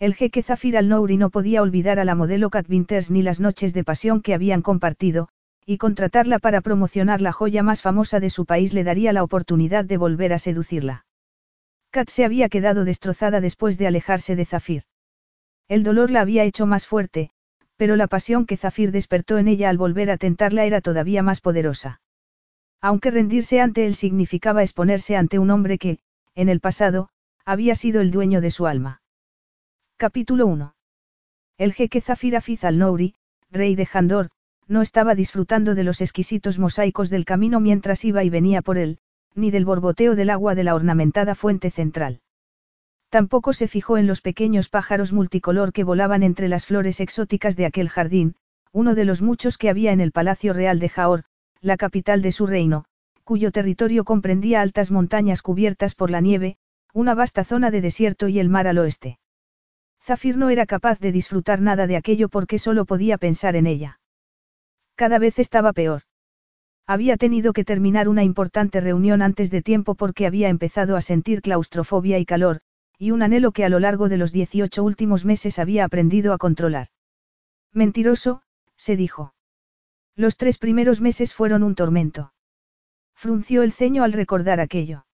El jeque Zafir al-Nouri no podía olvidar a la modelo Cat Winters ni las noches de pasión que habían compartido, y contratarla para promocionar la joya más famosa de su país le daría la oportunidad de volver a seducirla. Kat se había quedado destrozada después de alejarse de Zafir. El dolor la había hecho más fuerte, pero la pasión que Zafir despertó en ella al volver a tentarla era todavía más poderosa. Aunque rendirse ante él significaba exponerse ante un hombre que, en el pasado, había sido el dueño de su alma. Capítulo 1. El jeque Zafir Afiz al-Nouri, rey de Jandor, no estaba disfrutando de los exquisitos mosaicos del camino mientras iba y venía por él, ni del borboteo del agua de la ornamentada fuente central. Tampoco se fijó en los pequeños pájaros multicolor que volaban entre las flores exóticas de aquel jardín, uno de los muchos que había en el Palacio Real de Jaor, la capital de su reino, cuyo territorio comprendía altas montañas cubiertas por la nieve, una vasta zona de desierto y el mar al oeste. Zafir no era capaz de disfrutar nada de aquello porque solo podía pensar en ella. Cada vez estaba peor. Había tenido que terminar una importante reunión antes de tiempo porque había empezado a sentir claustrofobia y calor, y un anhelo que a lo largo de los 18 últimos meses había aprendido a controlar. Mentiroso, se dijo. Los tres primeros meses fueron un tormento. Frunció el ceño al recordar aquello.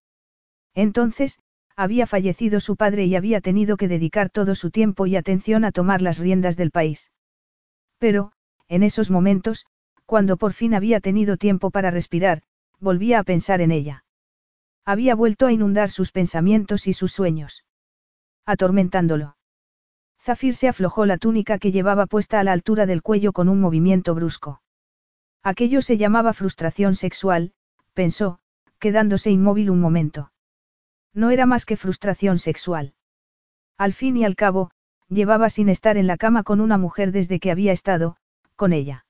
Entonces, había fallecido su padre y había tenido que dedicar todo su tiempo y atención a tomar las riendas del país. Pero, en esos momentos, cuando por fin había tenido tiempo para respirar, volvía a pensar en ella. Había vuelto a inundar sus pensamientos y sus sueños. Atormentándolo. Zafir se aflojó la túnica que llevaba puesta a la altura del cuello con un movimiento brusco. Aquello se llamaba frustración sexual, pensó, quedándose inmóvil un momento. No era más que frustración sexual. Al fin y al cabo, llevaba sin estar en la cama con una mujer desde que había estado, con ella.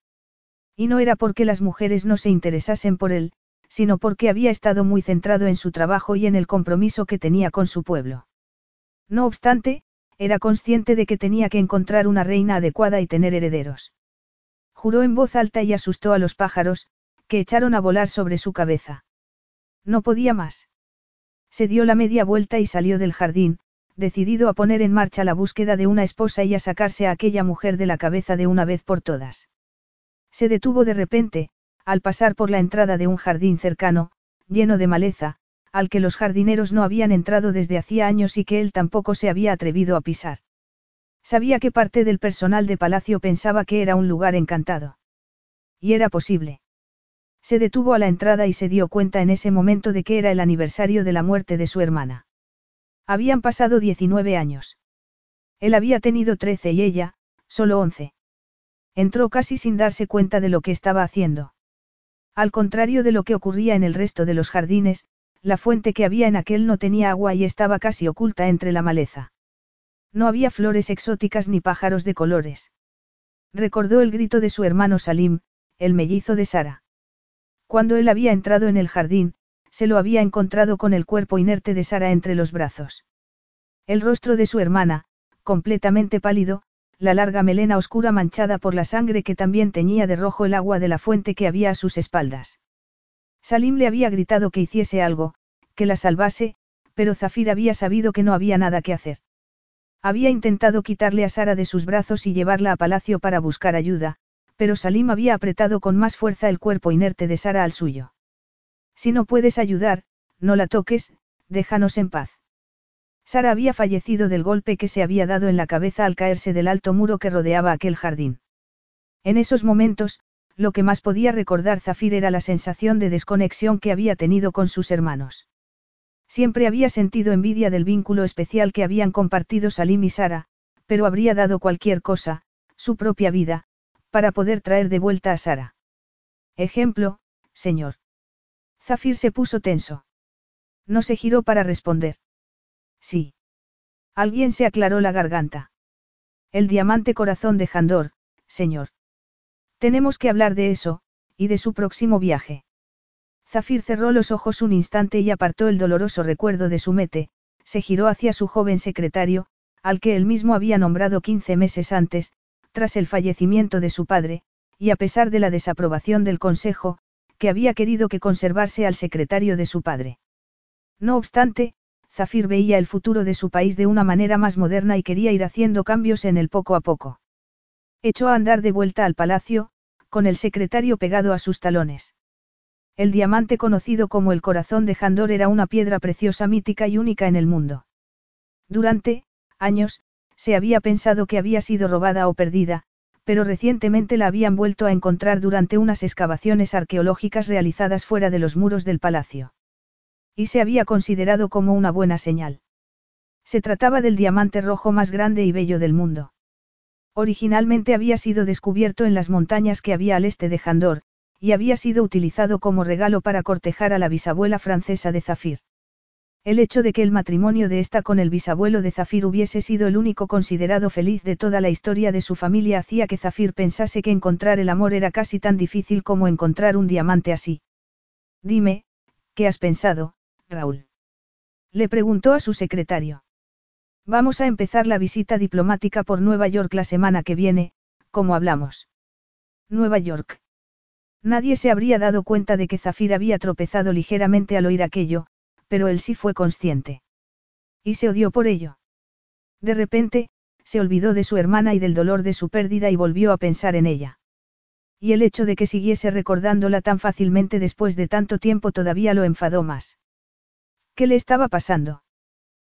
Y no era porque las mujeres no se interesasen por él, sino porque había estado muy centrado en su trabajo y en el compromiso que tenía con su pueblo. No obstante, era consciente de que tenía que encontrar una reina adecuada y tener herederos. Juró en voz alta y asustó a los pájaros, que echaron a volar sobre su cabeza. No podía más. Se dio la media vuelta y salió del jardín, decidido a poner en marcha la búsqueda de una esposa y a sacarse a aquella mujer de la cabeza de una vez por todas. Se detuvo de repente, al pasar por la entrada de un jardín cercano, lleno de maleza, al que los jardineros no habían entrado desde hacía años y que él tampoco se había atrevido a pisar. Sabía que parte del personal de palacio pensaba que era un lugar encantado. Y era posible. Se detuvo a la entrada y se dio cuenta en ese momento de que era el aniversario de la muerte de su hermana. Habían pasado 19 años. Él había tenido 13 y ella, solo 11. Entró casi sin darse cuenta de lo que estaba haciendo. Al contrario de lo que ocurría en el resto de los jardines, la fuente que había en aquel no tenía agua y estaba casi oculta entre la maleza. No había flores exóticas ni pájaros de colores. Recordó el grito de su hermano Salim, el mellizo de Sara. Cuando él había entrado en el jardín, se lo había encontrado con el cuerpo inerte de Sara entre los brazos. El rostro de su hermana, completamente pálido, la larga melena oscura manchada por la sangre que también teñía de rojo el agua de la fuente que había a sus espaldas. Salim le había gritado que hiciese algo, que la salvase, pero Zafir había sabido que no había nada que hacer. Había intentado quitarle a Sara de sus brazos y llevarla a palacio para buscar ayuda, pero Salim había apretado con más fuerza el cuerpo inerte de Sara al suyo. Si no puedes ayudar, no la toques, déjanos en paz. Sara había fallecido del golpe que se había dado en la cabeza al caerse del alto muro que rodeaba aquel jardín. En esos momentos, lo que más podía recordar Zafir era la sensación de desconexión que había tenido con sus hermanos. Siempre había sentido envidia del vínculo especial que habían compartido Salim y Sara, pero habría dado cualquier cosa, su propia vida, para poder traer de vuelta a Sara. Ejemplo, señor. Zafir se puso tenso. No se giró para responder. Sí. Alguien se aclaró la garganta. El diamante corazón de Jandor, señor. Tenemos que hablar de eso, y de su próximo viaje. Zafir cerró los ojos un instante y apartó el doloroso recuerdo de su mete, se giró hacia su joven secretario, al que él mismo había nombrado quince meses antes, tras el fallecimiento de su padre, y a pesar de la desaprobación del Consejo, que había querido que conservarse al secretario de su padre. No obstante, Zafir veía el futuro de su país de una manera más moderna y quería ir haciendo cambios en él poco a poco. Echó a andar de vuelta al palacio, con el secretario pegado a sus talones. El diamante conocido como el corazón de Jandor era una piedra preciosa mítica y única en el mundo. Durante, años, se había pensado que había sido robada o perdida, pero recientemente la habían vuelto a encontrar durante unas excavaciones arqueológicas realizadas fuera de los muros del palacio. Y se había considerado como una buena señal. Se trataba del diamante rojo más grande y bello del mundo. Originalmente había sido descubierto en las montañas que había al este de Jandor, y había sido utilizado como regalo para cortejar a la bisabuela francesa de Zafir. El hecho de que el matrimonio de esta con el bisabuelo de Zafir hubiese sido el único considerado feliz de toda la historia de su familia hacía que Zafir pensase que encontrar el amor era casi tan difícil como encontrar un diamante así. Dime, ¿qué has pensado, Raúl? Le preguntó a su secretario. Vamos a empezar la visita diplomática por Nueva York la semana que viene, como hablamos. Nueva York. Nadie se habría dado cuenta de que Zafir había tropezado ligeramente al oír aquello, pero él sí fue consciente. Y se odió por ello. De repente, se olvidó de su hermana y del dolor de su pérdida y volvió a pensar en ella. Y el hecho de que siguiese recordándola tan fácilmente después de tanto tiempo todavía lo enfadó más. ¿Qué le estaba pasando?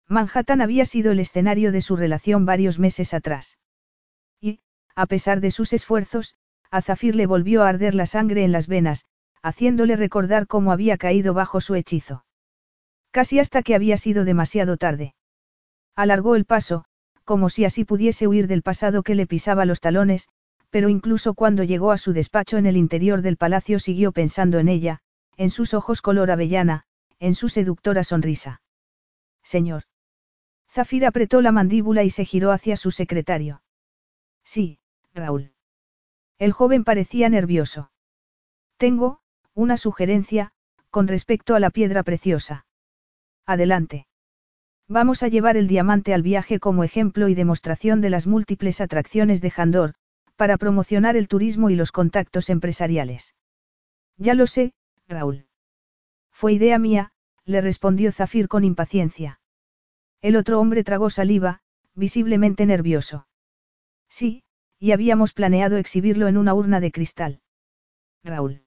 Manhattan había sido el escenario de su relación varios meses atrás. Y, a pesar de sus esfuerzos, a Zafir le volvió a arder la sangre en las venas, haciéndole recordar cómo había caído bajo su hechizo. Casi hasta que había sido demasiado tarde. Alargó el paso, como si así pudiese huir del pasado que le pisaba los talones, pero incluso cuando llegó a su despacho en el interior del palacio siguió pensando en ella, en sus ojos color avellana, en su seductora sonrisa. Señor. Zafir apretó la mandíbula y se giró hacia su secretario. Sí, Raúl. El joven parecía nervioso. Tengo, una sugerencia, con respecto a la piedra preciosa. Adelante. Vamos a llevar el diamante al viaje como ejemplo y demostración de las múltiples atracciones de Jandor, para promocionar el turismo y los contactos empresariales. Ya lo sé, Raúl. Fue idea mía, le respondió Zafir con impaciencia. El otro hombre tragó saliva, visiblemente nervioso. Sí, y habíamos planeado exhibirlo en una urna de cristal. Raúl.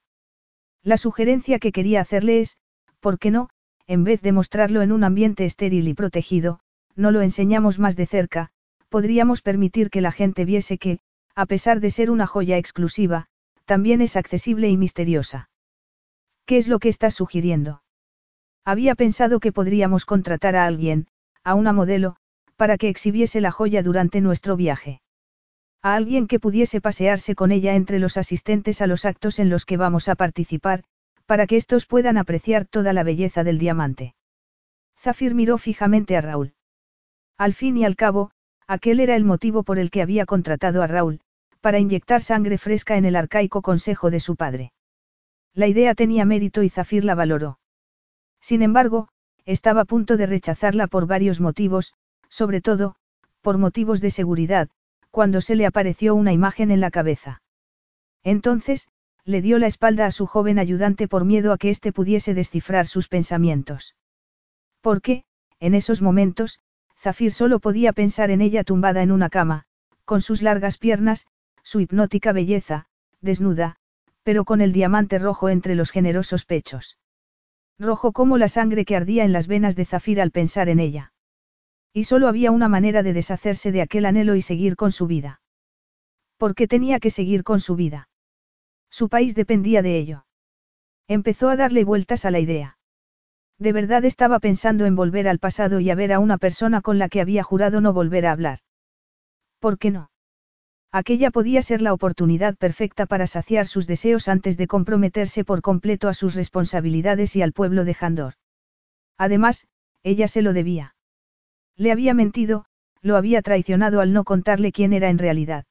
La sugerencia que quería hacerle es, ¿por qué no, en vez de mostrarlo en un ambiente estéril y protegido, no lo enseñamos más de cerca, podríamos permitir que la gente viese que, a pesar de ser una joya exclusiva, también es accesible y misteriosa. ¿Qué es lo que estás sugiriendo? Había pensado que podríamos contratar a alguien, a una modelo, para que exhibiese la joya durante nuestro viaje. A alguien que pudiese pasearse con ella entre los asistentes a los actos en los que vamos a participar, para que estos puedan apreciar toda la belleza del diamante. Zafir miró fijamente a Raúl. Al fin y al cabo, aquel era el motivo por el que había contratado a Raúl, para inyectar sangre fresca en el arcaico consejo de su padre. La idea tenía mérito y Zafir la valoró. Sin embargo, estaba a punto de rechazarla por varios motivos, sobre todo, por motivos de seguridad, cuando se le apareció una imagen en la cabeza. Entonces, le dio la espalda a su joven ayudante por miedo a que éste pudiese descifrar sus pensamientos. Porque, en esos momentos, Zafir solo podía pensar en ella tumbada en una cama, con sus largas piernas, su hipnótica belleza, desnuda, pero con el diamante rojo entre los generosos pechos. Rojo como la sangre que ardía en las venas de Zafir al pensar en ella. Y solo había una manera de deshacerse de aquel anhelo y seguir con su vida. ¿Por qué tenía que seguir con su vida? Su país dependía de ello. Empezó a darle vueltas a la idea. De verdad estaba pensando en volver al pasado y a ver a una persona con la que había jurado no volver a hablar. ¿Por qué no? Aquella podía ser la oportunidad perfecta para saciar sus deseos antes de comprometerse por completo a sus responsabilidades y al pueblo de Jandor. Además, ella se lo debía. Le había mentido, lo había traicionado al no contarle quién era en realidad.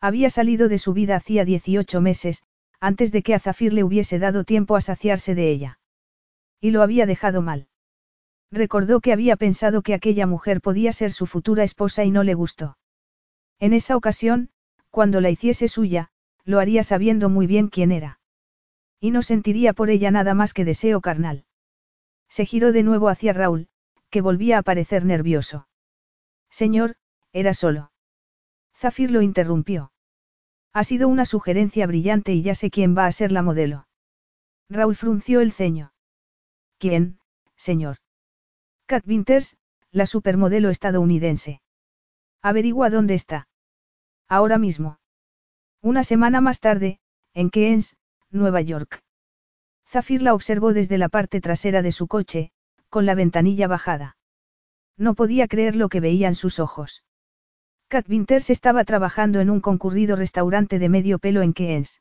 Había salido de su vida hacía 18 meses, antes de que a Zafir le hubiese dado tiempo a saciarse de ella. Y lo había dejado mal. Recordó que había pensado que aquella mujer podía ser su futura esposa y no le gustó. En esa ocasión, cuando la hiciese suya, lo haría sabiendo muy bien quién era. Y no sentiría por ella nada más que deseo carnal. Se giró de nuevo hacia Raúl, que volvía a parecer nervioso. Señor, era solo. Zafir lo interrumpió. Ha sido una sugerencia brillante y ya sé quién va a ser la modelo. Raúl frunció el ceño. ¿Quién, señor? Kat Winters, la supermodelo estadounidense. Averigua dónde está. Ahora mismo. Una semana más tarde, en Keynes, Nueva York. Zafir la observó desde la parte trasera de su coche, con la ventanilla bajada. No podía creer lo que veían sus ojos. Kat Winters estaba trabajando en un concurrido restaurante de medio pelo en Keynes.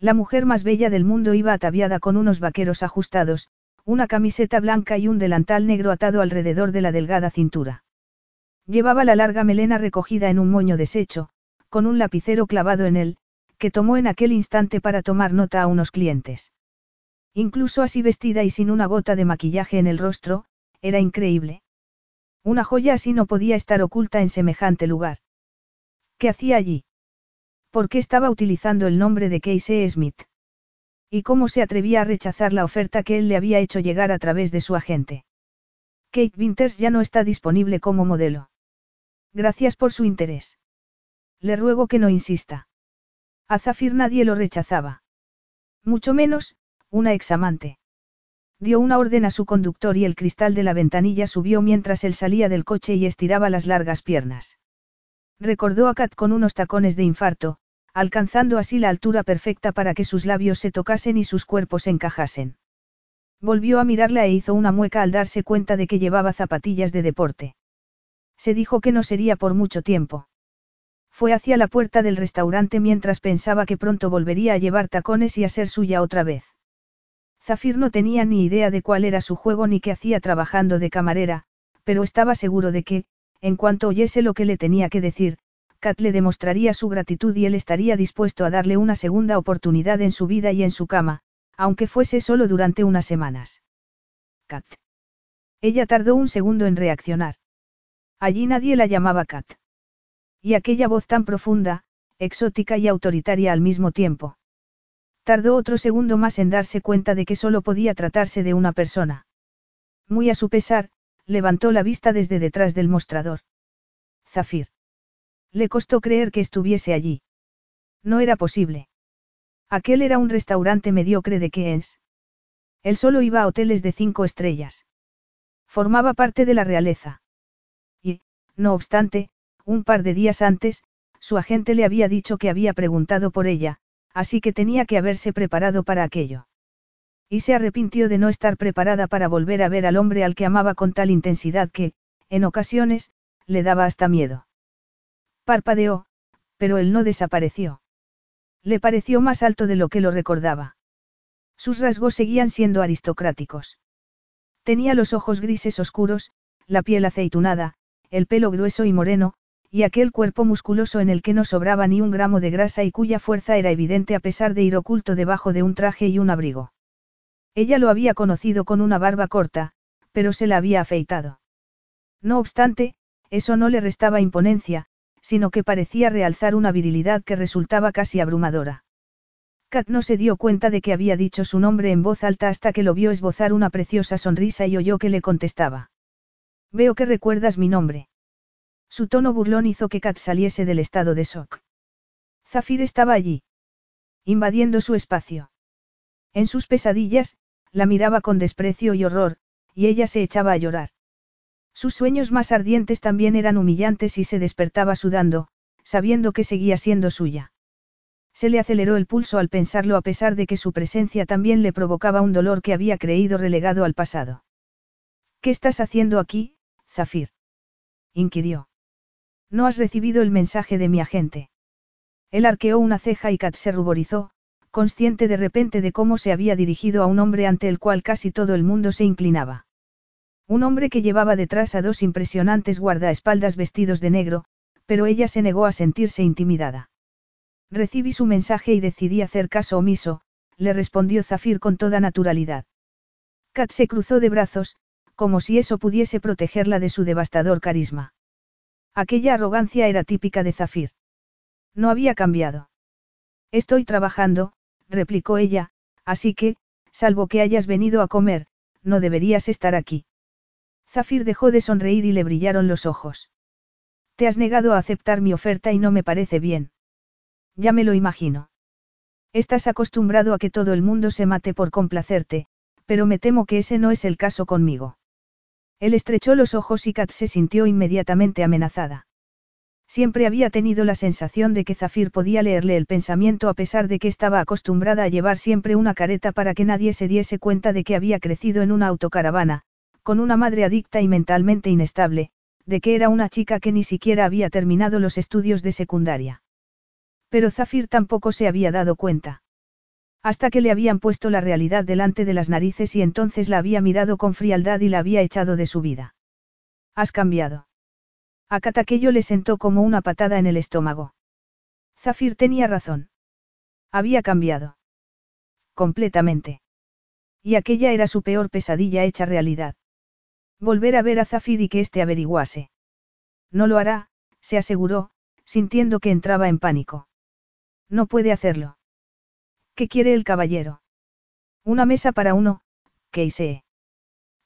La mujer más bella del mundo iba ataviada con unos vaqueros ajustados, una camiseta blanca y un delantal negro atado alrededor de la delgada cintura. Llevaba la larga melena recogida en un moño deshecho, con un lapicero clavado en él, que tomó en aquel instante para tomar nota a unos clientes. Incluso así vestida y sin una gota de maquillaje en el rostro, era increíble. Una joya así no podía estar oculta en semejante lugar. ¿Qué hacía allí? ¿Por qué estaba utilizando el nombre de Casey Smith? ¿Y cómo se atrevía a rechazar la oferta que él le había hecho llegar a través de su agente? Kate Winters ya no está disponible como modelo. Gracias por su interés. Le ruego que no insista. A Zafir nadie lo rechazaba. Mucho menos, una examante. Dio una orden a su conductor y el cristal de la ventanilla subió mientras él salía del coche y estiraba las largas piernas. Recordó a Kat con unos tacones de infarto, alcanzando así la altura perfecta para que sus labios se tocasen y sus cuerpos encajasen. Volvió a mirarla e hizo una mueca al darse cuenta de que llevaba zapatillas de deporte. Se dijo que no sería por mucho tiempo. Fue hacia la puerta del restaurante mientras pensaba que pronto volvería a llevar tacones y a ser suya otra vez. Zafir no tenía ni idea de cuál era su juego ni qué hacía trabajando de camarera, pero estaba seguro de que, en cuanto oyese lo que le tenía que decir, Kat le demostraría su gratitud y él estaría dispuesto a darle una segunda oportunidad en su vida y en su cama, aunque fuese solo durante unas semanas. Kat. Ella tardó un segundo en reaccionar. Allí nadie la llamaba Kat. Y aquella voz tan profunda, exótica y autoritaria al mismo tiempo. Tardó otro segundo más en darse cuenta de que solo podía tratarse de una persona. Muy a su pesar, levantó la vista desde detrás del mostrador. Zafir. Le costó creer que estuviese allí. No era posible. Aquel era un restaurante mediocre de Keynes. Él solo iba a hoteles de cinco estrellas. Formaba parte de la realeza. Y, no obstante, un par de días antes, su agente le había dicho que había preguntado por ella, así que tenía que haberse preparado para aquello. Y se arrepintió de no estar preparada para volver a ver al hombre al que amaba con tal intensidad que, en ocasiones, le daba hasta miedo. Parpadeó, pero él no desapareció. Le pareció más alto de lo que lo recordaba. Sus rasgos seguían siendo aristocráticos. Tenía los ojos grises oscuros, la piel aceitunada, el pelo grueso y moreno, y aquel cuerpo musculoso en el que no sobraba ni un gramo de grasa y cuya fuerza era evidente a pesar de ir oculto debajo de un traje y un abrigo. Ella lo había conocido con una barba corta, pero se la había afeitado. No obstante, eso no le restaba imponencia, sino que parecía realzar una virilidad que resultaba casi abrumadora. Kat no se dio cuenta de que había dicho su nombre en voz alta hasta que lo vio esbozar una preciosa sonrisa y oyó que le contestaba. Veo que recuerdas mi nombre. Su tono burlón hizo que Kat saliese del estado de shock. Zafir estaba allí. Invadiendo su espacio. En sus pesadillas, la miraba con desprecio y horror, y ella se echaba a llorar. Sus sueños más ardientes también eran humillantes y se despertaba sudando, sabiendo que seguía siendo suya. Se le aceleró el pulso al pensarlo a pesar de que su presencia también le provocaba un dolor que había creído relegado al pasado. ¿Qué estás haciendo aquí, Zafir? inquirió. No has recibido el mensaje de mi agente. Él arqueó una ceja y Kat se ruborizó, consciente de repente de cómo se había dirigido a un hombre ante el cual casi todo el mundo se inclinaba. Un hombre que llevaba detrás a dos impresionantes guardaespaldas vestidos de negro, pero ella se negó a sentirse intimidada. Recibí su mensaje y decidí hacer caso omiso, le respondió Zafir con toda naturalidad. Kat se cruzó de brazos, como si eso pudiese protegerla de su devastador carisma. Aquella arrogancia era típica de Zafir. No había cambiado. Estoy trabajando, replicó ella, así que, salvo que hayas venido a comer, no deberías estar aquí. Zafir dejó de sonreír y le brillaron los ojos. Te has negado a aceptar mi oferta y no me parece bien. Ya me lo imagino. Estás acostumbrado a que todo el mundo se mate por complacerte, pero me temo que ese no es el caso conmigo. Él estrechó los ojos y Kat se sintió inmediatamente amenazada. Siempre había tenido la sensación de que Zafir podía leerle el pensamiento a pesar de que estaba acostumbrada a llevar siempre una careta para que nadie se diese cuenta de que había crecido en una autocaravana, con una madre adicta y mentalmente inestable, de que era una chica que ni siquiera había terminado los estudios de secundaria. Pero Zafir tampoco se había dado cuenta. Hasta que le habían puesto la realidad delante de las narices y entonces la había mirado con frialdad y la había echado de su vida. Has cambiado. A Cataquello le sentó como una patada en el estómago. Zafir tenía razón. Había cambiado. Completamente. Y aquella era su peor pesadilla hecha realidad. Volver a ver a Zafir y que éste averiguase. No lo hará, se aseguró, sintiendo que entraba en pánico. No puede hacerlo. ¿Qué quiere el caballero? Una mesa para uno, Keisee.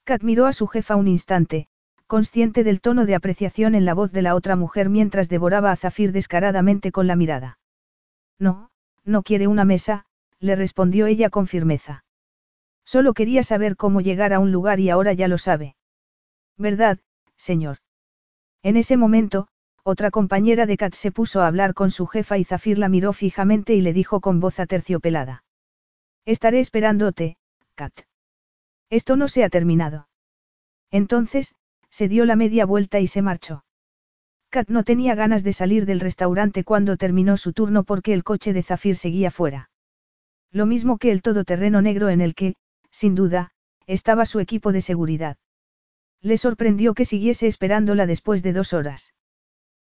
Kat miró a su jefa un instante, consciente del tono de apreciación en la voz de la otra mujer mientras devoraba a Zafir descaradamente con la mirada. No, no quiere una mesa, le respondió ella con firmeza. Solo quería saber cómo llegar a un lugar y ahora ya lo sabe. ¿Verdad, señor? En ese momento, otra compañera de Kat se puso a hablar con su jefa y Zafir la miró fijamente y le dijo con voz aterciopelada. Estaré esperándote, Kat. Esto no se ha terminado. Entonces, se dio la media vuelta y se marchó. Kat no tenía ganas de salir del restaurante cuando terminó su turno porque el coche de Zafir seguía fuera. Lo mismo que el todoterreno negro en el que, sin duda, estaba su equipo de seguridad. Le sorprendió que siguiese esperándola después de dos horas.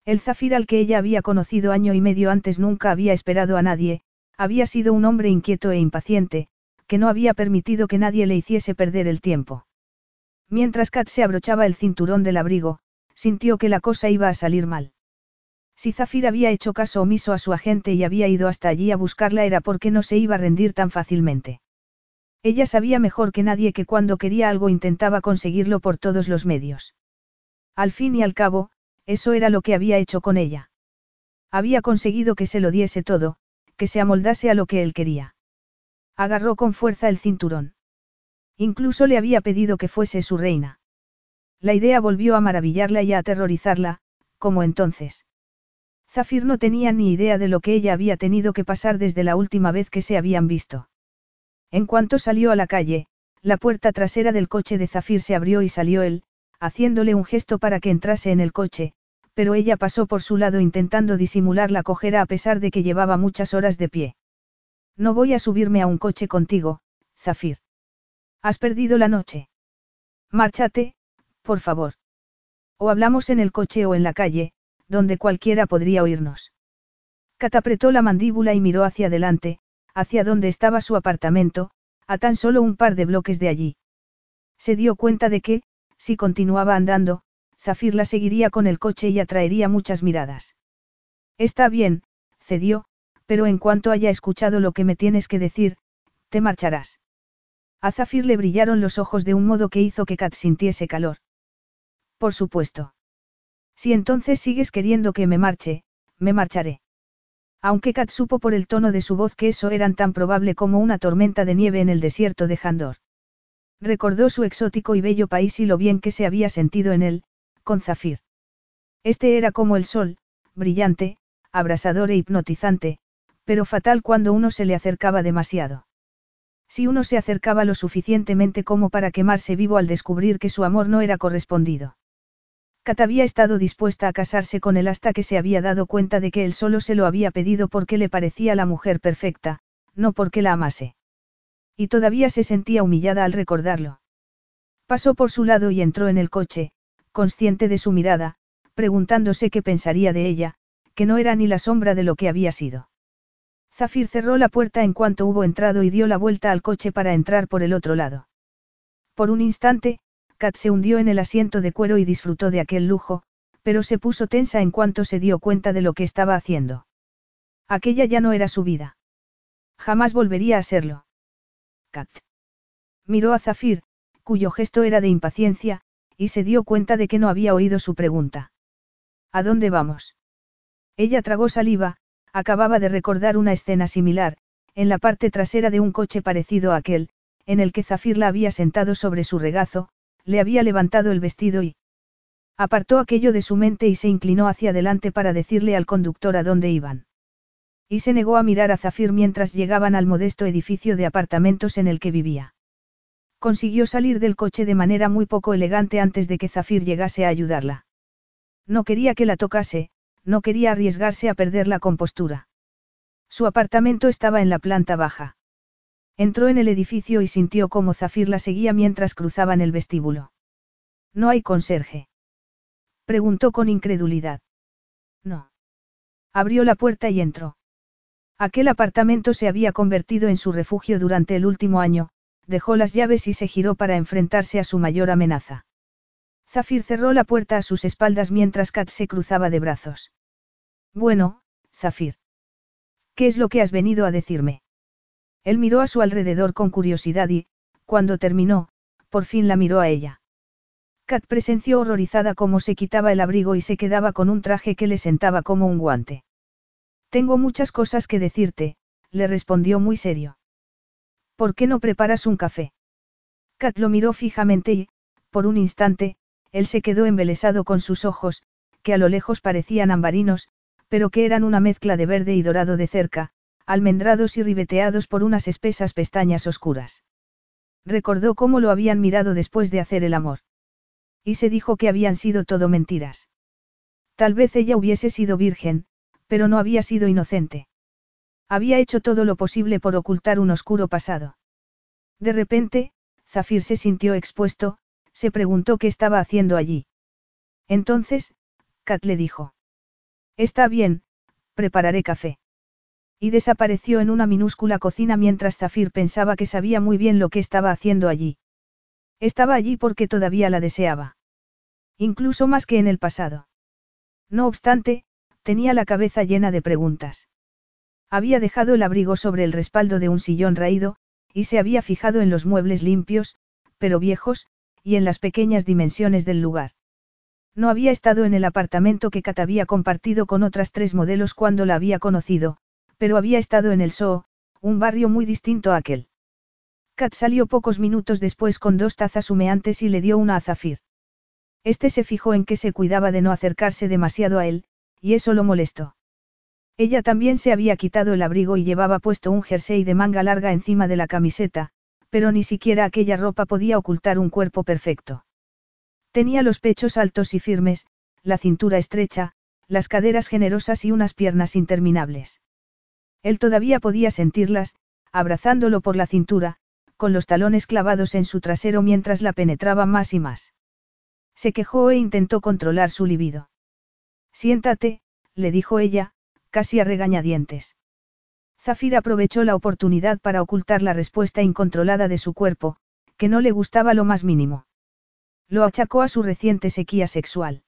El Zafir al que ella había conocido año y medio antes nunca había esperado a nadie, había sido un hombre inquieto e impaciente, que no había permitido que nadie le hiciese perder el tiempo. Mientras Kat se abrochaba el cinturón del abrigo, sintió que la cosa iba a salir mal. Si Zafir había hecho caso omiso a su agente y había ido hasta allí a buscarla era porque no se iba a rendir tan fácilmente. Ella sabía mejor que nadie que cuando quería algo intentaba conseguirlo por todos los medios. Al fin y al cabo, eso era lo que había hecho con ella. Había conseguido que se lo diese todo, que se amoldase a lo que él quería. Agarró con fuerza el cinturón. Incluso le había pedido que fuese su reina. La idea volvió a maravillarla y a aterrorizarla, como entonces. Zafir no tenía ni idea de lo que ella había tenido que pasar desde la última vez que se habían visto. En cuanto salió a la calle, la puerta trasera del coche de Zafir se abrió y salió él, haciéndole un gesto para que entrase en el coche, pero ella pasó por su lado intentando disimular la cojera a pesar de que llevaba muchas horas de pie. No voy a subirme a un coche contigo, Zafir. Has perdido la noche. Márchate, por favor. O hablamos en el coche o en la calle, donde cualquiera podría oírnos. Kat apretó la mandíbula y miró hacia adelante, hacia donde estaba su apartamento, a tan solo un par de bloques de allí. Se dio cuenta de que, si continuaba andando, Zafir la seguiría con el coche y atraería muchas miradas. Está bien, cedió, pero en cuanto haya escuchado lo que me tienes que decir, te marcharás. A Zafir le brillaron los ojos de un modo que hizo que Kat sintiese calor. Por supuesto. Si entonces sigues queriendo que me marche, me marcharé. Aunque Kat supo por el tono de su voz que eso era tan probable como una tormenta de nieve en el desierto de Jandor. Recordó su exótico y bello país y lo bien que se había sentido en él, con Zafir. Este era como el sol, brillante, abrasador e hipnotizante, pero fatal cuando uno se le acercaba demasiado. Si uno se acercaba lo suficientemente como para quemarse vivo al descubrir que su amor no era correspondido. Kat había estado dispuesta a casarse con él hasta que se había dado cuenta de que él solo se lo había pedido porque le parecía la mujer perfecta, no porque la amase. Y todavía se sentía humillada al recordarlo. Pasó por su lado y entró en el coche, consciente de su mirada, preguntándose qué pensaría de ella, que no era ni la sombra de lo que había sido. Zafir cerró la puerta en cuanto hubo entrado y dio la vuelta al coche para entrar por el otro lado. Por un instante, Kat se hundió en el asiento de cuero y disfrutó de aquel lujo, pero se puso tensa en cuanto se dio cuenta de lo que estaba haciendo. Aquella ya no era su vida. Jamás volvería a serlo. Kat. Miró a Zafir, cuyo gesto era de impaciencia, y se dio cuenta de que no había oído su pregunta. ¿A dónde vamos? Ella tragó saliva, acababa de recordar una escena similar, en la parte trasera de un coche parecido a aquel, en el que Zafir la había sentado sobre su regazo, le había levantado el vestido y... Apartó aquello de su mente y se inclinó hacia adelante para decirle al conductor a dónde iban. Y se negó a mirar a Zafir mientras llegaban al modesto edificio de apartamentos en el que vivía. Consiguió salir del coche de manera muy poco elegante antes de que Zafir llegase a ayudarla. No quería que la tocase, no quería arriesgarse a perder la compostura. Su apartamento estaba en la planta baja. Entró en el edificio y sintió cómo Zafir la seguía mientras cruzaban el vestíbulo. ¿No hay conserje? Preguntó con incredulidad. No. Abrió la puerta y entró. Aquel apartamento se había convertido en su refugio durante el último año, dejó las llaves y se giró para enfrentarse a su mayor amenaza. Zafir cerró la puerta a sus espaldas mientras Kat se cruzaba de brazos. Bueno, Zafir. ¿Qué es lo que has venido a decirme? Él miró a su alrededor con curiosidad y, cuando terminó, por fin la miró a ella. Kat presenció horrorizada cómo se quitaba el abrigo y se quedaba con un traje que le sentaba como un guante. Tengo muchas cosas que decirte, le respondió muy serio. ¿Por qué no preparas un café? Kat lo miró fijamente y, por un instante, él se quedó embelesado con sus ojos, que a lo lejos parecían ambarinos, pero que eran una mezcla de verde y dorado de cerca, almendrados y ribeteados por unas espesas pestañas oscuras. Recordó cómo lo habían mirado después de hacer el amor. Y se dijo que habían sido todo mentiras. Tal vez ella hubiese sido virgen, pero no había sido inocente. Había hecho todo lo posible por ocultar un oscuro pasado. De repente, Zafir se sintió expuesto, se preguntó qué estaba haciendo allí. Entonces, Kat le dijo. Está bien, prepararé café. Y desapareció en una minúscula cocina mientras Zafir pensaba que sabía muy bien lo que estaba haciendo allí. Estaba allí porque todavía la deseaba. Incluso más que en el pasado. No obstante, tenía la cabeza llena de preguntas. Había dejado el abrigo sobre el respaldo de un sillón raído, y se había fijado en los muebles limpios, pero viejos, y en las pequeñas dimensiones del lugar. No había estado en el apartamento que Kat había compartido con otras tres modelos cuando la había conocido, pero había estado en el Soo, un barrio muy distinto a aquel. Kat salió pocos minutos después con dos tazas humeantes y le dio una a Zafir. Este se fijó en que se cuidaba de no acercarse demasiado a él, y eso lo molestó. Ella también se había quitado el abrigo y llevaba puesto un jersey de manga larga encima de la camiseta, pero ni siquiera aquella ropa podía ocultar un cuerpo perfecto. Tenía los pechos altos y firmes, la cintura estrecha, las caderas generosas y unas piernas interminables. Él todavía podía sentirlas, abrazándolo por la cintura, con los talones clavados en su trasero mientras la penetraba más y más. Se quejó e intentó controlar su libido. Siéntate, le dijo ella, casi a regañadientes. Zafir aprovechó la oportunidad para ocultar la respuesta incontrolada de su cuerpo, que no le gustaba lo más mínimo. Lo achacó a su reciente sequía sexual.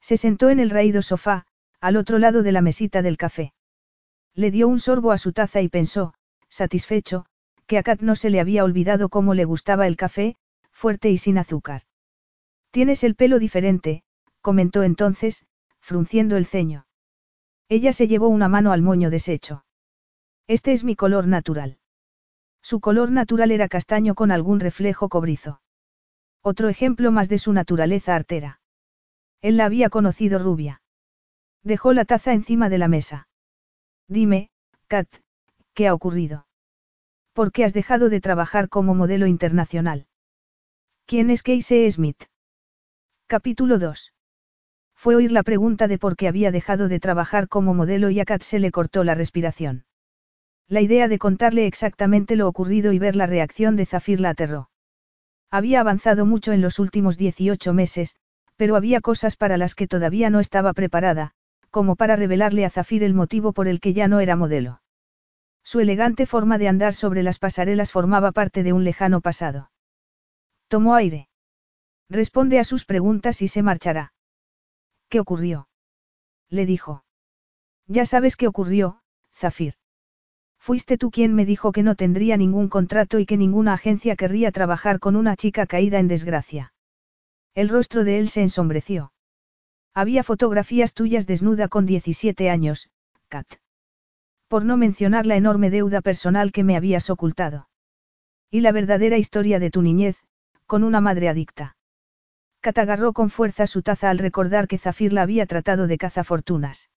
Se sentó en el raído sofá, al otro lado de la mesita del café. Le dio un sorbo a su taza y pensó, satisfecho, que a Kat no se le había olvidado cómo le gustaba el café, fuerte y sin azúcar. Tienes el pelo diferente, comentó entonces, frunciendo el ceño. Ella se llevó una mano al moño deshecho. Este es mi color natural. Su color natural era castaño con algún reflejo cobrizo. Otro ejemplo más de su naturaleza artera. Él la había conocido rubia. Dejó la taza encima de la mesa. Dime, Kat, ¿qué ha ocurrido? ¿Por qué has dejado de trabajar como modelo internacional? ¿Quién es Casey Smith? Capítulo 2. Fue oír la pregunta de por qué había dejado de trabajar como modelo y a Kat se le cortó la respiración. La idea de contarle exactamente lo ocurrido y ver la reacción de Zafir la aterró. Había avanzado mucho en los últimos 18 meses, pero había cosas para las que todavía no estaba preparada, como para revelarle a Zafir el motivo por el que ya no era modelo. Su elegante forma de andar sobre las pasarelas formaba parte de un lejano pasado. Tomó aire. Responde a sus preguntas y se marchará. ¿Qué ocurrió? Le dijo. Ya sabes qué ocurrió, Zafir. Fuiste tú quien me dijo que no tendría ningún contrato y que ninguna agencia querría trabajar con una chica caída en desgracia. El rostro de él se ensombreció. Había fotografías tuyas desnuda con 17 años, Kat. Por no mencionar la enorme deuda personal que me habías ocultado. Y la verdadera historia de tu niñez, con una madre adicta. Kat agarró con fuerza su taza al recordar que Zafir la había tratado de cazafortunas.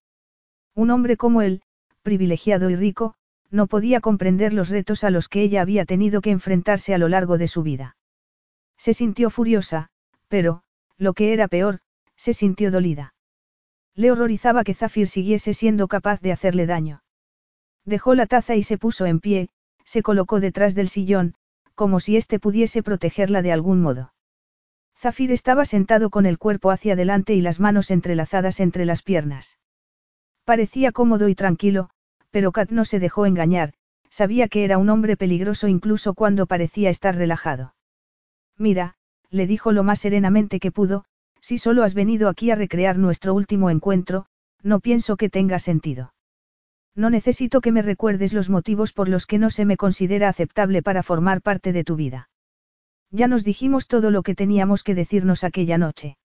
Un hombre como él, privilegiado y rico, no podía comprender los retos a los que ella había tenido que enfrentarse a lo largo de su vida. Se sintió furiosa, pero, lo que era peor, se sintió dolida. Le horrorizaba que Zafir siguiese siendo capaz de hacerle daño. Dejó la taza y se puso en pie, se colocó detrás del sillón, como si éste pudiese protegerla de algún modo. Zafir estaba sentado con el cuerpo hacia adelante y las manos entrelazadas entre las piernas. Parecía cómodo y tranquilo, pero Kat no se dejó engañar, sabía que era un hombre peligroso incluso cuando parecía estar relajado. Mira, le dijo lo más serenamente que pudo, si solo has venido aquí a recrear nuestro último encuentro, no pienso que tenga sentido. No necesito que me recuerdes los motivos por los que no se me considera aceptable para formar parte de tu vida. Ya nos dijimos todo lo que teníamos que decirnos aquella noche.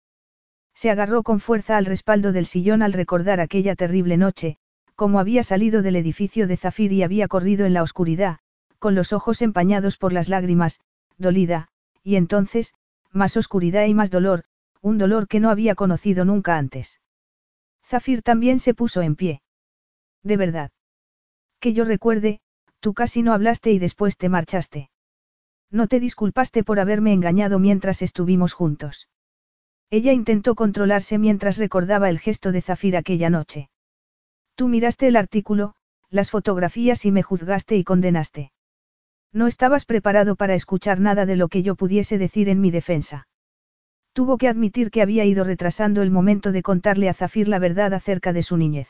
Se agarró con fuerza al respaldo del sillón al recordar aquella terrible noche, como había salido del edificio de Zafir y había corrido en la oscuridad, con los ojos empañados por las lágrimas, dolida, y entonces, más oscuridad y más dolor, un dolor que no había conocido nunca antes. Zafir también se puso en pie. De verdad. Que yo recuerde, tú casi no hablaste y después te marchaste. No te disculpaste por haberme engañado mientras estuvimos juntos. Ella intentó controlarse mientras recordaba el gesto de Zafir aquella noche. Tú miraste el artículo, las fotografías y me juzgaste y condenaste. No estabas preparado para escuchar nada de lo que yo pudiese decir en mi defensa. Tuvo que admitir que había ido retrasando el momento de contarle a Zafir la verdad acerca de su niñez.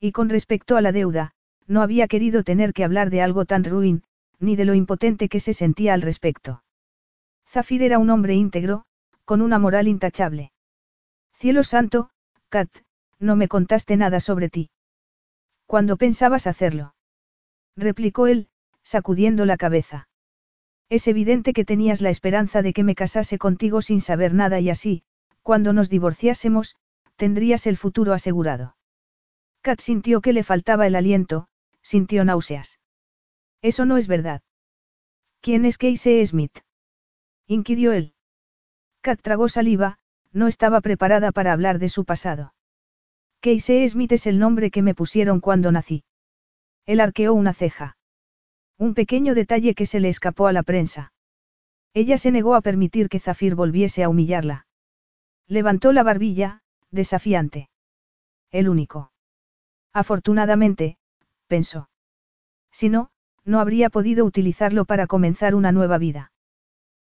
Y con respecto a la deuda, no había querido tener que hablar de algo tan ruin, ni de lo impotente que se sentía al respecto. Zafir era un hombre íntegro, con una moral intachable. Cielo santo, Kat, no me contaste nada sobre ti. ¿Cuándo pensabas hacerlo? replicó él, sacudiendo la cabeza. Es evidente que tenías la esperanza de que me casase contigo sin saber nada y así, cuando nos divorciásemos, tendrías el futuro asegurado. Kat sintió que le faltaba el aliento, sintió náuseas. Eso no es verdad. ¿Quién es Casey Smith? inquirió él. Kat tragó saliva, no estaba preparada para hablar de su pasado. Casey Smith es el nombre que me pusieron cuando nací. Él arqueó una ceja. Un pequeño detalle que se le escapó a la prensa. Ella se negó a permitir que Zafir volviese a humillarla. Levantó la barbilla, desafiante. El único. Afortunadamente, pensó. Si no, no habría podido utilizarlo para comenzar una nueva vida.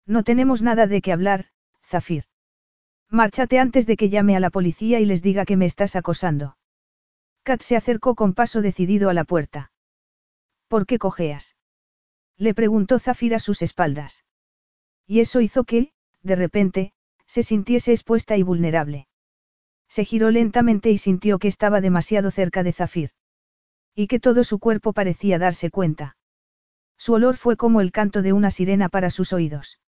No tenemos nada de qué hablar, Zafir. Márchate antes de que llame a la policía y les diga que me estás acosando. Kat se acercó con paso decidido a la puerta. ¿Por qué cojeas? Le preguntó Zafir a sus espaldas. Y eso hizo que, de repente, se sintiese expuesta y vulnerable. Se giró lentamente y sintió que estaba demasiado cerca de Zafir. Y que todo su cuerpo parecía darse cuenta. Su olor fue como el canto de una sirena para sus oídos.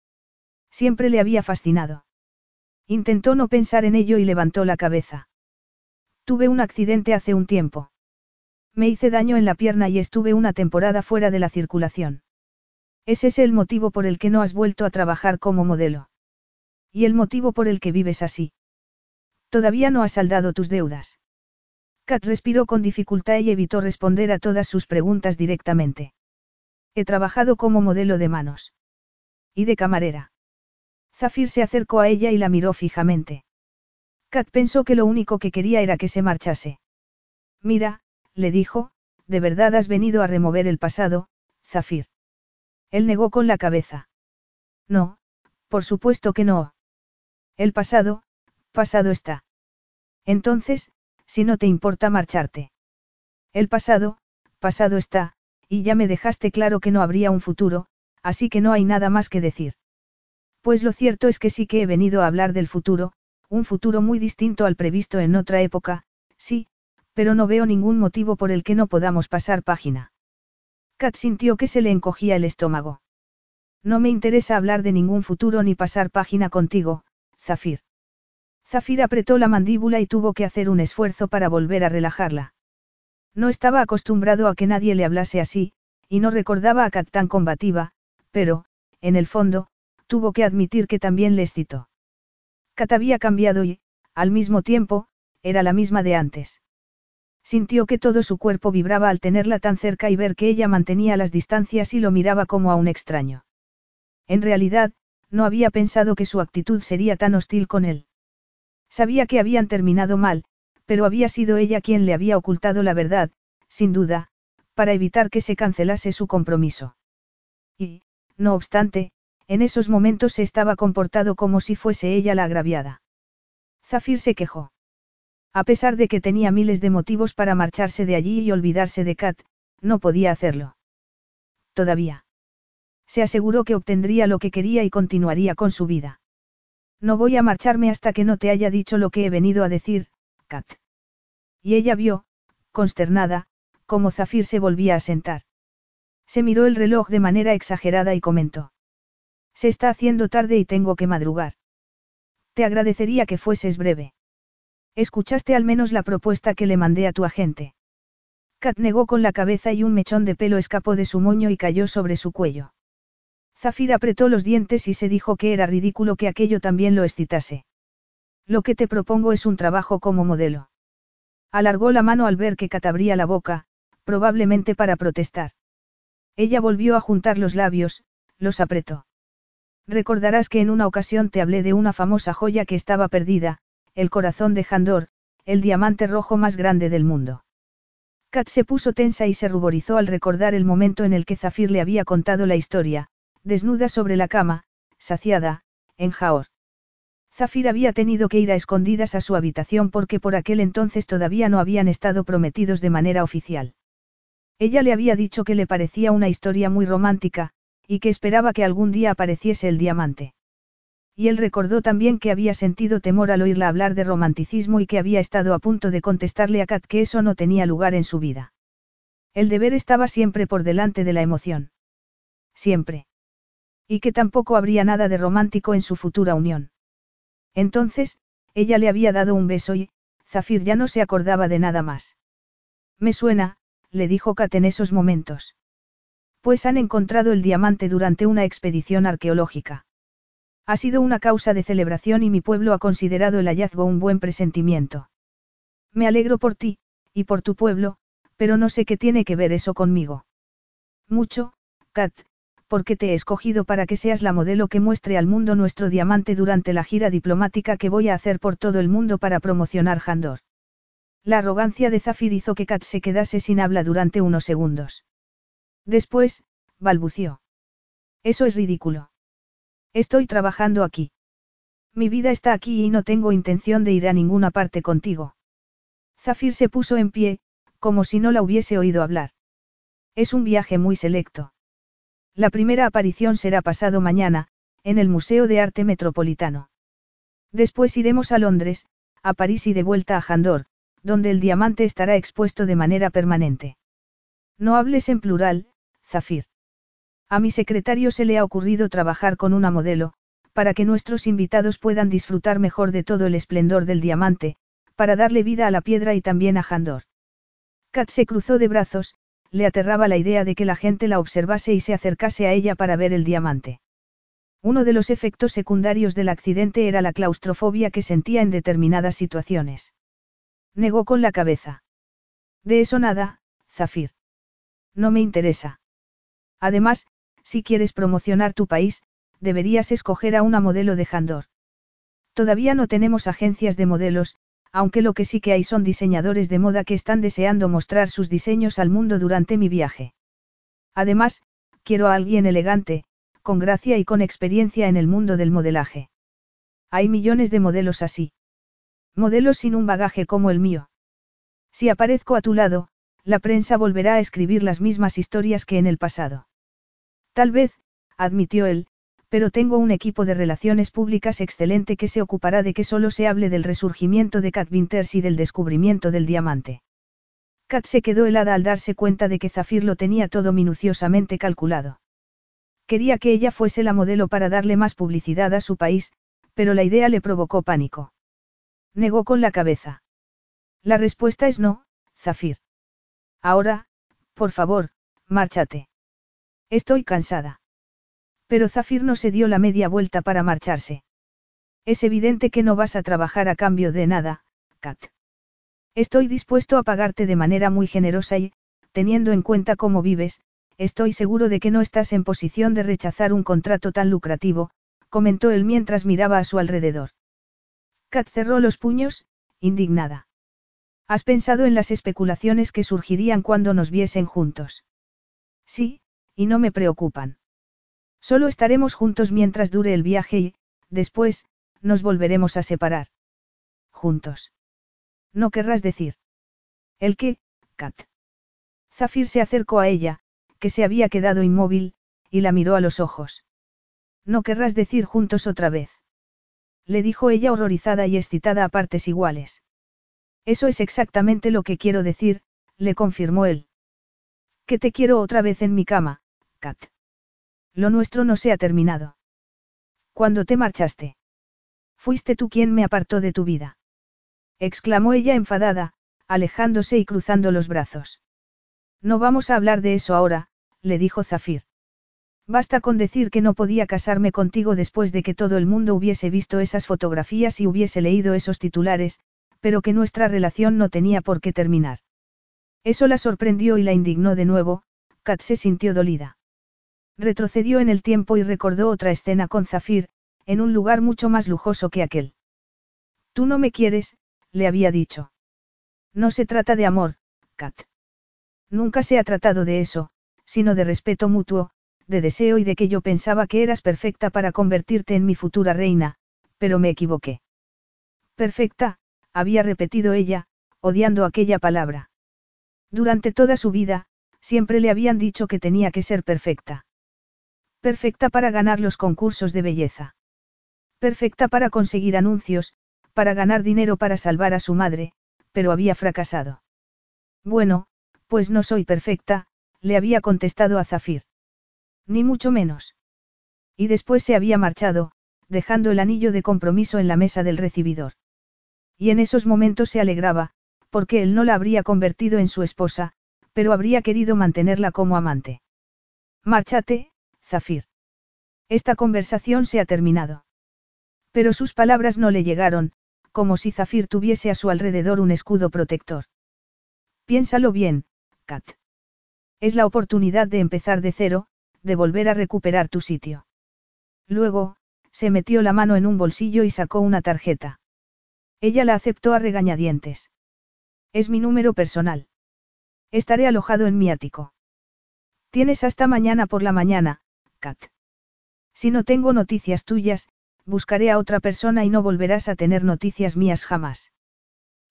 Siempre le había fascinado. Intentó no pensar en ello y levantó la cabeza. Tuve un accidente hace un tiempo. Me hice daño en la pierna y estuve una temporada fuera de la circulación. ¿Es ese el motivo por el que no has vuelto a trabajar como modelo? ¿Y el motivo por el que vives así? Todavía no has saldado tus deudas. Kat respiró con dificultad y evitó responder a todas sus preguntas directamente. He trabajado como modelo de manos. Y de camarera. Zafir se acercó a ella y la miró fijamente. Kat pensó que lo único que quería era que se marchase. Mira, le dijo, de verdad has venido a remover el pasado, Zafir. Él negó con la cabeza. No, Por supuesto que no. El pasado, pasado está. Entonces, si no te importa marcharte. El pasado, pasado está, y ya me dejaste claro que no habría un futuro, así que no hay nada más que decir. Pues lo cierto es que sí que he venido a hablar del futuro, un futuro muy distinto al previsto en otra época, sí, pero no veo ningún motivo por el que no podamos pasar página. Kat sintió que se le encogía el estómago. No me interesa hablar de ningún futuro ni pasar página contigo, Zafir. Zafir apretó la mandíbula y tuvo que hacer un esfuerzo para volver a relajarla. No estaba acostumbrado a que nadie le hablase así, y no recordaba a Kat tan combativa, pero, en el fondo, tuvo que admitir que también le excitó. Kat había cambiado y, al mismo tiempo, era la misma de antes. Sintió que todo su cuerpo vibraba al tenerla tan cerca y ver que ella mantenía las distancias y lo miraba como a un extraño. En realidad, no había pensado que su actitud sería tan hostil con él. Sabía que habían terminado mal, pero había sido ella quien le había ocultado la verdad, sin duda, para evitar que se cancelase su compromiso. Y, no obstante, en esos momentos se estaba comportado como si fuese ella la agraviada. Zafir se quejó. A pesar de que tenía miles de motivos para marcharse de allí y olvidarse de Kat, no podía hacerlo. Todavía. Se aseguró que obtendría lo que quería y continuaría con su vida. No voy a marcharme hasta que no te haya dicho lo que he venido a decir, Kat. Y ella vio, consternada, cómo Zafir se volvía a sentar. Se miró el reloj de manera exagerada y comentó. Se está haciendo tarde y tengo que madrugar. Te agradecería que fueses breve. Escuchaste al menos la propuesta que le mandé a tu agente. Kat negó con la cabeza y un mechón de pelo escapó de su moño y cayó sobre su cuello. Zafir apretó los dientes y se dijo que era ridículo que aquello también lo excitase. Lo que te propongo es un trabajo como modelo. Alargó la mano al ver que Kat abría la boca, probablemente para protestar. Ella volvió a juntar los labios, los apretó. Recordarás que en una ocasión te hablé de una famosa joya que estaba perdida, el corazón de Jandor, el diamante rojo más grande del mundo. Kat se puso tensa y se ruborizó al recordar el momento en el que Zafir le había contado la historia, desnuda sobre la cama, saciada, en Jaor. Zafir había tenido que ir a escondidas a su habitación porque por aquel entonces todavía no habían estado prometidos de manera oficial. Ella le había dicho que le parecía una historia muy romántica, y que esperaba que algún día apareciese el diamante. Y él recordó también que había sentido temor al oírla hablar de romanticismo y que había estado a punto de contestarle a Kat que eso no tenía lugar en su vida. El deber estaba siempre por delante de la emoción. Siempre. Y que tampoco habría nada de romántico en su futura unión. Entonces, ella le había dado un beso y, Zafir ya no se acordaba de nada más. Me suena, le dijo Kat en esos momentos. Pues han encontrado el diamante durante una expedición arqueológica. Ha sido una causa de celebración y mi pueblo ha considerado el hallazgo un buen presentimiento. Me alegro por ti, y por tu pueblo, pero no sé qué tiene que ver eso conmigo. Mucho, Kat, porque te he escogido para que seas la modelo que muestre al mundo nuestro diamante durante la gira diplomática que voy a hacer por todo el mundo para promocionar Jandor. La arrogancia de Zafir hizo que Kat se quedase sin habla durante unos segundos. Después, balbució. Eso es ridículo. Estoy trabajando aquí. Mi vida está aquí y no tengo intención de ir a ninguna parte contigo. Zafir se puso en pie, como si no la hubiese oído hablar. Es un viaje muy selecto. La primera aparición será pasado mañana, en el Museo de Arte Metropolitano. Después iremos a Londres, a París y de vuelta a Jandor, donde el diamante estará expuesto de manera permanente. No hables en plural, Zafir. A mi secretario se le ha ocurrido trabajar con una modelo, para que nuestros invitados puedan disfrutar mejor de todo el esplendor del diamante, para darle vida a la piedra y también a Jandor. Kat se cruzó de brazos, le aterraba la idea de que la gente la observase y se acercase a ella para ver el diamante. Uno de los efectos secundarios del accidente era la claustrofobia que sentía en determinadas situaciones. Negó con la cabeza. De eso nada, Zafir. No me interesa. Además, si quieres promocionar tu país, deberías escoger a una modelo de Jandor. Todavía no tenemos agencias de modelos, aunque lo que sí que hay son diseñadores de moda que están deseando mostrar sus diseños al mundo durante mi viaje. Además, quiero a alguien elegante, con gracia y con experiencia en el mundo del modelaje. Hay millones de modelos así. Modelos sin un bagaje como el mío. Si aparezco a tu lado, la prensa volverá a escribir las mismas historias que en el pasado. Tal vez, admitió él, pero tengo un equipo de relaciones públicas excelente que se ocupará de que solo se hable del resurgimiento de Cat Winters y del descubrimiento del diamante. Kat se quedó helada al darse cuenta de que Zafir lo tenía todo minuciosamente calculado. Quería que ella fuese la modelo para darle más publicidad a su país, pero la idea le provocó pánico. Negó con la cabeza. La respuesta es no, Zafir. Ahora, por favor, márchate. Estoy cansada. Pero Zafir no se dio la media vuelta para marcharse. Es evidente que no vas a trabajar a cambio de nada, Kat. Estoy dispuesto a pagarte de manera muy generosa y, teniendo en cuenta cómo vives, estoy seguro de que no estás en posición de rechazar un contrato tan lucrativo, comentó él mientras miraba a su alrededor. Kat cerró los puños, indignada. ¿Has pensado en las especulaciones que surgirían cuando nos viesen juntos? Sí, y no me preocupan. Solo estaremos juntos mientras dure el viaje y, después, nos volveremos a separar. Juntos. No querrás decir. ¿El qué, Kat? Zafir se acercó a ella, que se había quedado inmóvil, y la miró a los ojos. No querrás decir juntos otra vez. Le dijo ella horrorizada y excitada a partes iguales. Eso es exactamente lo que quiero decir, le confirmó él. Que te quiero otra vez en mi cama, Kat. Lo nuestro no se ha terminado. Cuando te marchaste. Fuiste tú quien me apartó de tu vida. Exclamó ella enfadada, alejándose y cruzando los brazos. No vamos a hablar de eso ahora, le dijo Zafir. Basta con decir que no podía casarme contigo después de que todo el mundo hubiese visto esas fotografías y hubiese leído esos titulares, pero que nuestra relación no tenía por qué terminar. Eso la sorprendió y la indignó de nuevo, Kat se sintió dolida. Retrocedió en el tiempo y recordó otra escena con Zafir, en un lugar mucho más lujoso que aquel. Tú no me quieres, le había dicho. No se trata de amor, Kat. Nunca se ha tratado de eso, sino de respeto mutuo, de deseo y de que yo pensaba que eras perfecta para convertirte en mi futura reina, pero me equivoqué. Perfecta, había repetido ella, odiando aquella palabra. Durante toda su vida, siempre le habían dicho que tenía que ser perfecta. Perfecta para ganar los concursos de belleza. Perfecta para conseguir anuncios, para ganar dinero para salvar a su madre, pero había fracasado. Bueno, pues no soy perfecta, le había contestado a Zafir. Ni mucho menos. Y después se había marchado, dejando el anillo de compromiso en la mesa del recibidor. Y en esos momentos se alegraba, porque él no la habría convertido en su esposa, pero habría querido mantenerla como amante. Márchate, Zafir. Esta conversación se ha terminado. Pero sus palabras no le llegaron, como si Zafir tuviese a su alrededor un escudo protector. Piénsalo bien, Kat. Es la oportunidad de empezar de cero, de volver a recuperar tu sitio. Luego, se metió la mano en un bolsillo y sacó una tarjeta. Ella la aceptó a regañadientes. Es mi número personal. Estaré alojado en mi ático. Tienes hasta mañana por la mañana, Kat. Si no tengo noticias tuyas, buscaré a otra persona y no volverás a tener noticias mías jamás.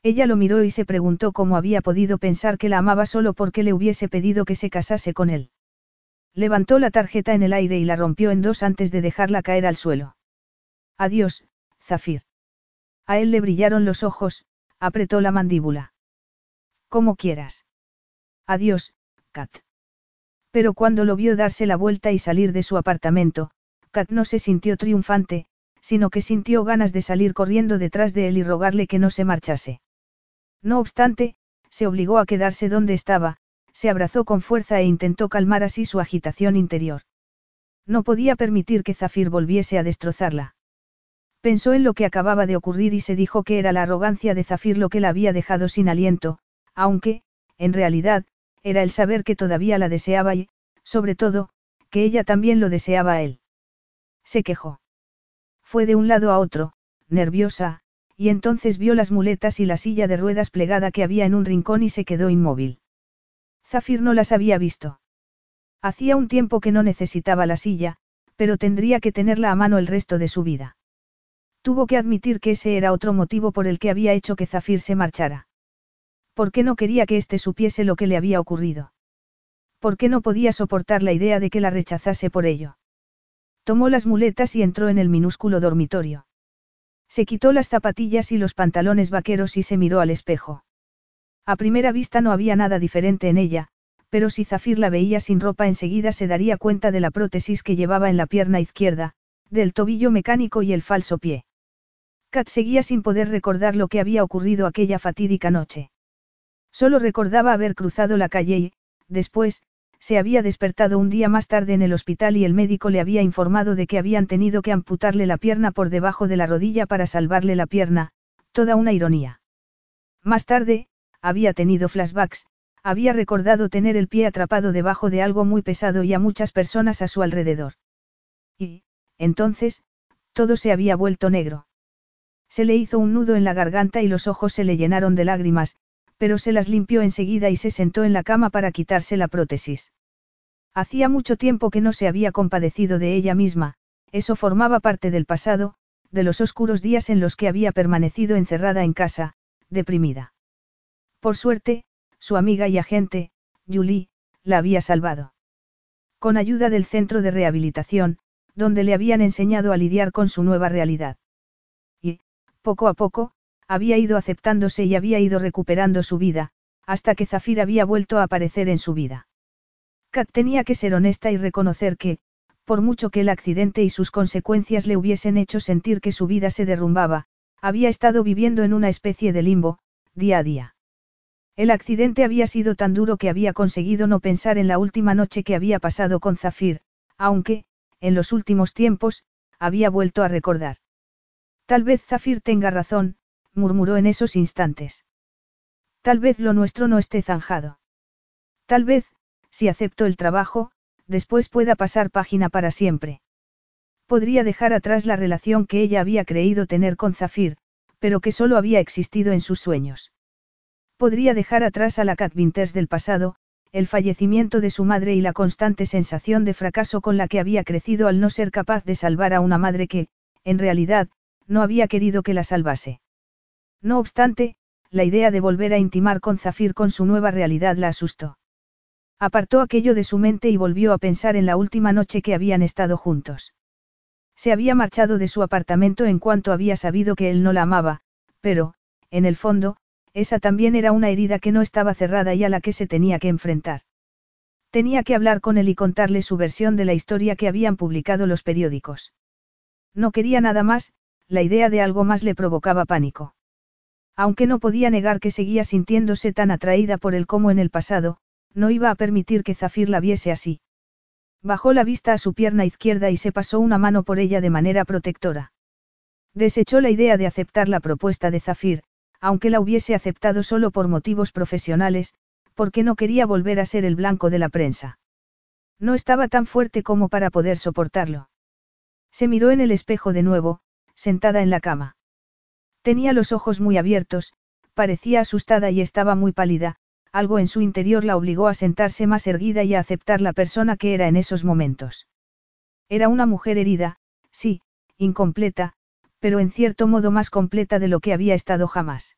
Ella lo miró y se preguntó cómo había podido pensar que la amaba solo porque le hubiese pedido que se casase con él. Levantó la tarjeta en el aire y la rompió en dos antes de dejarla caer al suelo. Adiós, Zafir. A él le brillaron los ojos, apretó la mandíbula. Como quieras. Adiós, Kat. Pero cuando lo vio darse la vuelta y salir de su apartamento, Kat no se sintió triunfante, sino que sintió ganas de salir corriendo detrás de él y rogarle que no se marchase. No obstante, se obligó a quedarse donde estaba, se abrazó con fuerza e intentó calmar así su agitación interior. No podía permitir que Zafir volviese a destrozarla. Pensó en lo que acababa de ocurrir y se dijo que era la arrogancia de Zafir lo que la había dejado sin aliento, aunque, en realidad, era el saber que todavía la deseaba y, sobre todo, que ella también lo deseaba a él. Se quejó. Fue de un lado a otro, nerviosa, y entonces vio las muletas y la silla de ruedas plegada que había en un rincón y se quedó inmóvil. Zafir no las había visto. Hacía un tiempo que no necesitaba la silla, pero tendría que tenerla a mano el resto de su vida. Tuvo que admitir que ese era otro motivo por el que había hecho que Zafir se marchara. ¿Por qué no quería que éste supiese lo que le había ocurrido? ¿Por qué no podía soportar la idea de que la rechazase por ello? Tomó las muletas y entró en el minúsculo dormitorio. Se quitó las zapatillas y los pantalones vaqueros y se miró al espejo. A primera vista no había nada diferente en ella, pero si Zafir la veía sin ropa enseguida se daría cuenta de la prótesis que llevaba en la pierna izquierda, del tobillo mecánico y el falso pie. Kat seguía sin poder recordar lo que había ocurrido aquella fatídica noche. Solo recordaba haber cruzado la calle y, después, se había despertado un día más tarde en el hospital y el médico le había informado de que habían tenido que amputarle la pierna por debajo de la rodilla para salvarle la pierna, toda una ironía. Más tarde, había tenido flashbacks, había recordado tener el pie atrapado debajo de algo muy pesado y a muchas personas a su alrededor. Y, entonces, todo se había vuelto negro. Se le hizo un nudo en la garganta y los ojos se le llenaron de lágrimas, pero se las limpió enseguida y se sentó en la cama para quitarse la prótesis. Hacía mucho tiempo que no se había compadecido de ella misma, eso formaba parte del pasado, de los oscuros días en los que había permanecido encerrada en casa, deprimida. Por suerte, su amiga y agente, Julie, la había salvado. Con ayuda del centro de rehabilitación, donde le habían enseñado a lidiar con su nueva realidad. Y, poco a poco, había ido aceptándose y había ido recuperando su vida, hasta que Zafir había vuelto a aparecer en su vida. Kat tenía que ser honesta y reconocer que, por mucho que el accidente y sus consecuencias le hubiesen hecho sentir que su vida se derrumbaba, había estado viviendo en una especie de limbo, día a día. El accidente había sido tan duro que había conseguido no pensar en la última noche que había pasado con Zafir, aunque, en los últimos tiempos, había vuelto a recordar. Tal vez Zafir tenga razón, murmuró en esos instantes. Tal vez lo nuestro no esté zanjado. Tal vez, si acepto el trabajo, después pueda pasar página para siempre. Podría dejar atrás la relación que ella había creído tener con Zafir, pero que solo había existido en sus sueños. Podría dejar atrás a la Cat Winters del pasado, el fallecimiento de su madre y la constante sensación de fracaso con la que había crecido al no ser capaz de salvar a una madre que, en realidad, no había querido que la salvase. No obstante, la idea de volver a intimar con Zafir con su nueva realidad la asustó. Apartó aquello de su mente y volvió a pensar en la última noche que habían estado juntos. Se había marchado de su apartamento en cuanto había sabido que él no la amaba, pero, en el fondo, esa también era una herida que no estaba cerrada y a la que se tenía que enfrentar. Tenía que hablar con él y contarle su versión de la historia que habían publicado los periódicos. No quería nada más, la idea de algo más le provocaba pánico. Aunque no podía negar que seguía sintiéndose tan atraída por él como en el pasado, no iba a permitir que Zafir la viese así. Bajó la vista a su pierna izquierda y se pasó una mano por ella de manera protectora. Desechó la idea de aceptar la propuesta de Zafir, aunque la hubiese aceptado solo por motivos profesionales, porque no quería volver a ser el blanco de la prensa. No estaba tan fuerte como para poder soportarlo. Se miró en el espejo de nuevo, sentada en la cama. Tenía los ojos muy abiertos, parecía asustada y estaba muy pálida, algo en su interior la obligó a sentarse más erguida y a aceptar la persona que era en esos momentos. Era una mujer herida, sí, incompleta, pero en cierto modo más completa de lo que había estado jamás.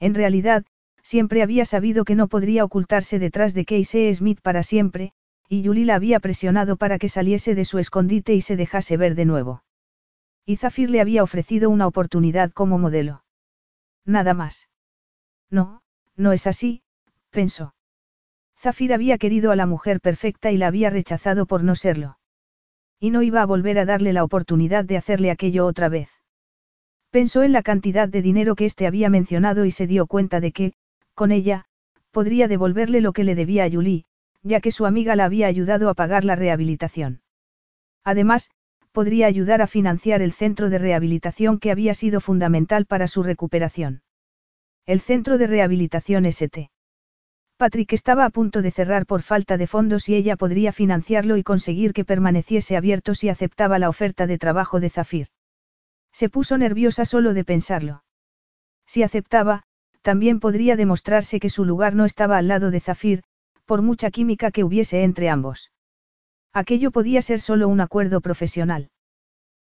En realidad, siempre había sabido que no podría ocultarse detrás de Casey Smith para siempre, y Julie la había presionado para que saliese de su escondite y se dejase ver de nuevo. Y Zafir le había ofrecido una oportunidad como modelo. Nada más. No, no es así, pensó. Zafir había querido a la mujer perfecta y la había rechazado por no serlo. Y no iba a volver a darle la oportunidad de hacerle aquello otra vez. Pensó en la cantidad de dinero que éste había mencionado y se dio cuenta de que, con ella, podría devolverle lo que le debía a Julie, ya que su amiga la había ayudado a pagar la rehabilitación. Además, podría ayudar a financiar el centro de rehabilitación que había sido fundamental para su recuperación. El centro de rehabilitación ST. Patrick estaba a punto de cerrar por falta de fondos y ella podría financiarlo y conseguir que permaneciese abierto si aceptaba la oferta de trabajo de Zafir. Se puso nerviosa solo de pensarlo. Si aceptaba, también podría demostrarse que su lugar no estaba al lado de Zafir, por mucha química que hubiese entre ambos. Aquello podía ser solo un acuerdo profesional.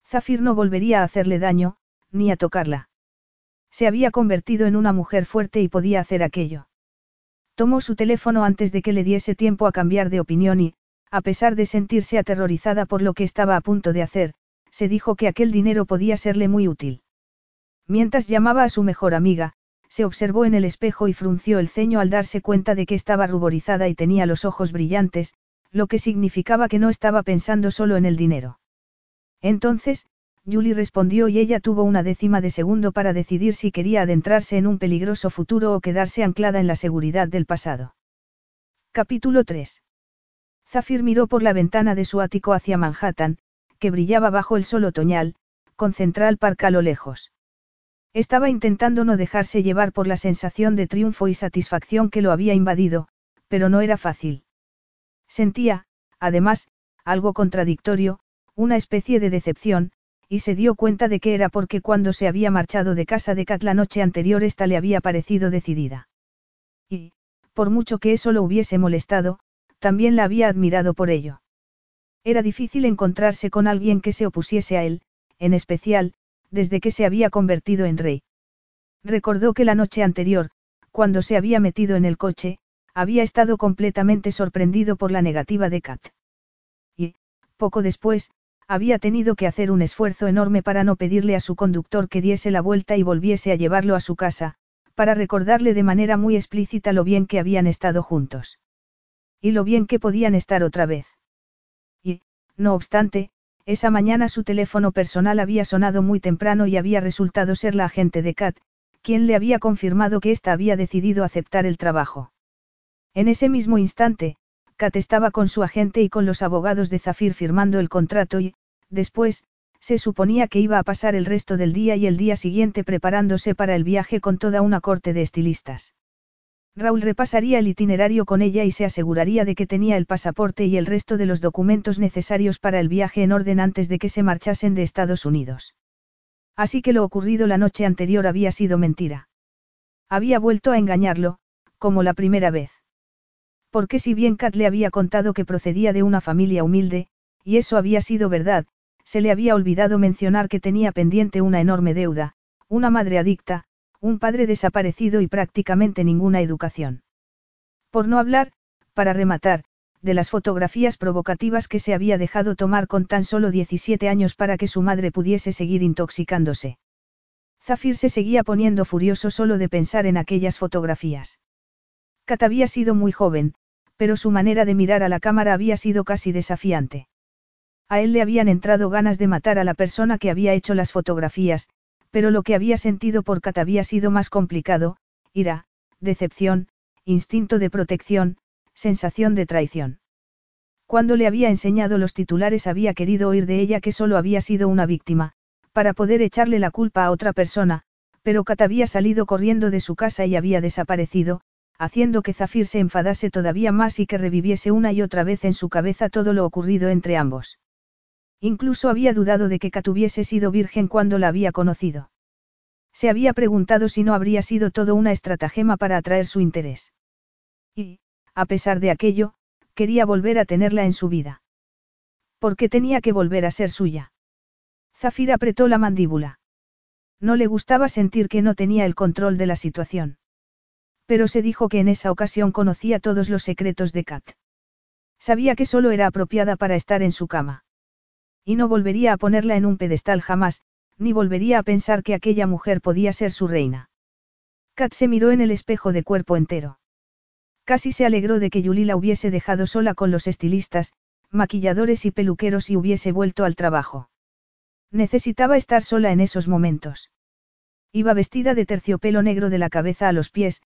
Zafir no volvería a hacerle daño, ni a tocarla. Se había convertido en una mujer fuerte y podía hacer aquello. Tomó su teléfono antes de que le diese tiempo a cambiar de opinión y, a pesar de sentirse aterrorizada por lo que estaba a punto de hacer, se dijo que aquel dinero podía serle muy útil. Mientras llamaba a su mejor amiga, se observó en el espejo y frunció el ceño al darse cuenta de que estaba ruborizada y tenía los ojos brillantes, lo que significaba que no estaba pensando solo en el dinero. Entonces, Julie respondió y ella tuvo una décima de segundo para decidir si quería adentrarse en un peligroso futuro o quedarse anclada en la seguridad del pasado. Capítulo 3. Zafir miró por la ventana de su ático hacia Manhattan, que brillaba bajo el sol otoñal, con Central Park a lo lejos. Estaba intentando no dejarse llevar por la sensación de triunfo y satisfacción que lo había invadido, pero no era fácil. Sentía, además, algo contradictorio, una especie de decepción, y se dio cuenta de que era porque cuando se había marchado de casa de Kat la noche anterior ésta le había parecido decidida. Y, por mucho que eso lo hubiese molestado, también la había admirado por ello. Era difícil encontrarse con alguien que se opusiese a él, en especial, desde que se había convertido en rey. Recordó que la noche anterior, cuando se había metido en el coche, había estado completamente sorprendido por la negativa de Kat. Y, poco después, había tenido que hacer un esfuerzo enorme para no pedirle a su conductor que diese la vuelta y volviese a llevarlo a su casa, para recordarle de manera muy explícita lo bien que habían estado juntos. Y lo bien que podían estar otra vez. Y, no obstante, esa mañana su teléfono personal había sonado muy temprano y había resultado ser la agente de Kat, quien le había confirmado que ésta había decidido aceptar el trabajo. En ese mismo instante, Kat estaba con su agente y con los abogados de Zafir firmando el contrato y, después, se suponía que iba a pasar el resto del día y el día siguiente preparándose para el viaje con toda una corte de estilistas. Raúl repasaría el itinerario con ella y se aseguraría de que tenía el pasaporte y el resto de los documentos necesarios para el viaje en orden antes de que se marchasen de Estados Unidos. Así que lo ocurrido la noche anterior había sido mentira. Había vuelto a engañarlo, como la primera vez. Porque si bien Kat le había contado que procedía de una familia humilde, y eso había sido verdad, se le había olvidado mencionar que tenía pendiente una enorme deuda, una madre adicta, un padre desaparecido y prácticamente ninguna educación. Por no hablar, para rematar, de las fotografías provocativas que se había dejado tomar con tan solo 17 años para que su madre pudiese seguir intoxicándose. Zafir se seguía poniendo furioso solo de pensar en aquellas fotografías. Kat había sido muy joven, pero su manera de mirar a la cámara había sido casi desafiante. A él le habían entrado ganas de matar a la persona que había hecho las fotografías, pero lo que había sentido por Kat había sido más complicado, ira, decepción, instinto de protección, sensación de traición. Cuando le había enseñado los titulares había querido oír de ella que solo había sido una víctima, para poder echarle la culpa a otra persona, pero Kat había salido corriendo de su casa y había desaparecido, haciendo que Zafir se enfadase todavía más y que reviviese una y otra vez en su cabeza todo lo ocurrido entre ambos. Incluso había dudado de que Kat hubiese sido virgen cuando la había conocido. Se había preguntado si no habría sido todo una estratagema para atraer su interés. Y, a pesar de aquello, quería volver a tenerla en su vida. ¿Por qué tenía que volver a ser suya? Zafir apretó la mandíbula. No le gustaba sentir que no tenía el control de la situación. Pero se dijo que en esa ocasión conocía todos los secretos de Kat. Sabía que solo era apropiada para estar en su cama. Y no volvería a ponerla en un pedestal jamás, ni volvería a pensar que aquella mujer podía ser su reina. Kat se miró en el espejo de cuerpo entero. Casi se alegró de que Yuli la hubiese dejado sola con los estilistas, maquilladores y peluqueros y hubiese vuelto al trabajo. Necesitaba estar sola en esos momentos. Iba vestida de terciopelo negro de la cabeza a los pies,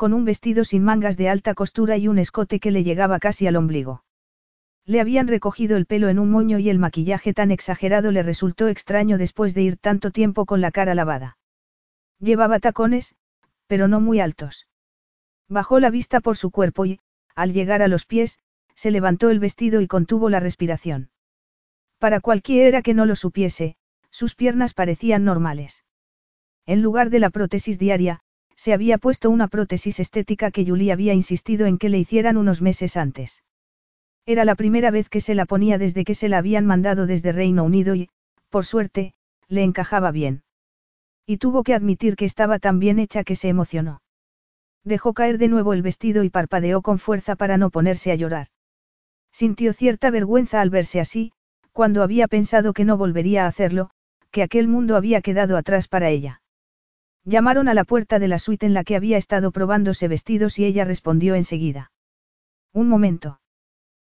con un vestido sin mangas de alta costura y un escote que le llegaba casi al ombligo. Le habían recogido el pelo en un moño y el maquillaje tan exagerado le resultó extraño después de ir tanto tiempo con la cara lavada. Llevaba tacones, pero no muy altos. Bajó la vista por su cuerpo y, al llegar a los pies, se levantó el vestido y contuvo la respiración. Para cualquiera que no lo supiese, sus piernas parecían normales. En lugar de la prótesis diaria, se había puesto una prótesis estética que Julie había insistido en que le hicieran unos meses antes. Era la primera vez que se la ponía desde que se la habían mandado desde Reino Unido y, por suerte, le encajaba bien. Y tuvo que admitir que estaba tan bien hecha que se emocionó. Dejó caer de nuevo el vestido y parpadeó con fuerza para no ponerse a llorar. Sintió cierta vergüenza al verse así, cuando había pensado que no volvería a hacerlo, que aquel mundo había quedado atrás para ella. Llamaron a la puerta de la suite en la que había estado probándose vestidos y ella respondió enseguida. Un momento.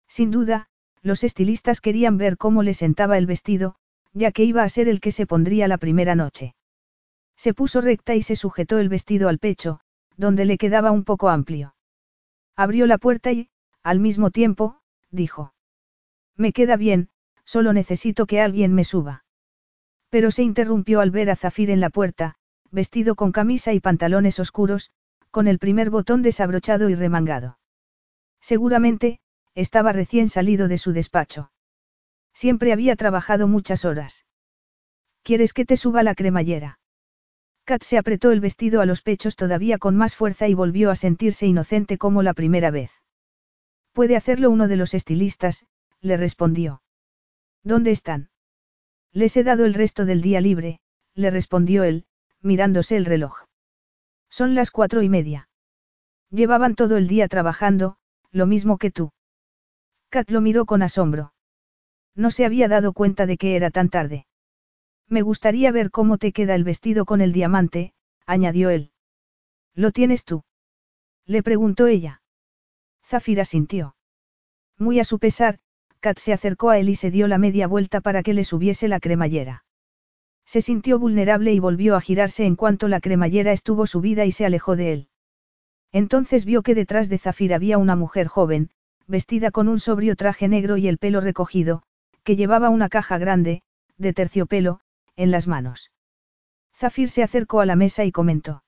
Sin duda, los estilistas querían ver cómo le sentaba el vestido, ya que iba a ser el que se pondría la primera noche. Se puso recta y se sujetó el vestido al pecho, donde le quedaba un poco amplio. Abrió la puerta y, al mismo tiempo, dijo. Me queda bien, solo necesito que alguien me suba. Pero se interrumpió al ver a Zafir en la puerta, vestido con camisa y pantalones oscuros, con el primer botón desabrochado y remangado. Seguramente, estaba recién salido de su despacho. Siempre había trabajado muchas horas. ¿Quieres que te suba la cremallera? Kat se apretó el vestido a los pechos todavía con más fuerza y volvió a sentirse inocente como la primera vez. Puede hacerlo uno de los estilistas, le respondió. ¿Dónde están? Les he dado el resto del día libre, le respondió él, mirándose el reloj. Son las cuatro y media. Llevaban todo el día trabajando, lo mismo que tú. Kat lo miró con asombro. No se había dado cuenta de que era tan tarde. Me gustaría ver cómo te queda el vestido con el diamante, añadió él. ¿Lo tienes tú? Le preguntó ella. Zafira sintió. Muy a su pesar, Kat se acercó a él y se dio la media vuelta para que le subiese la cremallera. Se sintió vulnerable y volvió a girarse en cuanto la cremallera estuvo subida y se alejó de él. Entonces vio que detrás de Zafir había una mujer joven, vestida con un sobrio traje negro y el pelo recogido, que llevaba una caja grande, de terciopelo, en las manos. Zafir se acercó a la mesa y comentó.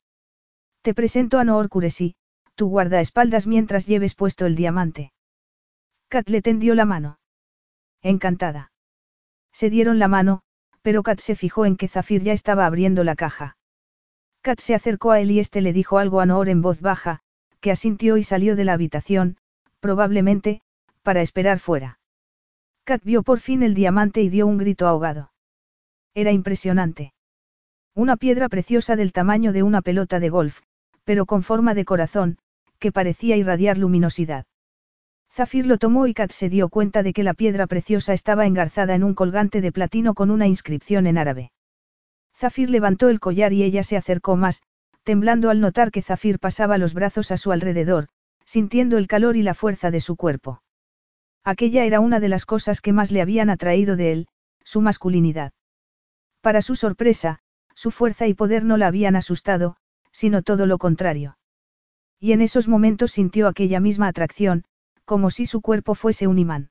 Te presento a Noor Kuresi, tu guardaespaldas mientras lleves puesto el diamante. Kat le tendió la mano. Encantada. Se dieron la mano, pero Kat se fijó en que Zafir ya estaba abriendo la caja. Kat se acercó a él y este le dijo algo a Noor en voz baja, que asintió y salió de la habitación, probablemente, para esperar fuera. Kat vio por fin el diamante y dio un grito ahogado. Era impresionante. Una piedra preciosa del tamaño de una pelota de golf, pero con forma de corazón, que parecía irradiar luminosidad. Zafir lo tomó y Kat se dio cuenta de que la piedra preciosa estaba engarzada en un colgante de platino con una inscripción en árabe. Zafir levantó el collar y ella se acercó más, temblando al notar que Zafir pasaba los brazos a su alrededor, sintiendo el calor y la fuerza de su cuerpo. Aquella era una de las cosas que más le habían atraído de él, su masculinidad. Para su sorpresa, su fuerza y poder no la habían asustado, sino todo lo contrario. Y en esos momentos sintió aquella misma atracción, como si su cuerpo fuese un imán.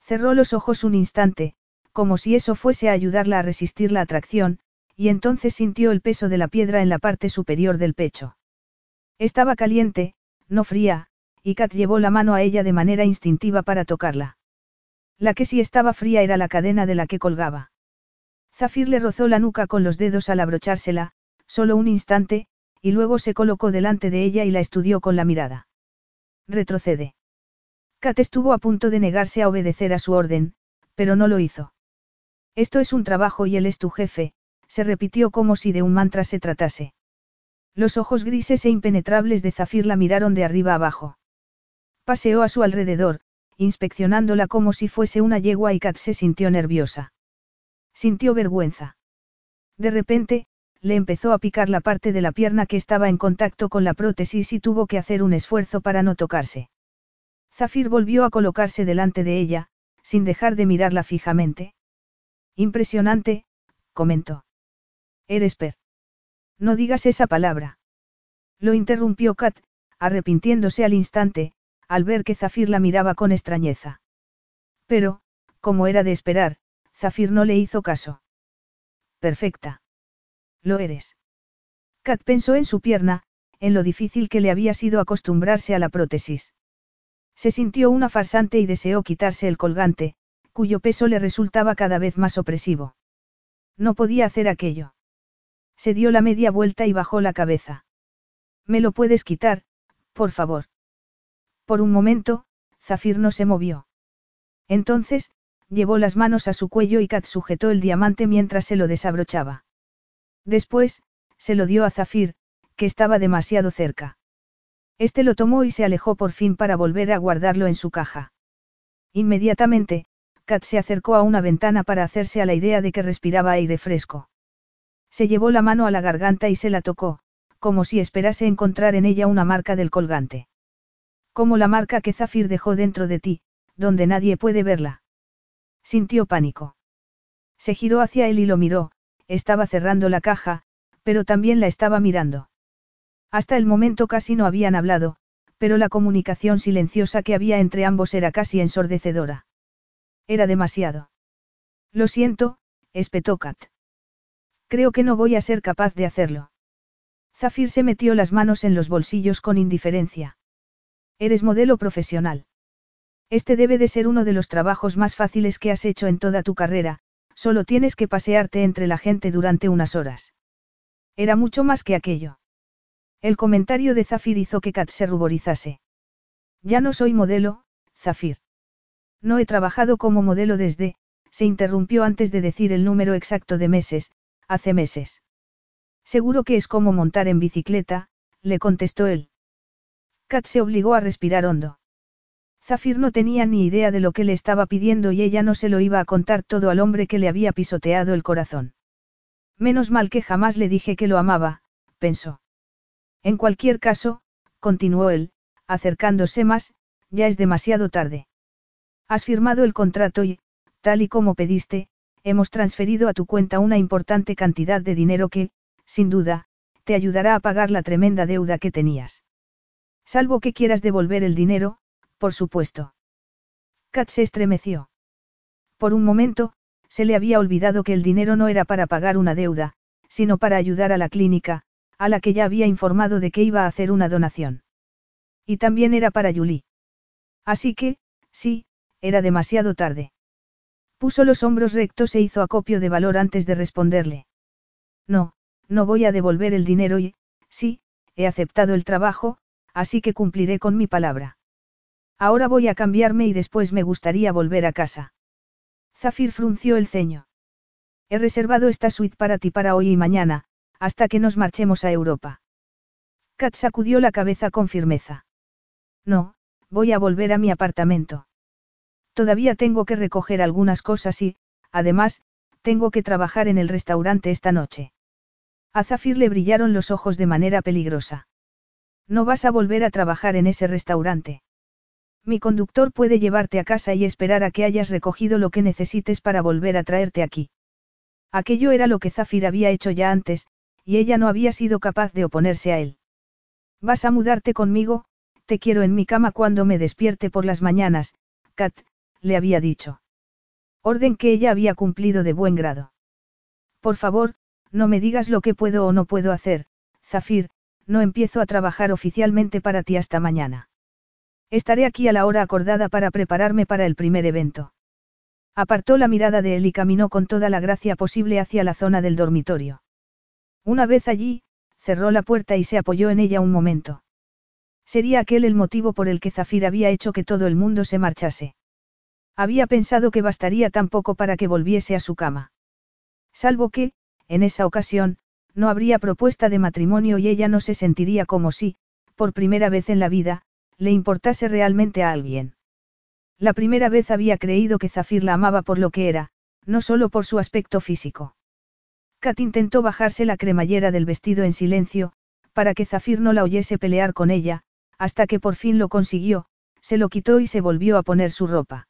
Cerró los ojos un instante, como si eso fuese a ayudarla a resistir la atracción, y entonces sintió el peso de la piedra en la parte superior del pecho. Estaba caliente, no fría, y Kat llevó la mano a ella de manera instintiva para tocarla. La que sí estaba fría era la cadena de la que colgaba. Zafir le rozó la nuca con los dedos al abrochársela, solo un instante, y luego se colocó delante de ella y la estudió con la mirada. Retrocede. Kat estuvo a punto de negarse a obedecer a su orden, pero no lo hizo. Esto es un trabajo y él es tu jefe, se repitió como si de un mantra se tratase. Los ojos grises e impenetrables de Zafir la miraron de arriba abajo. Paseó a su alrededor, inspeccionándola como si fuese una yegua y Kat se sintió nerviosa. Sintió vergüenza. De repente, le empezó a picar la parte de la pierna que estaba en contacto con la prótesis y tuvo que hacer un esfuerzo para no tocarse. Zafir volvió a colocarse delante de ella, sin dejar de mirarla fijamente. Impresionante, comentó. Eres per. No digas esa palabra. Lo interrumpió Kat, arrepintiéndose al instante, al ver que Zafir la miraba con extrañeza. Pero, como era de esperar, Zafir no le hizo caso. Perfecta. Lo eres. Kat pensó en su pierna, en lo difícil que le había sido acostumbrarse a la prótesis. Se sintió una farsante y deseó quitarse el colgante, cuyo peso le resultaba cada vez más opresivo. No podía hacer aquello. Se dio la media vuelta y bajó la cabeza. ¿Me lo puedes quitar, por favor? Por un momento, Zafir no se movió. Entonces, llevó las manos a su cuello y Kat sujetó el diamante mientras se lo desabrochaba. Después, se lo dio a Zafir, que estaba demasiado cerca. Este lo tomó y se alejó por fin para volver a guardarlo en su caja. Inmediatamente, Kat se acercó a una ventana para hacerse a la idea de que respiraba aire fresco. Se llevó la mano a la garganta y se la tocó, como si esperase encontrar en ella una marca del colgante. Como la marca que Zafir dejó dentro de ti, donde nadie puede verla. Sintió pánico. Se giró hacia él y lo miró, estaba cerrando la caja, pero también la estaba mirando. Hasta el momento casi no habían hablado, pero la comunicación silenciosa que había entre ambos era casi ensordecedora. Era demasiado. Lo siento, espetó Kat. Creo que no voy a ser capaz de hacerlo. Zafir se metió las manos en los bolsillos con indiferencia. Eres modelo profesional. Este debe de ser uno de los trabajos más fáciles que has hecho en toda tu carrera, solo tienes que pasearte entre la gente durante unas horas. Era mucho más que aquello. El comentario de Zafir hizo que Kat se ruborizase. Ya no soy modelo, Zafir. No he trabajado como modelo desde, se interrumpió antes de decir el número exacto de meses, hace meses. Seguro que es como montar en bicicleta, le contestó él. Kat se obligó a respirar hondo. Zafir no tenía ni idea de lo que le estaba pidiendo y ella no se lo iba a contar todo al hombre que le había pisoteado el corazón. Menos mal que jamás le dije que lo amaba, pensó. En cualquier caso, continuó él, acercándose más, ya es demasiado tarde. Has firmado el contrato y, tal y como pediste, hemos transferido a tu cuenta una importante cantidad de dinero que, sin duda, te ayudará a pagar la tremenda deuda que tenías. Salvo que quieras devolver el dinero, por supuesto. Kat se estremeció. Por un momento, se le había olvidado que el dinero no era para pagar una deuda, sino para ayudar a la clínica, a la que ya había informado de que iba a hacer una donación. Y también era para Julie. Así que, sí, era demasiado tarde. Puso los hombros rectos e hizo acopio de valor antes de responderle. No, no voy a devolver el dinero y, sí, he aceptado el trabajo, así que cumpliré con mi palabra. Ahora voy a cambiarme y después me gustaría volver a casa. Zafir frunció el ceño. He reservado esta suite para ti para hoy y mañana, hasta que nos marchemos a Europa. Kat sacudió la cabeza con firmeza. No, voy a volver a mi apartamento. Todavía tengo que recoger algunas cosas y, además, tengo que trabajar en el restaurante esta noche. A Zafir le brillaron los ojos de manera peligrosa. No vas a volver a trabajar en ese restaurante. Mi conductor puede llevarte a casa y esperar a que hayas recogido lo que necesites para volver a traerte aquí. Aquello era lo que Zafir había hecho ya antes, y ella no había sido capaz de oponerse a él. Vas a mudarte conmigo, te quiero en mi cama cuando me despierte por las mañanas, Kat, le había dicho. Orden que ella había cumplido de buen grado. Por favor, no me digas lo que puedo o no puedo hacer, Zafir, no empiezo a trabajar oficialmente para ti hasta mañana. Estaré aquí a la hora acordada para prepararme para el primer evento. Apartó la mirada de él y caminó con toda la gracia posible hacia la zona del dormitorio. Una vez allí, cerró la puerta y se apoyó en ella un momento. Sería aquel el motivo por el que Zafir había hecho que todo el mundo se marchase. Había pensado que bastaría tan poco para que volviese a su cama. Salvo que, en esa ocasión, no habría propuesta de matrimonio y ella no se sentiría como si, por primera vez en la vida, le importase realmente a alguien. La primera vez había creído que Zafir la amaba por lo que era, no solo por su aspecto físico. Kat intentó bajarse la cremallera del vestido en silencio, para que Zafir no la oyese pelear con ella, hasta que por fin lo consiguió, se lo quitó y se volvió a poner su ropa.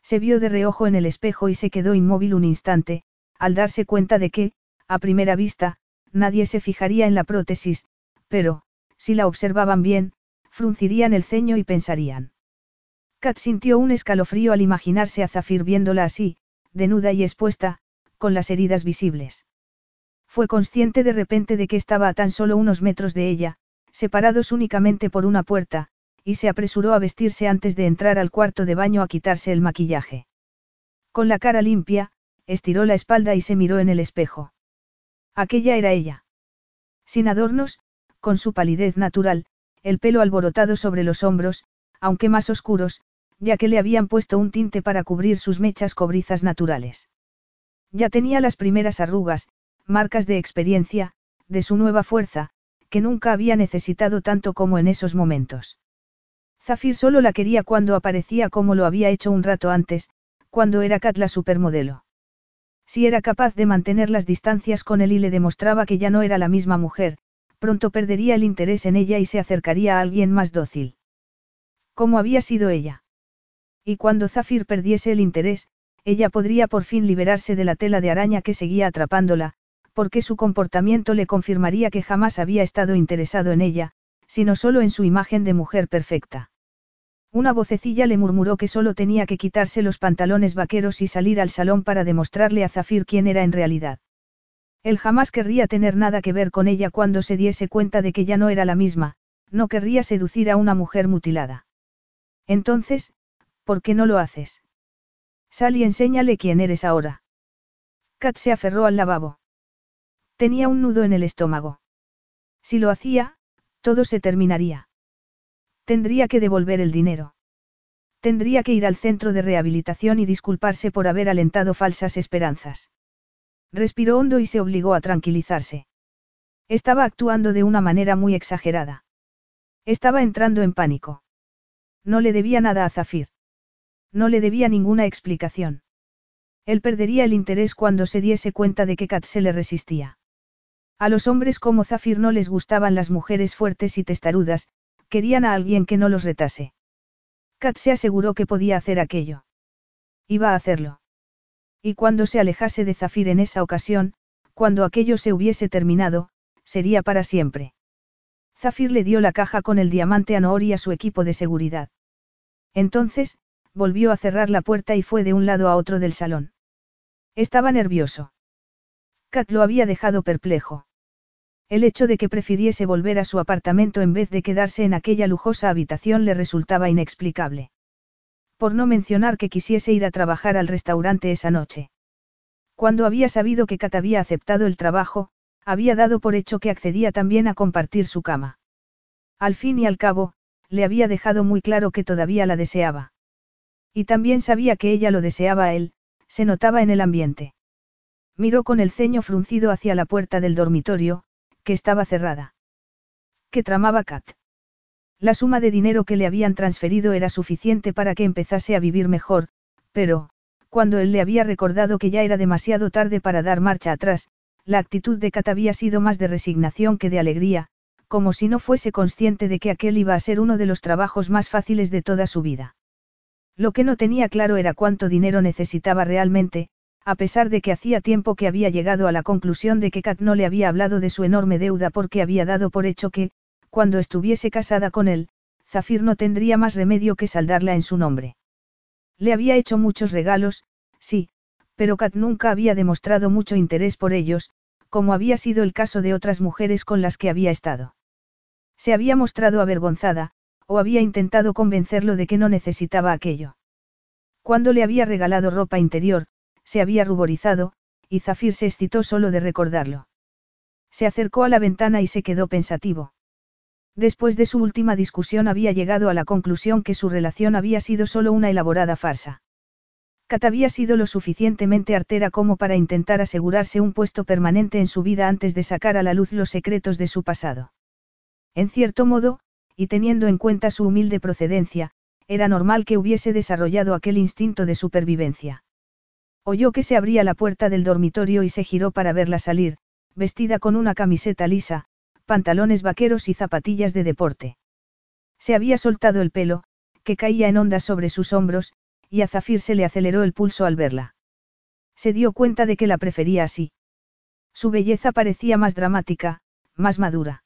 Se vio de reojo en el espejo y se quedó inmóvil un instante, al darse cuenta de que, a primera vista, nadie se fijaría en la prótesis, pero, si la observaban bien, fruncirían el ceño y pensarían. Kat sintió un escalofrío al imaginarse a Zafir viéndola así, denuda y expuesta, con las heridas visibles. Fue consciente de repente de que estaba a tan solo unos metros de ella, separados únicamente por una puerta, y se apresuró a vestirse antes de entrar al cuarto de baño a quitarse el maquillaje. Con la cara limpia, estiró la espalda y se miró en el espejo. Aquella era ella. Sin adornos, con su palidez natural, el pelo alborotado sobre los hombros, aunque más oscuros, ya que le habían puesto un tinte para cubrir sus mechas cobrizas naturales. Ya tenía las primeras arrugas, marcas de experiencia, de su nueva fuerza, que nunca había necesitado tanto como en esos momentos. Zafir solo la quería cuando aparecía como lo había hecho un rato antes, cuando era Kat la supermodelo. Si era capaz de mantener las distancias con él y le demostraba que ya no era la misma mujer, pronto perdería el interés en ella y se acercaría a alguien más dócil. ¿Cómo había sido ella? Y cuando Zafir perdiese el interés, ella podría por fin liberarse de la tela de araña que seguía atrapándola, porque su comportamiento le confirmaría que jamás había estado interesado en ella, sino solo en su imagen de mujer perfecta. Una vocecilla le murmuró que solo tenía que quitarse los pantalones vaqueros y salir al salón para demostrarle a Zafir quién era en realidad. Él jamás querría tener nada que ver con ella cuando se diese cuenta de que ya no era la misma, no querría seducir a una mujer mutilada. Entonces, ¿por qué no lo haces? Sal y enséñale quién eres ahora. Kat se aferró al lavabo. Tenía un nudo en el estómago. Si lo hacía, todo se terminaría. Tendría que devolver el dinero. Tendría que ir al centro de rehabilitación y disculparse por haber alentado falsas esperanzas. Respiró hondo y se obligó a tranquilizarse. Estaba actuando de una manera muy exagerada. Estaba entrando en pánico. No le debía nada a Zafir. No le debía ninguna explicación. Él perdería el interés cuando se diese cuenta de que Kat se le resistía. A los hombres como Zafir no les gustaban las mujeres fuertes y testarudas, querían a alguien que no los retase. Kat se aseguró que podía hacer aquello. Iba a hacerlo. Y cuando se alejase de Zafir en esa ocasión, cuando aquello se hubiese terminado, sería para siempre. Zafir le dio la caja con el diamante a Noor y a su equipo de seguridad. Entonces, volvió a cerrar la puerta y fue de un lado a otro del salón. Estaba nervioso. Kat lo había dejado perplejo. El hecho de que prefiriese volver a su apartamento en vez de quedarse en aquella lujosa habitación le resultaba inexplicable. Por no mencionar que quisiese ir a trabajar al restaurante esa noche. Cuando había sabido que Kat había aceptado el trabajo, había dado por hecho que accedía también a compartir su cama. Al fin y al cabo, le había dejado muy claro que todavía la deseaba. Y también sabía que ella lo deseaba a él, se notaba en el ambiente. Miró con el ceño fruncido hacia la puerta del dormitorio, que estaba cerrada. ¿Qué tramaba Kat? La suma de dinero que le habían transferido era suficiente para que empezase a vivir mejor, pero, cuando él le había recordado que ya era demasiado tarde para dar marcha atrás, la actitud de Kat había sido más de resignación que de alegría, como si no fuese consciente de que aquel iba a ser uno de los trabajos más fáciles de toda su vida. Lo que no tenía claro era cuánto dinero necesitaba realmente, a pesar de que hacía tiempo que había llegado a la conclusión de que Kat no le había hablado de su enorme deuda porque había dado por hecho que, cuando estuviese casada con él, Zafir no tendría más remedio que saldarla en su nombre. Le había hecho muchos regalos, sí, pero Kat nunca había demostrado mucho interés por ellos, como había sido el caso de otras mujeres con las que había estado. Se había mostrado avergonzada, o había intentado convencerlo de que no necesitaba aquello. Cuando le había regalado ropa interior, se había ruborizado, y Zafir se excitó solo de recordarlo. Se acercó a la ventana y se quedó pensativo. Después de su última discusión había llegado a la conclusión que su relación había sido solo una elaborada farsa. Kat había sido lo suficientemente artera como para intentar asegurarse un puesto permanente en su vida antes de sacar a la luz los secretos de su pasado. En cierto modo, y teniendo en cuenta su humilde procedencia, era normal que hubiese desarrollado aquel instinto de supervivencia. Oyó que se abría la puerta del dormitorio y se giró para verla salir, vestida con una camiseta lisa, pantalones vaqueros y zapatillas de deporte. Se había soltado el pelo, que caía en ondas sobre sus hombros, y a Zafir se le aceleró el pulso al verla. Se dio cuenta de que la prefería así. Su belleza parecía más dramática, más madura.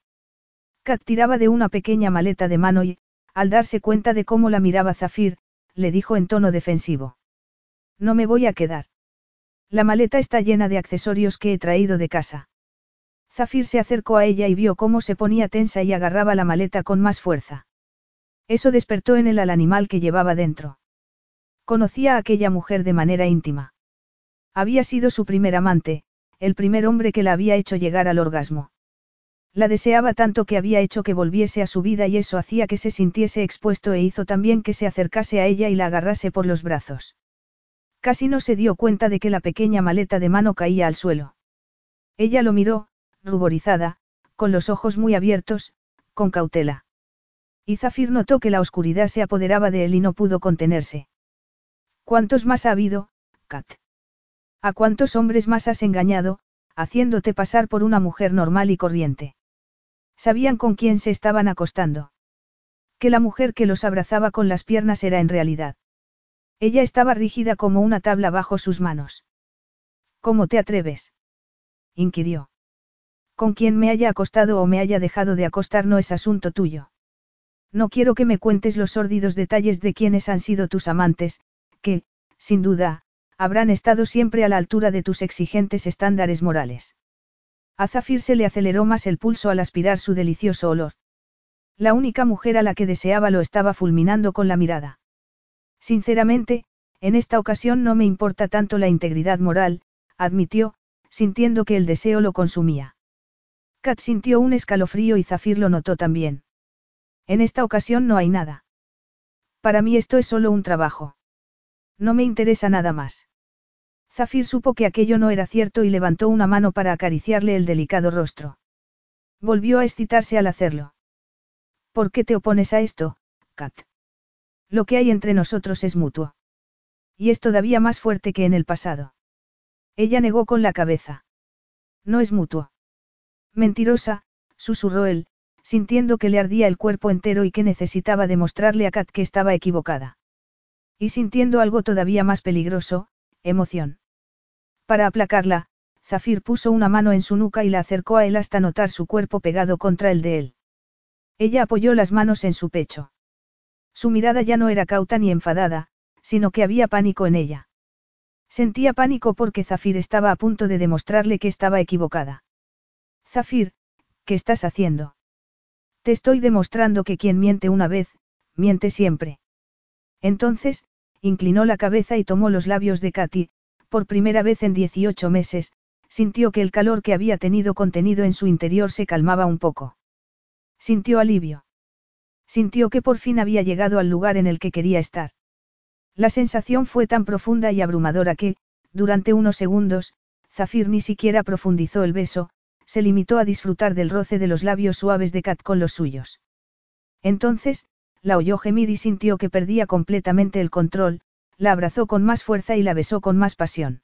Kat tiraba de una pequeña maleta de mano y, al darse cuenta de cómo la miraba Zafir, le dijo en tono defensivo. No me voy a quedar. La maleta está llena de accesorios que he traído de casa. Zafir se acercó a ella y vio cómo se ponía tensa y agarraba la maleta con más fuerza. Eso despertó en él al animal que llevaba dentro. Conocía a aquella mujer de manera íntima. Había sido su primer amante, el primer hombre que la había hecho llegar al orgasmo. La deseaba tanto que había hecho que volviese a su vida y eso hacía que se sintiese expuesto e hizo también que se acercase a ella y la agarrase por los brazos. Casi no se dio cuenta de que la pequeña maleta de mano caía al suelo. Ella lo miró, ruborizada, con los ojos muy abiertos, con cautela. Y Zafir notó que la oscuridad se apoderaba de él y no pudo contenerse. ¿Cuántos más ha habido, Kat? ¿A cuántos hombres más has engañado, haciéndote pasar por una mujer normal y corriente? Sabían con quién se estaban acostando. Que la mujer que los abrazaba con las piernas era en realidad. Ella estaba rígida como una tabla bajo sus manos. ¿Cómo te atreves? inquirió. Con quien me haya acostado o me haya dejado de acostar no es asunto tuyo. No quiero que me cuentes los sórdidos detalles de quienes han sido tus amantes, que, sin duda, habrán estado siempre a la altura de tus exigentes estándares morales. A Zafir se le aceleró más el pulso al aspirar su delicioso olor. La única mujer a la que deseaba lo estaba fulminando con la mirada. Sinceramente, en esta ocasión no me importa tanto la integridad moral, admitió, sintiendo que el deseo lo consumía. Kat sintió un escalofrío y Zafir lo notó también. En esta ocasión no hay nada. Para mí esto es solo un trabajo. No me interesa nada más. Zafir supo que aquello no era cierto y levantó una mano para acariciarle el delicado rostro. Volvió a excitarse al hacerlo. ¿Por qué te opones a esto, Kat? Lo que hay entre nosotros es mutuo. Y es todavía más fuerte que en el pasado. Ella negó con la cabeza. No es mutuo. Mentirosa, susurró él, sintiendo que le ardía el cuerpo entero y que necesitaba demostrarle a Kat que estaba equivocada. Y sintiendo algo todavía más peligroso, emoción. Para aplacarla, Zafir puso una mano en su nuca y la acercó a él hasta notar su cuerpo pegado contra el de él. Ella apoyó las manos en su pecho. Su mirada ya no era cauta ni enfadada, sino que había pánico en ella. Sentía pánico porque Zafir estaba a punto de demostrarle que estaba equivocada. Zafir, ¿qué estás haciendo? Te estoy demostrando que quien miente una vez, miente siempre. Entonces, inclinó la cabeza y tomó los labios de Katy, por primera vez en 18 meses, sintió que el calor que había tenido contenido en su interior se calmaba un poco. Sintió alivio. Sintió que por fin había llegado al lugar en el que quería estar. La sensación fue tan profunda y abrumadora que, durante unos segundos, Zafir ni siquiera profundizó el beso, se limitó a disfrutar del roce de los labios suaves de Kat con los suyos. Entonces, la oyó gemir y sintió que perdía completamente el control, la abrazó con más fuerza y la besó con más pasión.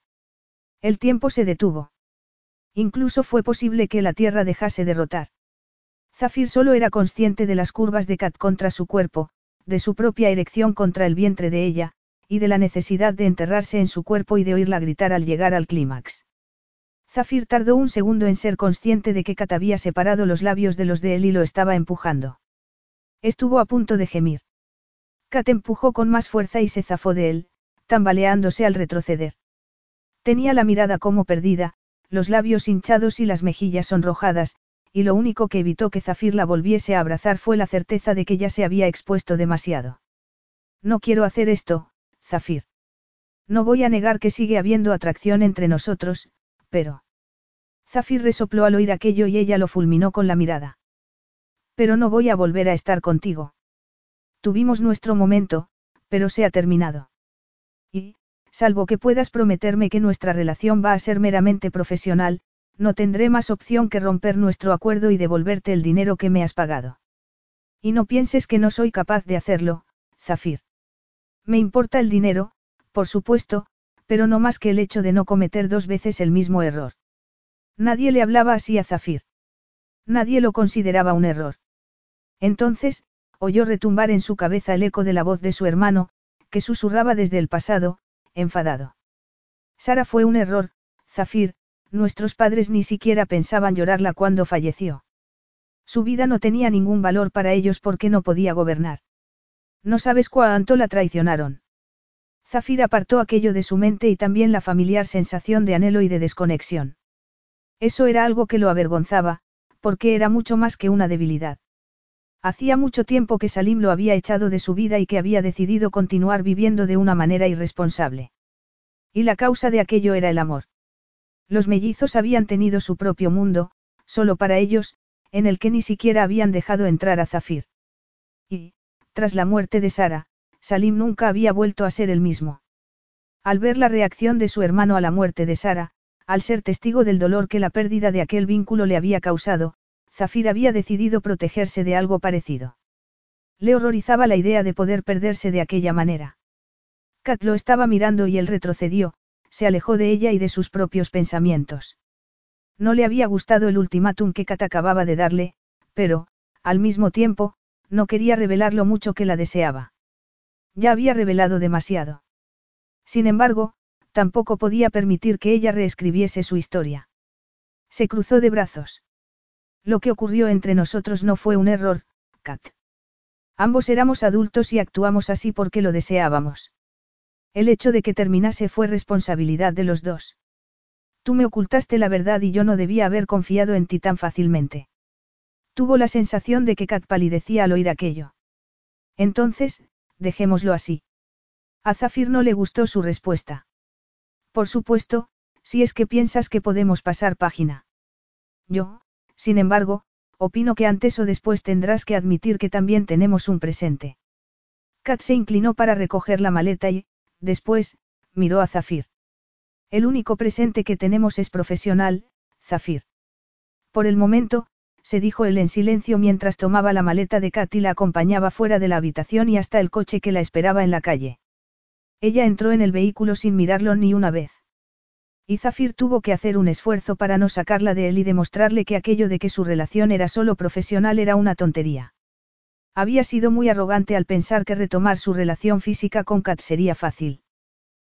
El tiempo se detuvo. Incluso fue posible que la tierra dejase de rotar. Zafir solo era consciente de las curvas de Kat contra su cuerpo, de su propia erección contra el vientre de ella, y de la necesidad de enterrarse en su cuerpo y de oírla gritar al llegar al clímax. Zafir tardó un segundo en ser consciente de que Kat había separado los labios de los de él y lo estaba empujando. Estuvo a punto de gemir. Kat empujó con más fuerza y se zafó de él, tambaleándose al retroceder. Tenía la mirada como perdida, los labios hinchados y las mejillas sonrojadas, y lo único que evitó que Zafir la volviese a abrazar fue la certeza de que ya se había expuesto demasiado. No quiero hacer esto, Zafir. No voy a negar que sigue habiendo atracción entre nosotros, pero... Zafir resopló al oír aquello y ella lo fulminó con la mirada. Pero no voy a volver a estar contigo. Tuvimos nuestro momento, pero se ha terminado. Y, salvo que puedas prometerme que nuestra relación va a ser meramente profesional, no tendré más opción que romper nuestro acuerdo y devolverte el dinero que me has pagado. Y no pienses que no soy capaz de hacerlo, Zafir. Me importa el dinero, por supuesto, pero no más que el hecho de no cometer dos veces el mismo error. Nadie le hablaba así a Zafir. Nadie lo consideraba un error. Entonces, oyó retumbar en su cabeza el eco de la voz de su hermano, que susurraba desde el pasado, enfadado. Sara fue un error, Zafir, nuestros padres ni siquiera pensaban llorarla cuando falleció. Su vida no tenía ningún valor para ellos porque no podía gobernar. No sabes cuánto la traicionaron. Zafir apartó aquello de su mente y también la familiar sensación de anhelo y de desconexión. Eso era algo que lo avergonzaba, porque era mucho más que una debilidad. Hacía mucho tiempo que Salim lo había echado de su vida y que había decidido continuar viviendo de una manera irresponsable. Y la causa de aquello era el amor. Los mellizos habían tenido su propio mundo, solo para ellos, en el que ni siquiera habían dejado entrar a Zafir. Y, tras la muerte de Sara, Salim nunca había vuelto a ser el mismo. Al ver la reacción de su hermano a la muerte de Sara, al ser testigo del dolor que la pérdida de aquel vínculo le había causado, Zafir había decidido protegerse de algo parecido. Le horrorizaba la idea de poder perderse de aquella manera. Kat lo estaba mirando y él retrocedió, se alejó de ella y de sus propios pensamientos. No le había gustado el ultimátum que Kat acababa de darle, pero, al mismo tiempo, no quería revelar lo mucho que la deseaba. Ya había revelado demasiado. Sin embargo, tampoco podía permitir que ella reescribiese su historia. Se cruzó de brazos. Lo que ocurrió entre nosotros no fue un error, Kat. Ambos éramos adultos y actuamos así porque lo deseábamos. El hecho de que terminase fue responsabilidad de los dos. Tú me ocultaste la verdad y yo no debía haber confiado en ti tan fácilmente. Tuvo la sensación de que Kat palidecía al oír aquello. Entonces, dejémoslo así. A Zafir no le gustó su respuesta. Por supuesto, si es que piensas que podemos pasar página. Yo, sin embargo, opino que antes o después tendrás que admitir que también tenemos un presente. Kat se inclinó para recoger la maleta y, después, miró a Zafir. El único presente que tenemos es profesional, Zafir. Por el momento, se dijo él en silencio mientras tomaba la maleta de Kat y la acompañaba fuera de la habitación y hasta el coche que la esperaba en la calle. Ella entró en el vehículo sin mirarlo ni una vez. Y Zafir tuvo que hacer un esfuerzo para no sacarla de él y demostrarle que aquello de que su relación era solo profesional era una tontería. Había sido muy arrogante al pensar que retomar su relación física con Kat sería fácil.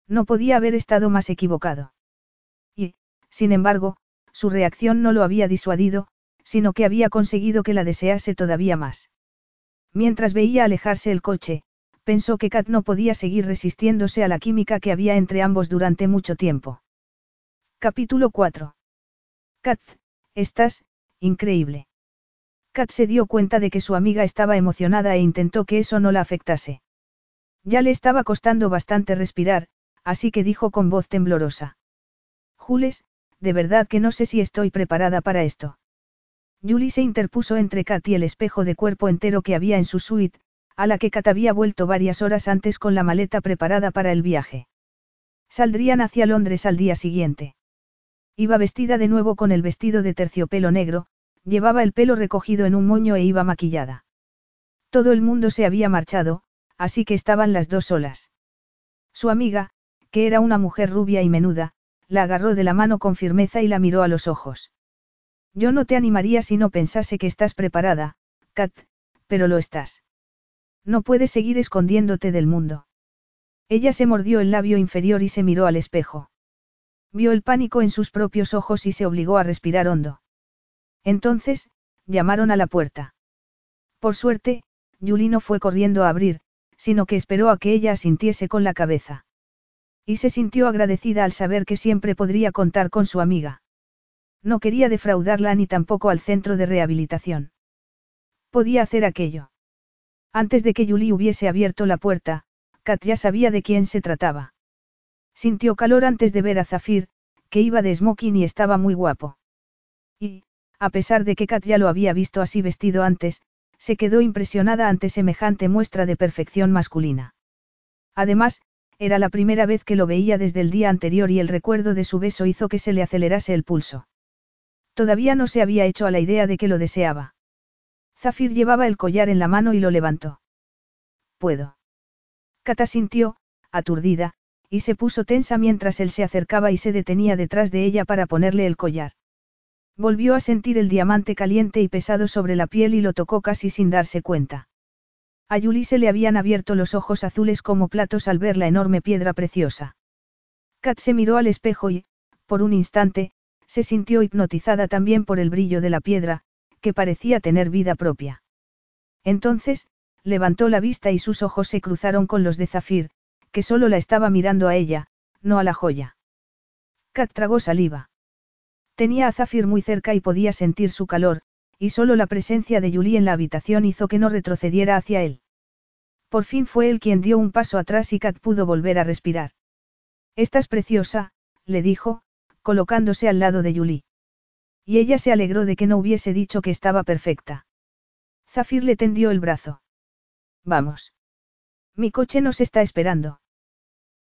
No podía haber estado más equivocado. Y, sin embargo, su reacción no lo había disuadido, sino que había conseguido que la desease todavía más. Mientras veía alejarse el coche, pensó que Kat no podía seguir resistiéndose a la química que había entre ambos durante mucho tiempo. Capítulo 4. Kat, estás, increíble. Kat se dio cuenta de que su amiga estaba emocionada e intentó que eso no la afectase. Ya le estaba costando bastante respirar, así que dijo con voz temblorosa. Jules, de verdad que no sé si estoy preparada para esto. Julie se interpuso entre Kat y el espejo de cuerpo entero que había en su suite, a la que Kat había vuelto varias horas antes con la maleta preparada para el viaje. Saldrían hacia Londres al día siguiente. Iba vestida de nuevo con el vestido de terciopelo negro, llevaba el pelo recogido en un moño e iba maquillada. Todo el mundo se había marchado, así que estaban las dos solas. Su amiga, que era una mujer rubia y menuda, la agarró de la mano con firmeza y la miró a los ojos. Yo no te animaría si no pensase que estás preparada, Kat, pero lo estás. No puedes seguir escondiéndote del mundo. Ella se mordió el labio inferior y se miró al espejo. Vio el pánico en sus propios ojos y se obligó a respirar hondo. Entonces, llamaron a la puerta. Por suerte, Yuli no fue corriendo a abrir, sino que esperó a que ella asintiese con la cabeza. Y se sintió agradecida al saber que siempre podría contar con su amiga. No quería defraudarla ni tampoco al centro de rehabilitación. Podía hacer aquello. Antes de que Julie hubiese abierto la puerta, Kat ya sabía de quién se trataba. Sintió calor antes de ver a Zafir, que iba de smoking y estaba muy guapo. Y, a pesar de que Kat ya lo había visto así vestido antes, se quedó impresionada ante semejante muestra de perfección masculina. Además, era la primera vez que lo veía desde el día anterior y el recuerdo de su beso hizo que se le acelerase el pulso. Todavía no se había hecho a la idea de que lo deseaba. Zafir llevaba el collar en la mano y lo levantó. Puedo. Kata sintió, aturdida, y se puso tensa mientras él se acercaba y se detenía detrás de ella para ponerle el collar. Volvió a sentir el diamante caliente y pesado sobre la piel y lo tocó casi sin darse cuenta. A Yuli se le habían abierto los ojos azules como platos al ver la enorme piedra preciosa. Kat se miró al espejo y, por un instante, se sintió hipnotizada también por el brillo de la piedra, que parecía tener vida propia. Entonces, levantó la vista y sus ojos se cruzaron con los de Zafir, que solo la estaba mirando a ella, no a la joya. Kat tragó saliva. Tenía a Zafir muy cerca y podía sentir su calor, y solo la presencia de Julie en la habitación hizo que no retrocediera hacia él. Por fin fue él quien dio un paso atrás y Kat pudo volver a respirar. Estás preciosa, le dijo, colocándose al lado de Julie. Y ella se alegró de que no hubiese dicho que estaba perfecta. Zafir le tendió el brazo. Vamos. Mi coche nos está esperando.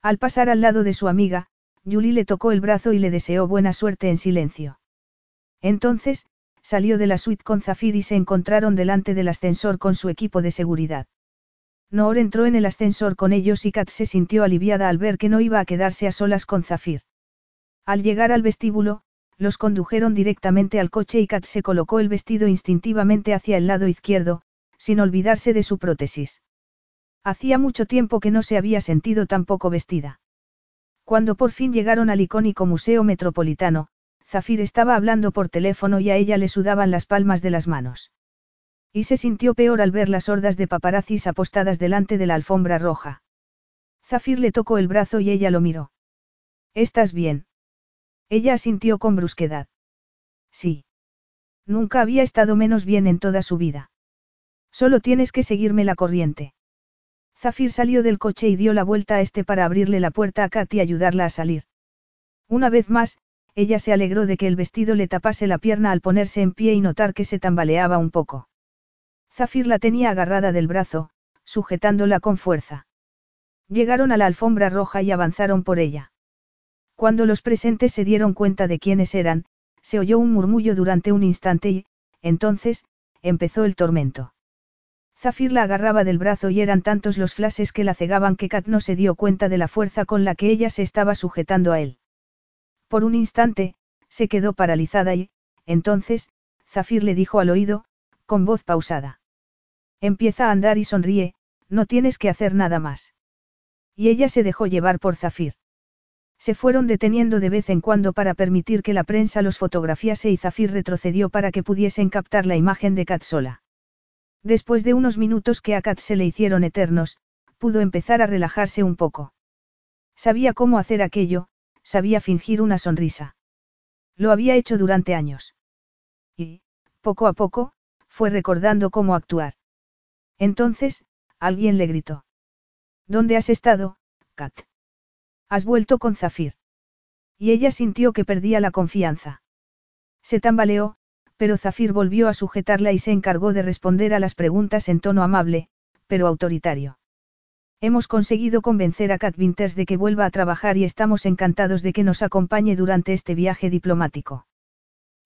Al pasar al lado de su amiga, Julie le tocó el brazo y le deseó buena suerte en silencio. Entonces, salió de la suite con Zafir y se encontraron delante del ascensor con su equipo de seguridad. Noor entró en el ascensor con ellos y Kat se sintió aliviada al ver que no iba a quedarse a solas con Zafir. Al llegar al vestíbulo, los condujeron directamente al coche y Kat se colocó el vestido instintivamente hacia el lado izquierdo, sin olvidarse de su prótesis. Hacía mucho tiempo que no se había sentido tan poco vestida. Cuando por fin llegaron al icónico Museo Metropolitano, Zafir estaba hablando por teléfono y a ella le sudaban las palmas de las manos. Y se sintió peor al ver las hordas de paparazzis apostadas delante de la alfombra roja. Zafir le tocó el brazo y ella lo miró. ¿Estás bien? Ella asintió con brusquedad. Sí. Nunca había estado menos bien en toda su vida. Solo tienes que seguirme la corriente. Zafir salió del coche y dio la vuelta a este para abrirle la puerta a Kat y ayudarla a salir. Una vez más, ella se alegró de que el vestido le tapase la pierna al ponerse en pie y notar que se tambaleaba un poco. Zafir la tenía agarrada del brazo, sujetándola con fuerza. Llegaron a la alfombra roja y avanzaron por ella. Cuando los presentes se dieron cuenta de quiénes eran, se oyó un murmullo durante un instante y, entonces, empezó el tormento. Zafir la agarraba del brazo y eran tantos los flashes que la cegaban que Kat no se dio cuenta de la fuerza con la que ella se estaba sujetando a él. Por un instante, se quedó paralizada y, entonces, Zafir le dijo al oído, con voz pausada. Empieza a andar y sonríe, no tienes que hacer nada más. Y ella se dejó llevar por Zafir. Se fueron deteniendo de vez en cuando para permitir que la prensa los fotografiase y Zafir retrocedió para que pudiesen captar la imagen de Kat sola. Después de unos minutos que a Kat se le hicieron eternos, pudo empezar a relajarse un poco. Sabía cómo hacer aquello, sabía fingir una sonrisa. Lo había hecho durante años. Y, poco a poco, fue recordando cómo actuar. Entonces, alguien le gritó. ¿Dónde has estado, Kat? Has vuelto con Zafir. Y ella sintió que perdía la confianza. Se tambaleó, pero Zafir volvió a sujetarla y se encargó de responder a las preguntas en tono amable, pero autoritario. Hemos conseguido convencer a Kat Winters de que vuelva a trabajar y estamos encantados de que nos acompañe durante este viaje diplomático.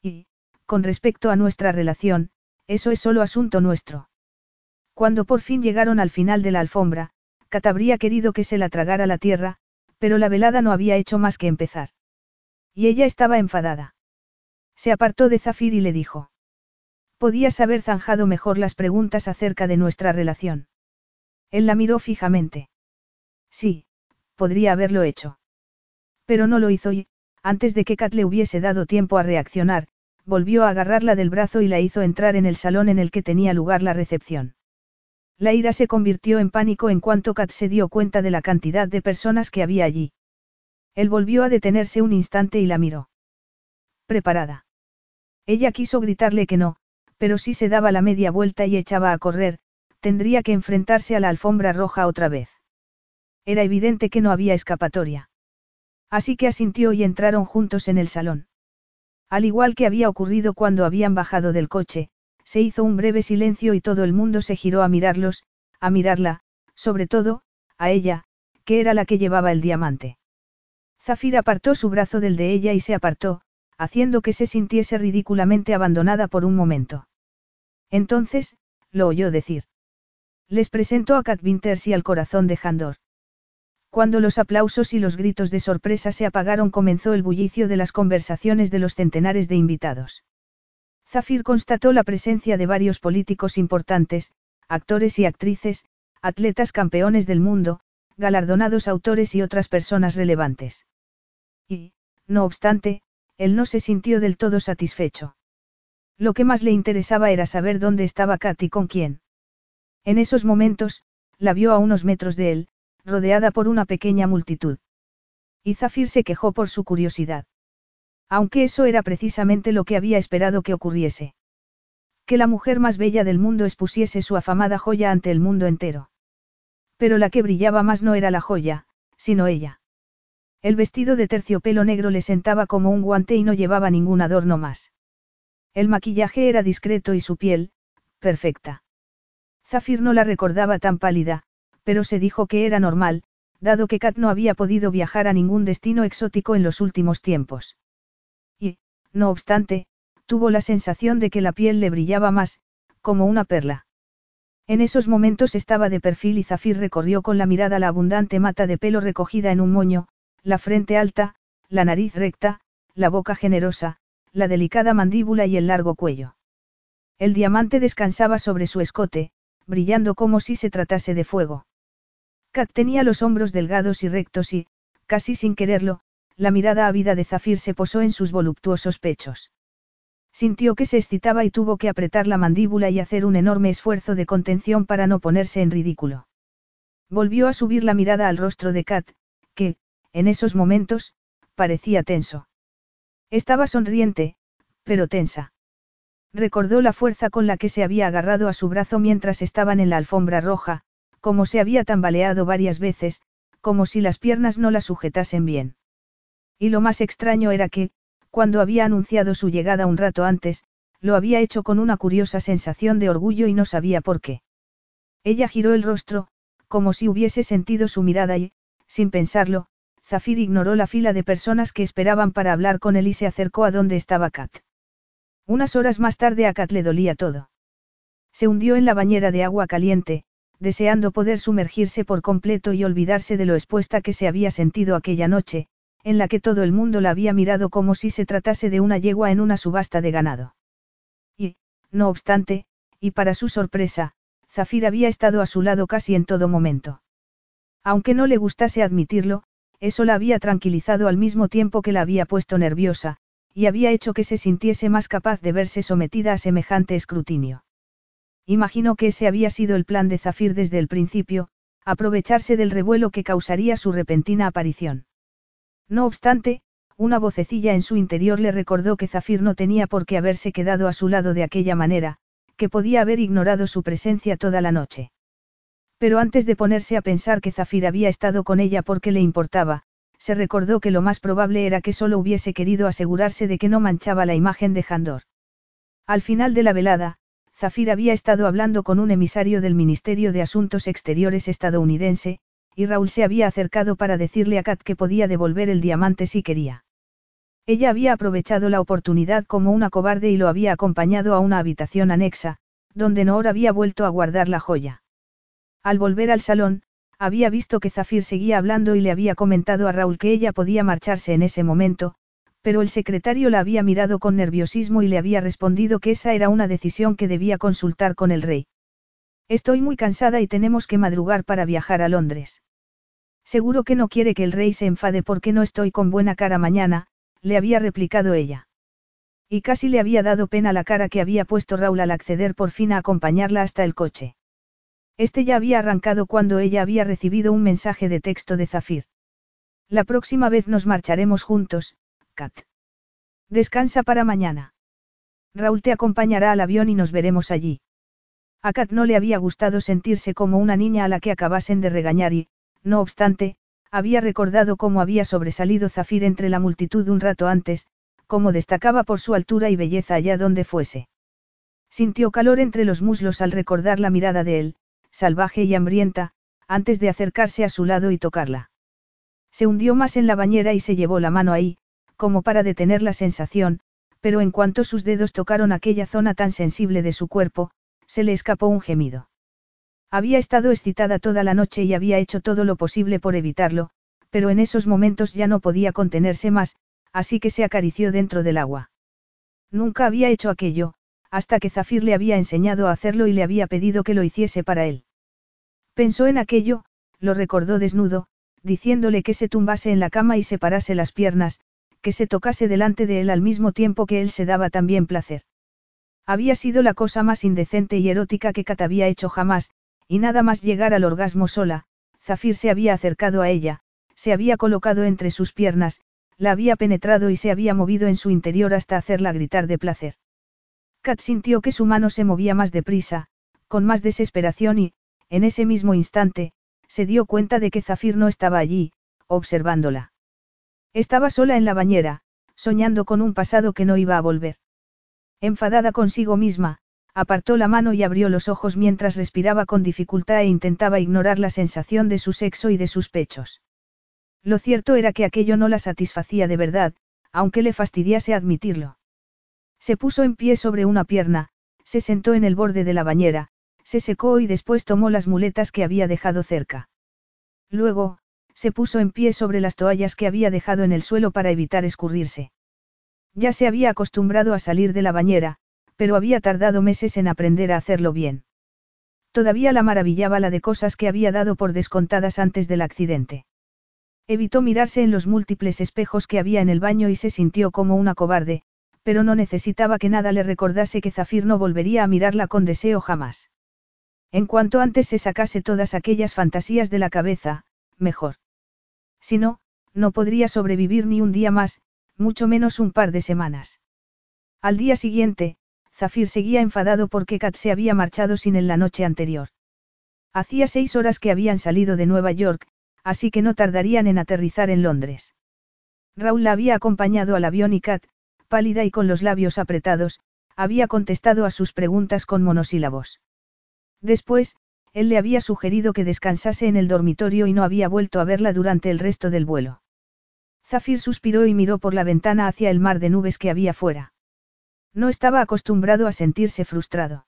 Y, con respecto a nuestra relación, eso es solo asunto nuestro. Cuando por fin llegaron al final de la alfombra, Kat habría querido que se la tragara la tierra, pero la velada no había hecho más que empezar. Y ella estaba enfadada. Se apartó de Zafir y le dijo. Podías haber zanjado mejor las preguntas acerca de nuestra relación. Él la miró fijamente. Sí, podría haberlo hecho. Pero no lo hizo y, antes de que Kat le hubiese dado tiempo a reaccionar, volvió a agarrarla del brazo y la hizo entrar en el salón en el que tenía lugar la recepción. La ira se convirtió en pánico en cuanto Kat se dio cuenta de la cantidad de personas que había allí. Él volvió a detenerse un instante y la miró. Preparada. Ella quiso gritarle que no, pero si se daba la media vuelta y echaba a correr, tendría que enfrentarse a la alfombra roja otra vez. Era evidente que no había escapatoria. Así que asintió y entraron juntos en el salón. Al igual que había ocurrido cuando habían bajado del coche, se hizo un breve silencio y todo el mundo se giró a mirarlos, a mirarla, sobre todo, a ella, que era la que llevaba el diamante. Zafir apartó su brazo del de ella y se apartó, haciendo que se sintiese ridículamente abandonada por un momento. Entonces, lo oyó decir. Les presentó a Kat Winters y al corazón de Handor. Cuando los aplausos y los gritos de sorpresa se apagaron comenzó el bullicio de las conversaciones de los centenares de invitados. Zafir constató la presencia de varios políticos importantes, actores y actrices, atletas campeones del mundo, galardonados autores y otras personas relevantes. Y, no obstante, él no se sintió del todo satisfecho. Lo que más le interesaba era saber dónde estaba Kat y con quién. En esos momentos, la vio a unos metros de él, rodeada por una pequeña multitud. Y Zafir se quejó por su curiosidad. Aunque eso era precisamente lo que había esperado que ocurriese. Que la mujer más bella del mundo expusiese su afamada joya ante el mundo entero. Pero la que brillaba más no era la joya, sino ella. El vestido de terciopelo negro le sentaba como un guante y no llevaba ningún adorno más. El maquillaje era discreto y su piel, perfecta. Zafir no la recordaba tan pálida, pero se dijo que era normal, dado que Kat no había podido viajar a ningún destino exótico en los últimos tiempos. Y, no obstante, tuvo la sensación de que la piel le brillaba más, como una perla. En esos momentos estaba de perfil y Zafir recorrió con la mirada la abundante mata de pelo recogida en un moño, la frente alta, la nariz recta, la boca generosa, la delicada mandíbula y el largo cuello. El diamante descansaba sobre su escote, brillando como si se tratase de fuego. Kat tenía los hombros delgados y rectos y, casi sin quererlo, la mirada ávida de Zafir se posó en sus voluptuosos pechos. Sintió que se excitaba y tuvo que apretar la mandíbula y hacer un enorme esfuerzo de contención para no ponerse en ridículo. Volvió a subir la mirada al rostro de Kat, que, en esos momentos, parecía tenso. Estaba sonriente, pero tensa. Recordó la fuerza con la que se había agarrado a su brazo mientras estaban en la alfombra roja, como se había tambaleado varias veces, como si las piernas no la sujetasen bien. Y lo más extraño era que, cuando había anunciado su llegada un rato antes, lo había hecho con una curiosa sensación de orgullo y no sabía por qué. Ella giró el rostro, como si hubiese sentido su mirada y, sin pensarlo, Zafir ignoró la fila de personas que esperaban para hablar con él y se acercó a donde estaba Kat. Unas horas más tarde a Kat le dolía todo. Se hundió en la bañera de agua caliente, deseando poder sumergirse por completo y olvidarse de lo expuesta que se había sentido aquella noche, en la que todo el mundo la había mirado como si se tratase de una yegua en una subasta de ganado. Y, no obstante, y para su sorpresa, Zafir había estado a su lado casi en todo momento. Aunque no le gustase admitirlo, eso la había tranquilizado al mismo tiempo que la había puesto nerviosa, y había hecho que se sintiese más capaz de verse sometida a semejante escrutinio. Imaginó que ese había sido el plan de Zafir desde el principio, aprovecharse del revuelo que causaría su repentina aparición. No obstante, una vocecilla en su interior le recordó que Zafir no tenía por qué haberse quedado a su lado de aquella manera, que podía haber ignorado su presencia toda la noche. Pero antes de ponerse a pensar que Zafir había estado con ella porque le importaba, se recordó que lo más probable era que solo hubiese querido asegurarse de que no manchaba la imagen de Jandor. Al final de la velada, Zafir había estado hablando con un emisario del Ministerio de Asuntos Exteriores estadounidense, y Raúl se había acercado para decirle a Kat que podía devolver el diamante si quería. Ella había aprovechado la oportunidad como una cobarde y lo había acompañado a una habitación anexa, donde Noor había vuelto a guardar la joya. Al volver al salón, había visto que Zafir seguía hablando y le había comentado a Raúl que ella podía marcharse en ese momento, pero el secretario la había mirado con nerviosismo y le había respondido que esa era una decisión que debía consultar con el rey. Estoy muy cansada y tenemos que madrugar para viajar a Londres. Seguro que no quiere que el rey se enfade porque no estoy con buena cara mañana, le había replicado ella. Y casi le había dado pena la cara que había puesto Raúl al acceder por fin a acompañarla hasta el coche. Este ya había arrancado cuando ella había recibido un mensaje de texto de Zafir. La próxima vez nos marcharemos juntos, Kat. Descansa para mañana. Raúl te acompañará al avión y nos veremos allí. A Kat no le había gustado sentirse como una niña a la que acabasen de regañar y, no obstante, había recordado cómo había sobresalido Zafir entre la multitud un rato antes, cómo destacaba por su altura y belleza allá donde fuese. Sintió calor entre los muslos al recordar la mirada de él, salvaje y hambrienta, antes de acercarse a su lado y tocarla. Se hundió más en la bañera y se llevó la mano ahí, como para detener la sensación, pero en cuanto sus dedos tocaron aquella zona tan sensible de su cuerpo, se le escapó un gemido. Había estado excitada toda la noche y había hecho todo lo posible por evitarlo, pero en esos momentos ya no podía contenerse más, así que se acarició dentro del agua. Nunca había hecho aquello, hasta que Zafir le había enseñado a hacerlo y le había pedido que lo hiciese para él. Pensó en aquello, lo recordó desnudo, diciéndole que se tumbase en la cama y separase las piernas, que se tocase delante de él al mismo tiempo que él se daba también placer. Había sido la cosa más indecente y erótica que Kat había hecho jamás, y nada más llegar al orgasmo sola, Zafir se había acercado a ella, se había colocado entre sus piernas, la había penetrado y se había movido en su interior hasta hacerla gritar de placer. Kat sintió que su mano se movía más deprisa, con más desesperación y, en ese mismo instante, se dio cuenta de que Zafir no estaba allí, observándola. Estaba sola en la bañera, soñando con un pasado que no iba a volver. Enfadada consigo misma, apartó la mano y abrió los ojos mientras respiraba con dificultad e intentaba ignorar la sensación de su sexo y de sus pechos. Lo cierto era que aquello no la satisfacía de verdad, aunque le fastidiase admitirlo. Se puso en pie sobre una pierna, se sentó en el borde de la bañera, se secó y después tomó las muletas que había dejado cerca. Luego, se puso en pie sobre las toallas que había dejado en el suelo para evitar escurrirse. Ya se había acostumbrado a salir de la bañera, pero había tardado meses en aprender a hacerlo bien. Todavía la maravillaba la de cosas que había dado por descontadas antes del accidente. Evitó mirarse en los múltiples espejos que había en el baño y se sintió como una cobarde, pero no necesitaba que nada le recordase que Zafir no volvería a mirarla con deseo jamás. En cuanto antes se sacase todas aquellas fantasías de la cabeza, mejor. Si no, no podría sobrevivir ni un día más, mucho menos un par de semanas. Al día siguiente, Zafir seguía enfadado porque Kat se había marchado sin él la noche anterior. Hacía seis horas que habían salido de Nueva York, así que no tardarían en aterrizar en Londres. Raúl la había acompañado al avión y Kat, pálida y con los labios apretados, había contestado a sus preguntas con monosílabos. Después, él le había sugerido que descansase en el dormitorio y no había vuelto a verla durante el resto del vuelo. Zafir suspiró y miró por la ventana hacia el mar de nubes que había fuera. No estaba acostumbrado a sentirse frustrado.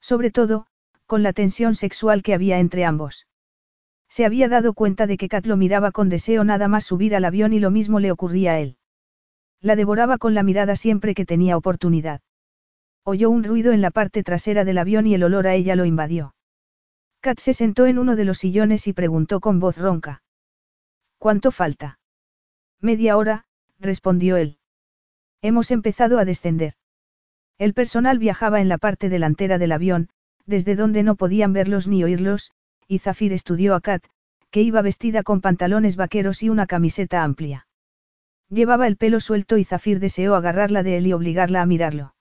Sobre todo, con la tensión sexual que había entre ambos. Se había dado cuenta de que Kat lo miraba con deseo nada más subir al avión y lo mismo le ocurría a él. La devoraba con la mirada siempre que tenía oportunidad. Oyó un ruido en la parte trasera del avión y el olor a ella lo invadió. Kat se sentó en uno de los sillones y preguntó con voz ronca. ¿Cuánto falta? Media hora, respondió él. Hemos empezado a descender. El personal viajaba en la parte delantera del avión, desde donde no podían verlos ni oírlos, y Zafir estudió a Kat, que iba vestida con pantalones vaqueros y una camiseta amplia. Llevaba el pelo suelto y Zafir deseó agarrarla de él y obligarla a mirarlo.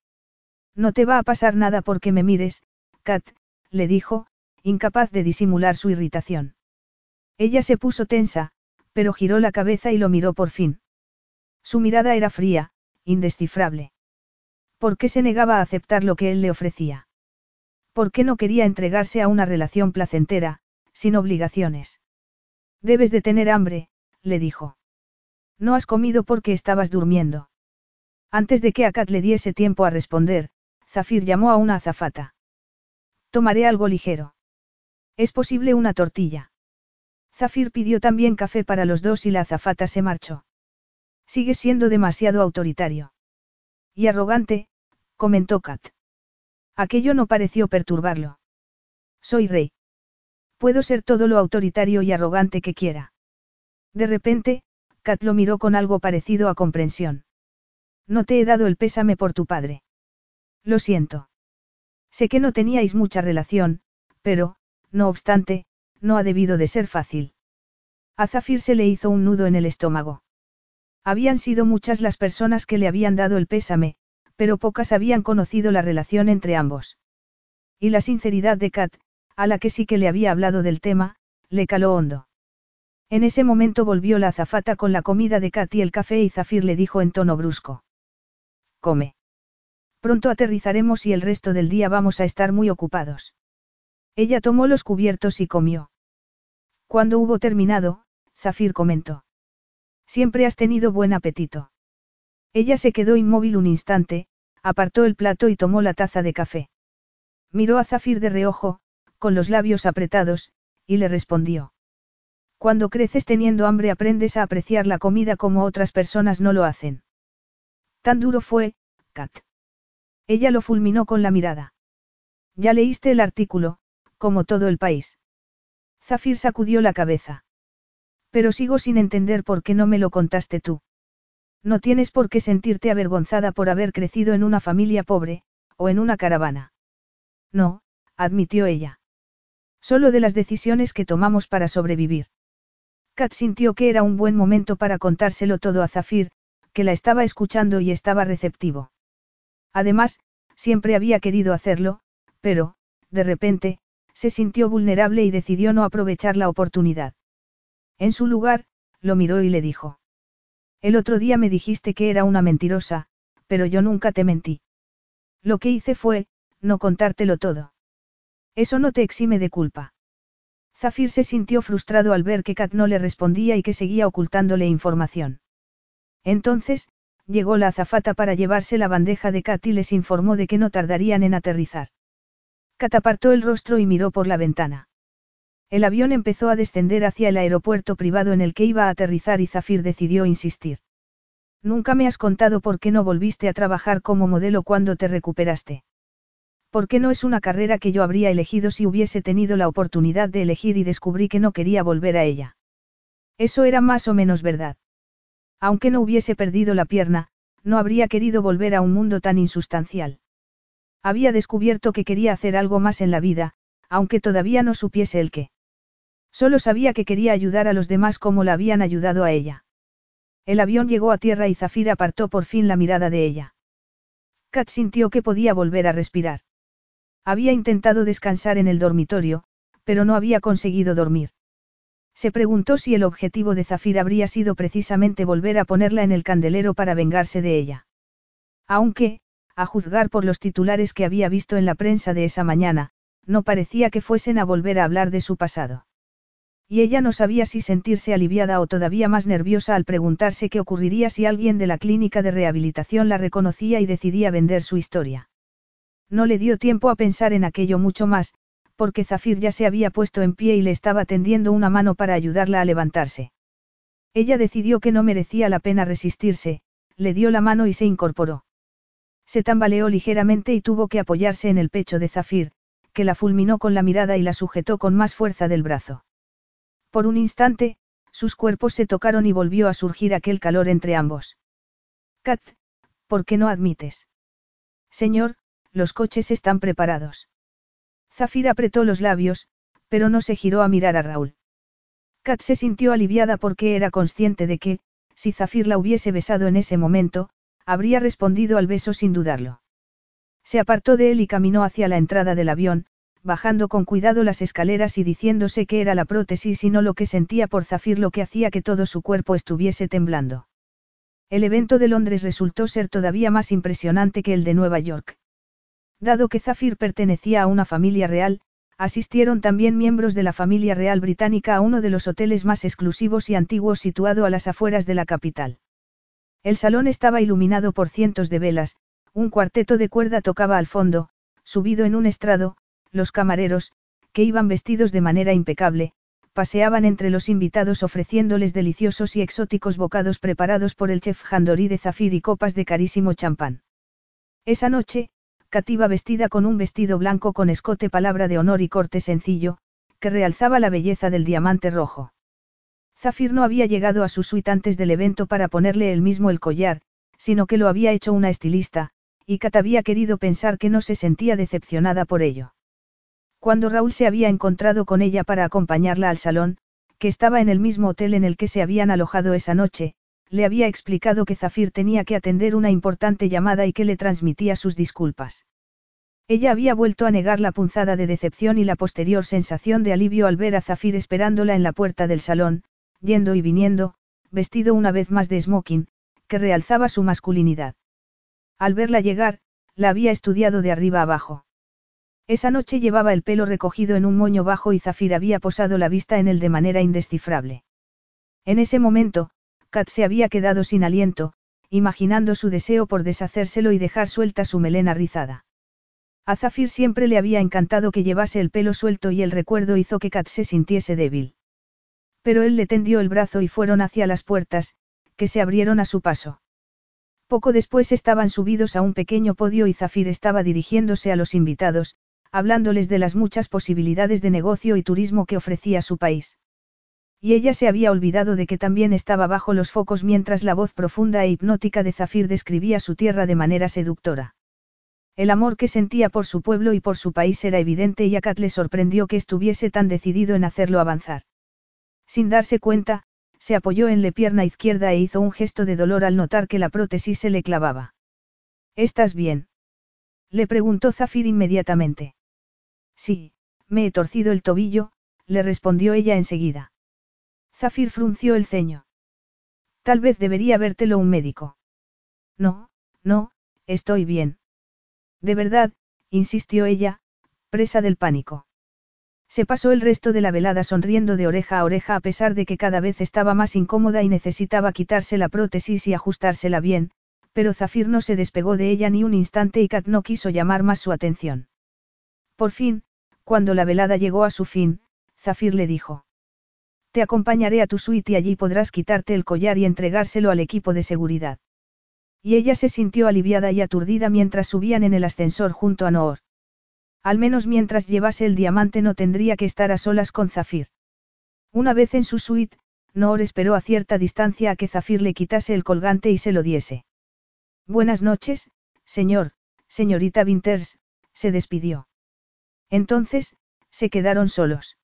No te va a pasar nada porque me mires, Kat, le dijo, incapaz de disimular su irritación. Ella se puso tensa, pero giró la cabeza y lo miró por fin. Su mirada era fría, indescifrable. ¿Por qué se negaba a aceptar lo que él le ofrecía? ¿Por qué no quería entregarse a una relación placentera, sin obligaciones? Debes de tener hambre, le dijo. No has comido porque estabas durmiendo. Antes de que Akat le diese tiempo a responder, Zafir llamó a una azafata. Tomaré algo ligero. Es posible una tortilla. Zafir pidió también café para los dos y la azafata se marchó. Sigue siendo demasiado autoritario. Y arrogante, comentó Kat. Aquello no pareció perturbarlo. Soy rey. Puedo ser todo lo autoritario y arrogante que quiera. De repente, Kat lo miró con algo parecido a comprensión. No te he dado el pésame por tu padre. Lo siento. Sé que no teníais mucha relación, pero, no obstante, no ha debido de ser fácil. A Zafir se le hizo un nudo en el estómago. Habían sido muchas las personas que le habían dado el pésame, pero pocas habían conocido la relación entre ambos. Y la sinceridad de Kat, a la que sí que le había hablado del tema, le caló hondo. En ese momento volvió la azafata con la comida de Kat y el café y Zafir le dijo en tono brusco. Come. Pronto aterrizaremos y el resto del día vamos a estar muy ocupados. Ella tomó los cubiertos y comió. Cuando hubo terminado, Zafir comentó. Siempre has tenido buen apetito. Ella se quedó inmóvil un instante, apartó el plato y tomó la taza de café. Miró a Zafir de reojo, con los labios apretados, y le respondió. Cuando creces teniendo hambre aprendes a apreciar la comida como otras personas no lo hacen. Tan duro fue, Kat. Ella lo fulminó con la mirada. Ya leíste el artículo, como todo el país. Zafir sacudió la cabeza. Pero sigo sin entender por qué no me lo contaste tú. No tienes por qué sentirte avergonzada por haber crecido en una familia pobre, o en una caravana. No, admitió ella. Solo de las decisiones que tomamos para sobrevivir. Kat sintió que era un buen momento para contárselo todo a Zafir, que la estaba escuchando y estaba receptivo. Además, siempre había querido hacerlo, pero, de repente, se sintió vulnerable y decidió no aprovechar la oportunidad. En su lugar, lo miró y le dijo. El otro día me dijiste que era una mentirosa, pero yo nunca te mentí. Lo que hice fue, no contártelo todo. Eso no te exime de culpa. Zafir se sintió frustrado al ver que Kat no le respondía y que seguía ocultándole información. Entonces, llegó la azafata para llevarse la bandeja de Kat y les informó de que no tardarían en aterrizar. Kat apartó el rostro y miró por la ventana. El avión empezó a descender hacia el aeropuerto privado en el que iba a aterrizar y Zafir decidió insistir. Nunca me has contado por qué no volviste a trabajar como modelo cuando te recuperaste. ¿Por qué no es una carrera que yo habría elegido si hubiese tenido la oportunidad de elegir y descubrí que no quería volver a ella? Eso era más o menos verdad. Aunque no hubiese perdido la pierna, no habría querido volver a un mundo tan insustancial. Había descubierto que quería hacer algo más en la vida, aunque todavía no supiese el qué. Solo sabía que quería ayudar a los demás como la habían ayudado a ella. El avión llegó a tierra y Zafir apartó por fin la mirada de ella. Kat sintió que podía volver a respirar. Había intentado descansar en el dormitorio, pero no había conseguido dormir. Se preguntó si el objetivo de Zafir habría sido precisamente volver a ponerla en el candelero para vengarse de ella. Aunque, a juzgar por los titulares que había visto en la prensa de esa mañana, no parecía que fuesen a volver a hablar de su pasado. Y ella no sabía si sentirse aliviada o todavía más nerviosa al preguntarse qué ocurriría si alguien de la clínica de rehabilitación la reconocía y decidía vender su historia. No le dio tiempo a pensar en aquello mucho más, porque Zafir ya se había puesto en pie y le estaba tendiendo una mano para ayudarla a levantarse. Ella decidió que no merecía la pena resistirse, le dio la mano y se incorporó. Se tambaleó ligeramente y tuvo que apoyarse en el pecho de Zafir, que la fulminó con la mirada y la sujetó con más fuerza del brazo. Por un instante, sus cuerpos se tocaron y volvió a surgir aquel calor entre ambos. Kat, ¿por qué no admites? Señor, los coches están preparados. Zafir apretó los labios, pero no se giró a mirar a Raúl. Kat se sintió aliviada porque era consciente de que, si Zafir la hubiese besado en ese momento, habría respondido al beso sin dudarlo. Se apartó de él y caminó hacia la entrada del avión, bajando con cuidado las escaleras y diciéndose que era la prótesis y no lo que sentía por Zafir lo que hacía que todo su cuerpo estuviese temblando. El evento de Londres resultó ser todavía más impresionante que el de Nueva York. Dado que Zafir pertenecía a una familia real, asistieron también miembros de la familia real británica a uno de los hoteles más exclusivos y antiguos situado a las afueras de la capital. El salón estaba iluminado por cientos de velas, un cuarteto de cuerda tocaba al fondo, subido en un estrado, los camareros, que iban vestidos de manera impecable, paseaban entre los invitados ofreciéndoles deliciosos y exóticos bocados preparados por el chef Jandori de Zafir y copas de carísimo champán. Esa noche, cativa vestida con un vestido blanco con escote palabra de honor y corte sencillo, que realzaba la belleza del diamante rojo. Zafir no había llegado a su suite antes del evento para ponerle él mismo el collar, sino que lo había hecho una estilista, y Kat había querido pensar que no se sentía decepcionada por ello. Cuando Raúl se había encontrado con ella para acompañarla al salón, que estaba en el mismo hotel en el que se habían alojado esa noche, le había explicado que Zafir tenía que atender una importante llamada y que le transmitía sus disculpas. Ella había vuelto a negar la punzada de decepción y la posterior sensación de alivio al ver a Zafir esperándola en la puerta del salón, yendo y viniendo, vestido una vez más de smoking, que realzaba su masculinidad. Al verla llegar, la había estudiado de arriba abajo. Esa noche llevaba el pelo recogido en un moño bajo y Zafir había posado la vista en él de manera indescifrable. En ese momento, Kat se había quedado sin aliento, imaginando su deseo por deshacérselo y dejar suelta su melena rizada. A Zafir siempre le había encantado que llevase el pelo suelto y el recuerdo hizo que Kat se sintiese débil. Pero él le tendió el brazo y fueron hacia las puertas, que se abrieron a su paso. Poco después estaban subidos a un pequeño podio y Zafir estaba dirigiéndose a los invitados, hablándoles de las muchas posibilidades de negocio y turismo que ofrecía su país. Y ella se había olvidado de que también estaba bajo los focos mientras la voz profunda e hipnótica de Zafir describía su tierra de manera seductora. El amor que sentía por su pueblo y por su país era evidente y a Kat le sorprendió que estuviese tan decidido en hacerlo avanzar. Sin darse cuenta, se apoyó en la pierna izquierda e hizo un gesto de dolor al notar que la prótesis se le clavaba. ¿Estás bien? Le preguntó Zafir inmediatamente. Sí, me he torcido el tobillo, le respondió ella enseguida. Zafir frunció el ceño. Tal vez debería vértelo un médico. No, no, estoy bien. De verdad, insistió ella, presa del pánico. Se pasó el resto de la velada sonriendo de oreja a oreja a pesar de que cada vez estaba más incómoda y necesitaba quitarse la prótesis y ajustársela bien, pero Zafir no se despegó de ella ni un instante y Kat no quiso llamar más su atención. Por fin, cuando la velada llegó a su fin, Zafir le dijo. Te acompañaré a tu suite y allí podrás quitarte el collar y entregárselo al equipo de seguridad. Y ella se sintió aliviada y aturdida mientras subían en el ascensor junto a Noor. Al menos mientras llevase el diamante no tendría que estar a solas con Zafir. Una vez en su suite, Noor esperó a cierta distancia a que Zafir le quitase el colgante y se lo diese. Buenas noches, señor, señorita Winters, se despidió. Entonces, se quedaron solos.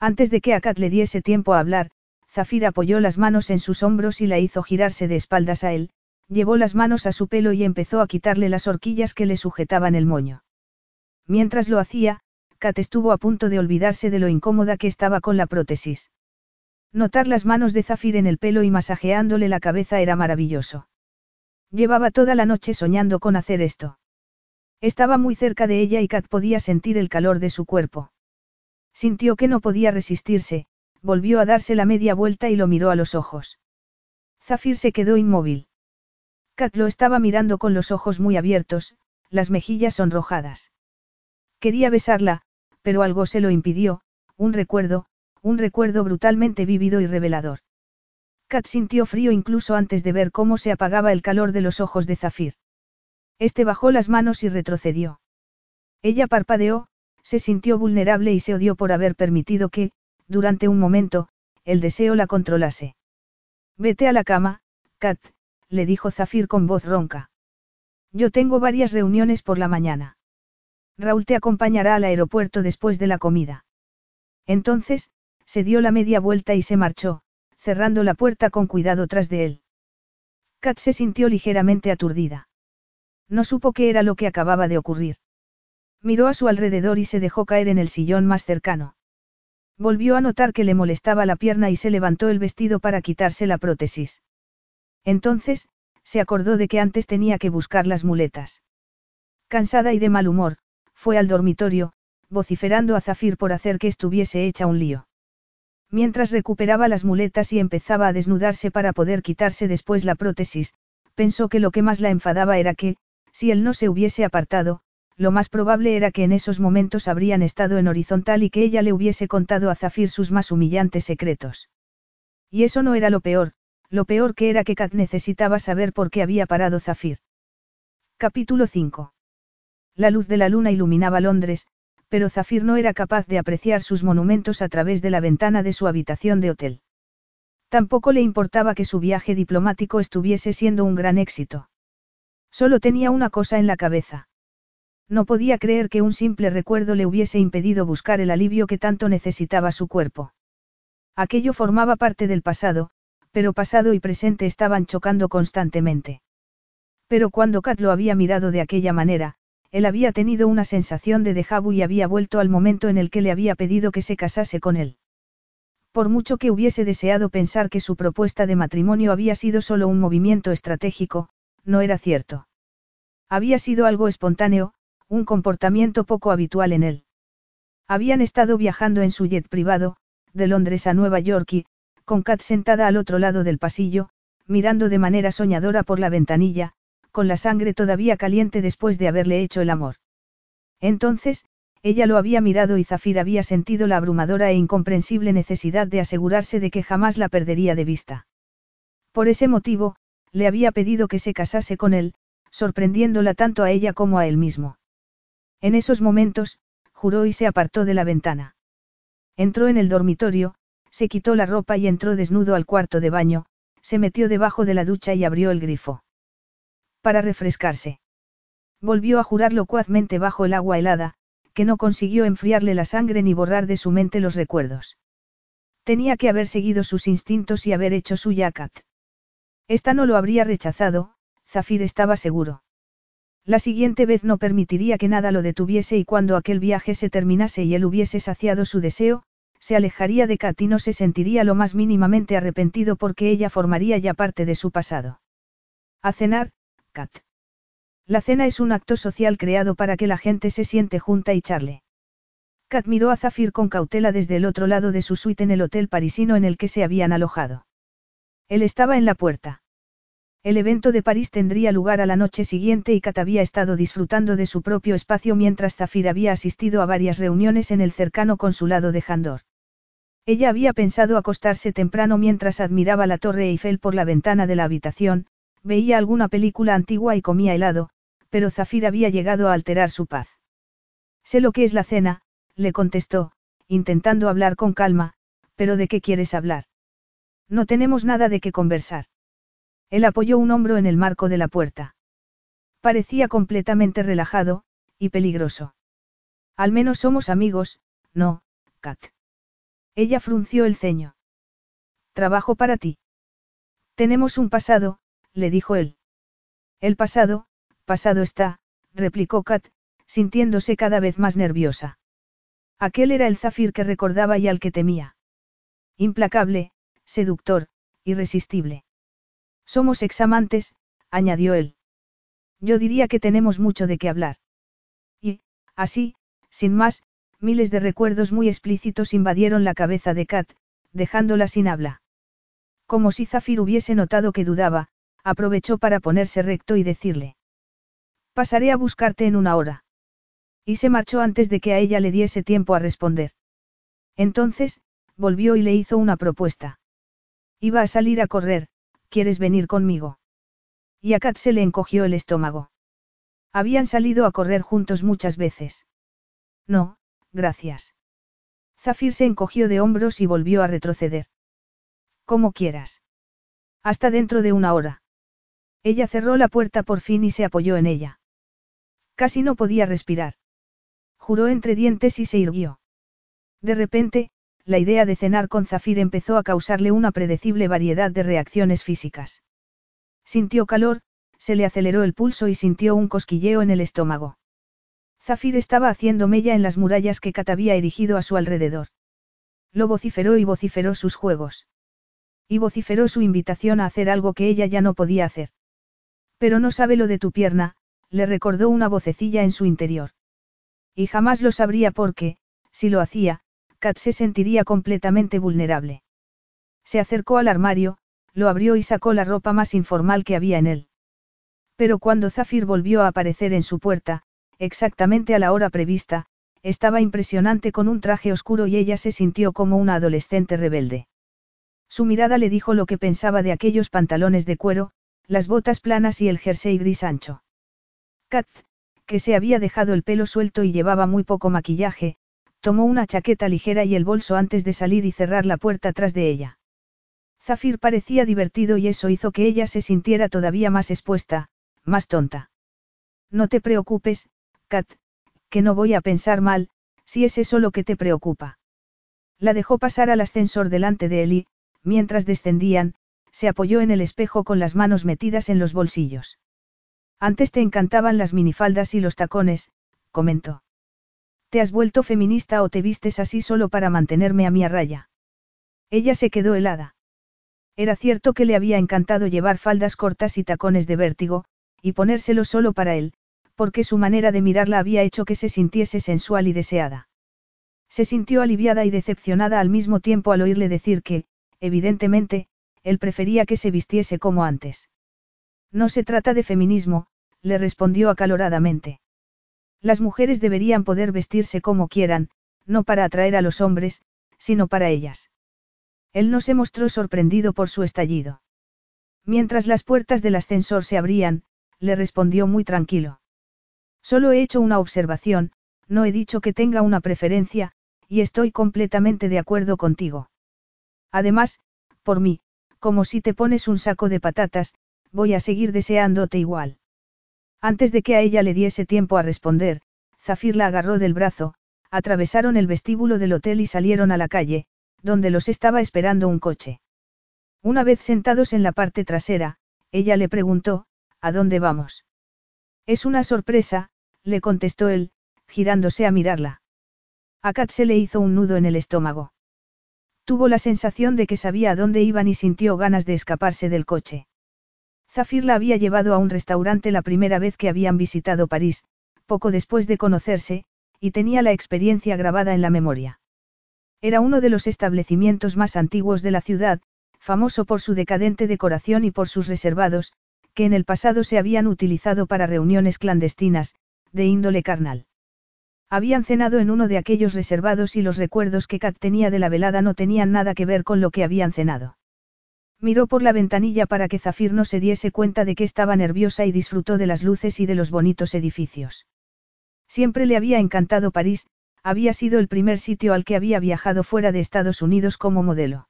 Antes de que Akat le diese tiempo a hablar, Zafir apoyó las manos en sus hombros y la hizo girarse de espaldas a él, llevó las manos a su pelo y empezó a quitarle las horquillas que le sujetaban el moño. Mientras lo hacía, Kat estuvo a punto de olvidarse de lo incómoda que estaba con la prótesis. Notar las manos de Zafir en el pelo y masajeándole la cabeza era maravilloso. Llevaba toda la noche soñando con hacer esto. Estaba muy cerca de ella y Kat podía sentir el calor de su cuerpo. Sintió que no podía resistirse, volvió a darse la media vuelta y lo miró a los ojos. Zafir se quedó inmóvil. Kat lo estaba mirando con los ojos muy abiertos, las mejillas sonrojadas. Quería besarla, pero algo se lo impidió, un recuerdo, un recuerdo brutalmente vívido y revelador. Kat sintió frío incluso antes de ver cómo se apagaba el calor de los ojos de Zafir. Este bajó las manos y retrocedió. Ella parpadeó, se sintió vulnerable y se odió por haber permitido que, durante un momento, el deseo la controlase. Vete a la cama, Kat, le dijo Zafir con voz ronca. Yo tengo varias reuniones por la mañana. Raúl te acompañará al aeropuerto después de la comida. Entonces, se dio la media vuelta y se marchó, cerrando la puerta con cuidado tras de él. Kat se sintió ligeramente aturdida. No supo qué era lo que acababa de ocurrir. Miró a su alrededor y se dejó caer en el sillón más cercano. Volvió a notar que le molestaba la pierna y se levantó el vestido para quitarse la prótesis. Entonces, se acordó de que antes tenía que buscar las muletas. Cansada y de mal humor, fue al dormitorio, vociferando a Zafir por hacer que estuviese hecha un lío. Mientras recuperaba las muletas y empezaba a desnudarse para poder quitarse después la prótesis, pensó que lo que más la enfadaba era que, si él no se hubiese apartado, lo más probable era que en esos momentos habrían estado en horizontal y que ella le hubiese contado a Zafir sus más humillantes secretos. Y eso no era lo peor, lo peor que era que Kat necesitaba saber por qué había parado Zafir. Capítulo 5. La luz de la luna iluminaba Londres, pero Zafir no era capaz de apreciar sus monumentos a través de la ventana de su habitación de hotel. Tampoco le importaba que su viaje diplomático estuviese siendo un gran éxito. Solo tenía una cosa en la cabeza. No podía creer que un simple recuerdo le hubiese impedido buscar el alivio que tanto necesitaba su cuerpo. Aquello formaba parte del pasado, pero pasado y presente estaban chocando constantemente. Pero cuando Kat lo había mirado de aquella manera, él había tenido una sensación de déjà y había vuelto al momento en el que le había pedido que se casase con él. Por mucho que hubiese deseado pensar que su propuesta de matrimonio había sido solo un movimiento estratégico, no era cierto. Había sido algo espontáneo, un comportamiento poco habitual en él. Habían estado viajando en su jet privado, de Londres a Nueva York y, con Kat sentada al otro lado del pasillo, mirando de manera soñadora por la ventanilla, con la sangre todavía caliente después de haberle hecho el amor. Entonces, ella lo había mirado y Zafir había sentido la abrumadora e incomprensible necesidad de asegurarse de que jamás la perdería de vista. Por ese motivo, le había pedido que se casase con él, sorprendiéndola tanto a ella como a él mismo. En esos momentos, juró y se apartó de la ventana. Entró en el dormitorio, se quitó la ropa y entró desnudo al cuarto de baño, se metió debajo de la ducha y abrió el grifo para refrescarse. Volvió a jurar locuazmente bajo el agua helada, que no consiguió enfriarle la sangre ni borrar de su mente los recuerdos. Tenía que haber seguido sus instintos y haber hecho su yacat. Esta no lo habría rechazado, Zafir estaba seguro. La siguiente vez no permitiría que nada lo detuviese y cuando aquel viaje se terminase y él hubiese saciado su deseo, se alejaría de Kat y no se sentiría lo más mínimamente arrepentido porque ella formaría ya parte de su pasado. A cenar, La cena es un acto social creado para que la gente se siente junta y charle. Kat miró a Zafir con cautela desde el otro lado de su suite en el hotel parisino en el que se habían alojado. Él estaba en la puerta. El evento de París tendría lugar a la noche siguiente y Kat había estado disfrutando de su propio espacio mientras Zafir había asistido a varias reuniones en el cercano consulado de Jandor. Ella había pensado acostarse temprano mientras admiraba la Torre Eiffel por la ventana de la habitación, veía alguna película antigua y comía helado, pero Zafir había llegado a alterar su paz. Sé lo que es la cena, le contestó, intentando hablar con calma, pero ¿de qué quieres hablar? No tenemos nada de qué conversar. Él apoyó un hombro en el marco de la puerta. Parecía completamente relajado, y peligroso. Al menos somos amigos, no, Kat. Ella frunció el ceño. Trabajo para ti. Tenemos un pasado, le dijo él. El pasado, pasado está, replicó Kat, sintiéndose cada vez más nerviosa. Aquel era el zafir que recordaba y al que temía. Implacable, seductor, irresistible. Somos examantes, añadió él. Yo diría que tenemos mucho de qué hablar. Y, así, sin más, miles de recuerdos muy explícitos invadieron la cabeza de Kat, dejándola sin habla. Como si Zafir hubiese notado que dudaba, aprovechó para ponerse recto y decirle. Pasaré a buscarte en una hora. Y se marchó antes de que a ella le diese tiempo a responder. Entonces, volvió y le hizo una propuesta. Iba a salir a correr, ¿quieres venir conmigo? Y a se le encogió el estómago. Habían salido a correr juntos muchas veces. No, gracias. Zafir se encogió de hombros y volvió a retroceder. Como quieras. Hasta dentro de una hora. Ella cerró la puerta por fin y se apoyó en ella. Casi no podía respirar. Juró entre dientes y se irguió. De repente, la idea de cenar con Zafir empezó a causarle una predecible variedad de reacciones físicas. Sintió calor, se le aceleró el pulso y sintió un cosquilleo en el estómago. Zafir estaba haciendo mella en las murallas que Kat había erigido a su alrededor. Lo vociferó y vociferó sus juegos. Y vociferó su invitación a hacer algo que ella ya no podía hacer. Pero no sabe lo de tu pierna, le recordó una vocecilla en su interior. Y jamás lo sabría porque, si lo hacía, Kat se sentiría completamente vulnerable. Se acercó al armario, lo abrió y sacó la ropa más informal que había en él. Pero cuando Zafir volvió a aparecer en su puerta, exactamente a la hora prevista, estaba impresionante con un traje oscuro y ella se sintió como una adolescente rebelde. Su mirada le dijo lo que pensaba de aquellos pantalones de cuero, las botas planas y el jersey gris ancho. Kat, que se había dejado el pelo suelto y llevaba muy poco maquillaje, tomó una chaqueta ligera y el bolso antes de salir y cerrar la puerta tras de ella. Zafir parecía divertido y eso hizo que ella se sintiera todavía más expuesta, más tonta. No te preocupes, Kat, que no voy a pensar mal, si es eso lo que te preocupa. La dejó pasar al ascensor delante de él y, mientras descendían, se apoyó en el espejo con las manos metidas en los bolsillos. Antes te encantaban las minifaldas y los tacones, comentó. ¿Te has vuelto feminista o te vistes así solo para mantenerme a mi raya? Ella se quedó helada. Era cierto que le había encantado llevar faldas cortas y tacones de vértigo, y ponérselo solo para él, porque su manera de mirarla había hecho que se sintiese sensual y deseada. Se sintió aliviada y decepcionada al mismo tiempo al oírle decir que, evidentemente, él prefería que se vistiese como antes. No se trata de feminismo, le respondió acaloradamente. Las mujeres deberían poder vestirse como quieran, no para atraer a los hombres, sino para ellas. Él no se mostró sorprendido por su estallido. Mientras las puertas del ascensor se abrían, le respondió muy tranquilo. Solo he hecho una observación, no he dicho que tenga una preferencia, y estoy completamente de acuerdo contigo. Además, por mí, como si te pones un saco de patatas, voy a seguir deseándote igual. Antes de que a ella le diese tiempo a responder, Zafir la agarró del brazo, atravesaron el vestíbulo del hotel y salieron a la calle, donde los estaba esperando un coche. Una vez sentados en la parte trasera, ella le preguntó, ¿a dónde vamos? Es una sorpresa, le contestó él, girándose a mirarla. A Kat se le hizo un nudo en el estómago. Tuvo la sensación de que sabía a dónde iban y sintió ganas de escaparse del coche. Zafir la había llevado a un restaurante la primera vez que habían visitado París, poco después de conocerse, y tenía la experiencia grabada en la memoria. Era uno de los establecimientos más antiguos de la ciudad, famoso por su decadente decoración y por sus reservados, que en el pasado se habían utilizado para reuniones clandestinas, de índole carnal. Habían cenado en uno de aquellos reservados y los recuerdos que Kat tenía de la velada no tenían nada que ver con lo que habían cenado. Miró por la ventanilla para que Zafir no se diese cuenta de que estaba nerviosa y disfrutó de las luces y de los bonitos edificios. Siempre le había encantado París, había sido el primer sitio al que había viajado fuera de Estados Unidos como modelo.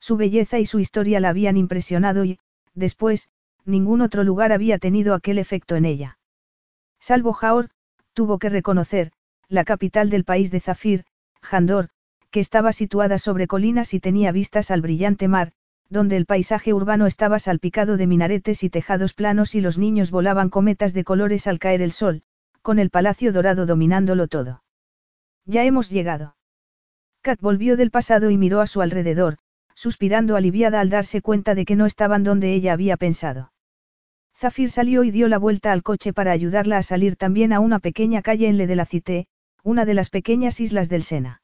Su belleza y su historia la habían impresionado y, después, ningún otro lugar había tenido aquel efecto en ella. Salvo Jaor, tuvo que reconocer, la capital del país de Zafir, Jandor, que estaba situada sobre colinas y tenía vistas al brillante mar, donde el paisaje urbano estaba salpicado de minaretes y tejados planos y los niños volaban cometas de colores al caer el sol, con el palacio dorado dominándolo todo. Ya hemos llegado. Kat volvió del pasado y miró a su alrededor, suspirando aliviada al darse cuenta de que no estaban donde ella había pensado. Zafir salió y dio la vuelta al coche para ayudarla a salir también a una pequeña calle en Le de la Cité, una de las pequeñas islas del Sena.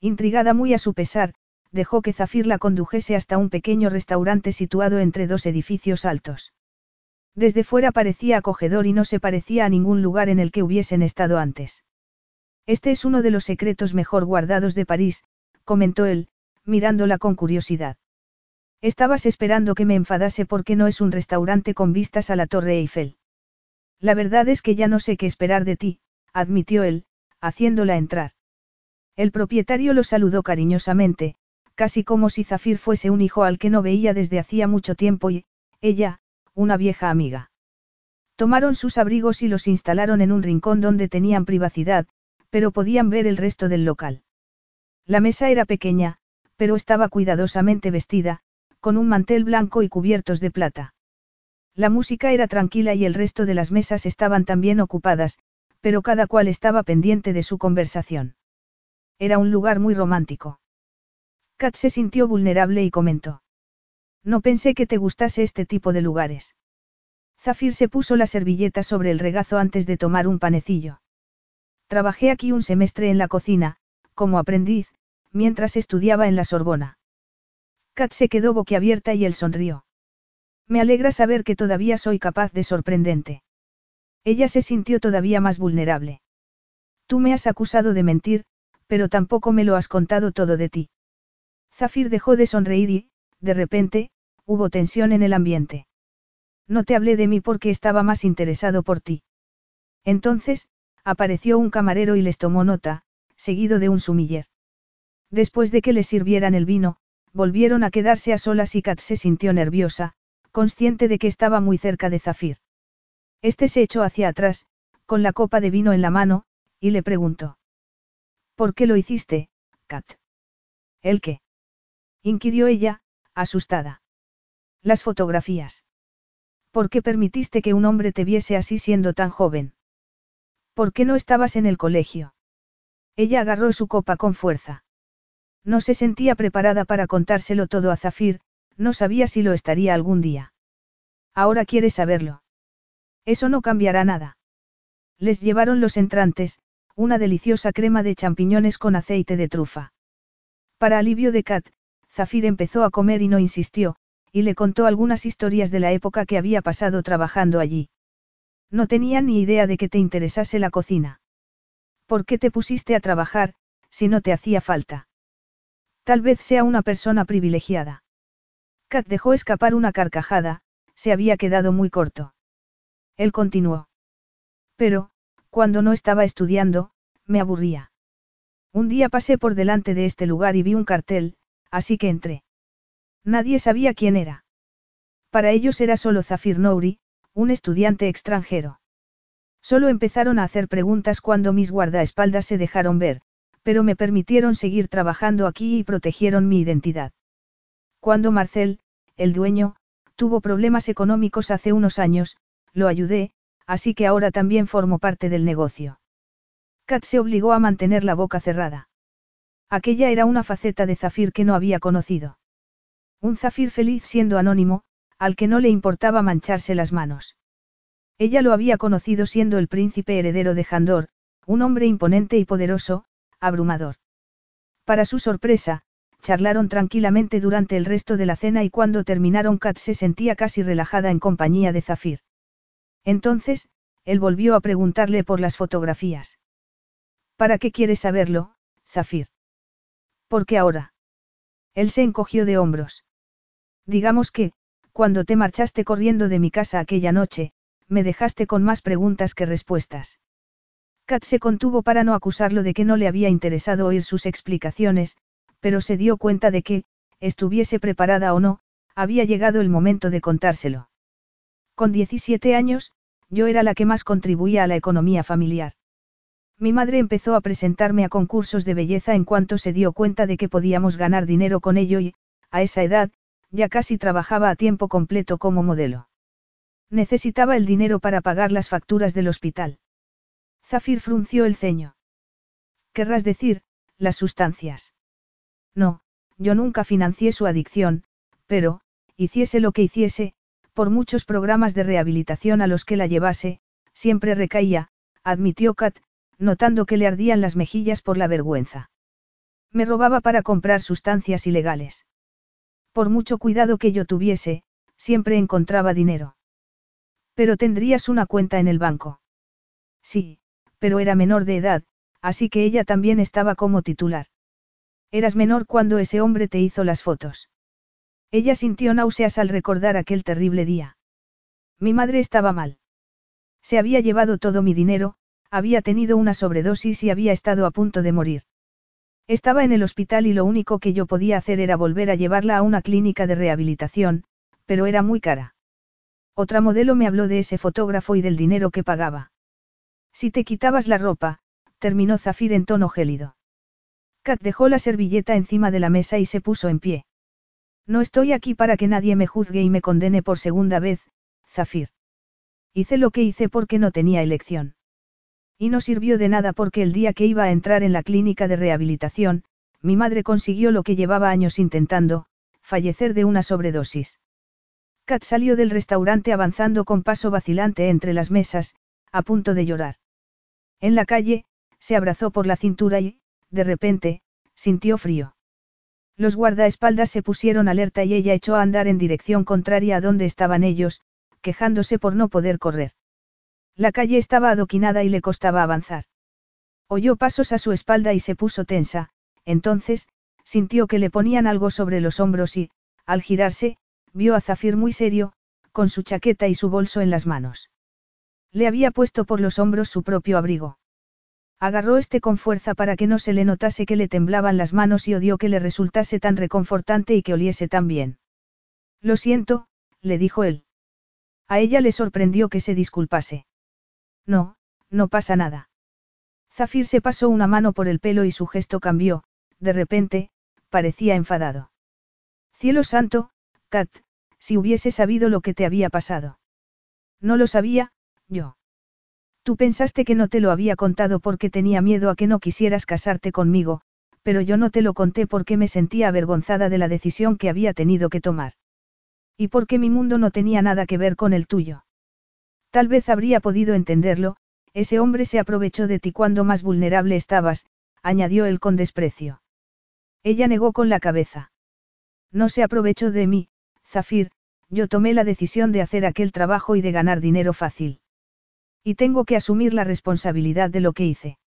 Intrigada muy a su pesar, dejó que Zafir la condujese hasta un pequeño restaurante situado entre dos edificios altos. Desde fuera parecía acogedor y no se parecía a ningún lugar en el que hubiesen estado antes. Este es uno de los secretos mejor guardados de París, comentó él, mirándola con curiosidad. Estabas esperando que me enfadase porque no es un restaurante con vistas a la Torre Eiffel. La verdad es que ya no sé qué esperar de ti, admitió él, haciéndola entrar. El propietario lo saludó cariñosamente, casi como si Zafir fuese un hijo al que no veía desde hacía mucho tiempo y, ella, una vieja amiga. Tomaron sus abrigos y los instalaron en un rincón donde tenían privacidad, pero podían ver el resto del local. La mesa era pequeña, pero estaba cuidadosamente vestida, con un mantel blanco y cubiertos de plata. La música era tranquila y el resto de las mesas estaban también ocupadas, pero cada cual estaba pendiente de su conversación. Era un lugar muy romántico. Kat se sintió vulnerable y comentó. No pensé que te gustase este tipo de lugares. Zafir se puso la servilleta sobre el regazo antes de tomar un panecillo. Trabajé aquí un semestre en la cocina, como aprendiz, mientras estudiaba en la Sorbona. Kat se quedó boquiabierta y él sonrió. Me alegra saber que todavía soy capaz de sorprendente. Ella se sintió todavía más vulnerable. Tú me has acusado de mentir, pero tampoco me lo has contado todo de ti. Zafir dejó de sonreír y, de repente, hubo tensión en el ambiente. No te hablé de mí porque estaba más interesado por ti. Entonces, apareció un camarero y les tomó nota, seguido de un sumiller. Después de que les sirvieran el vino, volvieron a quedarse a solas y Kat se sintió nerviosa, consciente de que estaba muy cerca de Zafir. Este se echó hacia atrás, con la copa de vino en la mano, y le preguntó. ¿Por qué lo hiciste, Kat? ¿El qué? Inquirió ella, asustada. Las fotografías. ¿Por qué permitiste que un hombre te viese así siendo tan joven? ¿Por qué no estabas en el colegio? Ella agarró su copa con fuerza. No se sentía preparada para contárselo todo a Zafir, no sabía si lo estaría algún día. Ahora quiere saberlo. Eso no cambiará nada. Les llevaron los entrantes, una deliciosa crema de champiñones con aceite de trufa. Para alivio de Kat, Zafir empezó a comer y no insistió, y le contó algunas historias de la época que había pasado trabajando allí. No tenía ni idea de que te interesase la cocina. ¿Por qué te pusiste a trabajar, si no te hacía falta? Tal vez sea una persona privilegiada. Kat dejó escapar una carcajada, se había quedado muy corto. Él continuó. Pero, cuando no estaba estudiando, me aburría. Un día pasé por delante de este lugar y vi un cartel, así que entré. Nadie sabía quién era. Para ellos era solo Zafir Nouri, un estudiante extranjero. Solo empezaron a hacer preguntas cuando mis guardaespaldas se dejaron ver, pero me permitieron seguir trabajando aquí y protegieron mi identidad. Cuando Marcel, el dueño, tuvo problemas económicos hace unos años, lo ayudé, así que ahora también formo parte del negocio. Kat se obligó a mantener la boca cerrada. Aquella era una faceta de Zafir que no había conocido. Un Zafir feliz siendo anónimo, al que no le importaba mancharse las manos. Ella lo había conocido siendo el príncipe heredero de Jandor, un hombre imponente y poderoso, abrumador. Para su sorpresa, charlaron tranquilamente durante el resto de la cena y cuando terminaron Kat se sentía casi relajada en compañía de Zafir. Entonces, él volvió a preguntarle por las fotografías. ¿Para qué quieres saberlo, Zafir? ¿Por qué ahora? Él se encogió de hombros. Digamos que, cuando te marchaste corriendo de mi casa aquella noche, me dejaste con más preguntas que respuestas. Kat se contuvo para no acusarlo de que no le había interesado oír sus explicaciones, pero se dio cuenta de que, estuviese preparada o no, había llegado el momento de contárselo. Con 17 años, yo era la que más contribuía a la economía familiar. Mi madre empezó a presentarme a concursos de belleza en cuanto se dio cuenta de que podíamos ganar dinero con ello y, a esa edad, ya casi trabajaba a tiempo completo como modelo. Necesitaba el dinero para pagar las facturas del hospital. Zafir frunció el ceño. Querrás decir, las sustancias. No, yo nunca financié su adicción, pero, hiciese lo que hiciese, por muchos programas de rehabilitación a los que la llevase, siempre recaía, admitió Kat, notando que le ardían las mejillas por la vergüenza. Me robaba para comprar sustancias ilegales. Por mucho cuidado que yo tuviese, siempre encontraba dinero. Pero tendrías una cuenta en el banco. Sí, pero era menor de edad, así que ella también estaba como titular. Eras menor cuando ese hombre te hizo las fotos. Ella sintió náuseas al recordar aquel terrible día. Mi madre estaba mal. Se había llevado todo mi dinero, había tenido una sobredosis y había estado a punto de morir. Estaba en el hospital y lo único que yo podía hacer era volver a llevarla a una clínica de rehabilitación, pero era muy cara. Otra modelo me habló de ese fotógrafo y del dinero que pagaba. Si te quitabas la ropa, terminó Zafir en tono gélido. Kat dejó la servilleta encima de la mesa y se puso en pie. No estoy aquí para que nadie me juzgue y me condene por segunda vez, Zafir. Hice lo que hice porque no tenía elección. Y no sirvió de nada porque el día que iba a entrar en la clínica de rehabilitación, mi madre consiguió lo que llevaba años intentando, fallecer de una sobredosis. Kat salió del restaurante avanzando con paso vacilante entre las mesas, a punto de llorar. En la calle, se abrazó por la cintura y, de repente, sintió frío. Los guardaespaldas se pusieron alerta y ella echó a andar en dirección contraria a donde estaban ellos, quejándose por no poder correr. La calle estaba adoquinada y le costaba avanzar. Oyó pasos a su espalda y se puso tensa, entonces, sintió que le ponían algo sobre los hombros y, al girarse, vio a Zafir muy serio, con su chaqueta y su bolso en las manos. Le había puesto por los hombros su propio abrigo. Agarró este con fuerza para que no se le notase que le temblaban las manos y odió que le resultase tan reconfortante y que oliese tan bien. Lo siento, le dijo él. A ella le sorprendió que se disculpase. No, no pasa nada. Zafir se pasó una mano por el pelo y su gesto cambió, de repente, parecía enfadado. Cielo santo, Kat, si hubiese sabido lo que te había pasado. No lo sabía, yo. Tú pensaste que no te lo había contado porque tenía miedo a que no quisieras casarte conmigo, pero yo no te lo conté porque me sentía avergonzada de la decisión que había tenido que tomar. Y porque mi mundo no tenía nada que ver con el tuyo. Tal vez habría podido entenderlo, ese hombre se aprovechó de ti cuando más vulnerable estabas, añadió él con desprecio. Ella negó con la cabeza. No se aprovechó de mí, Zafir, yo tomé la decisión de hacer aquel trabajo y de ganar dinero fácil. Y tengo que asumir la responsabilidad de lo que hice.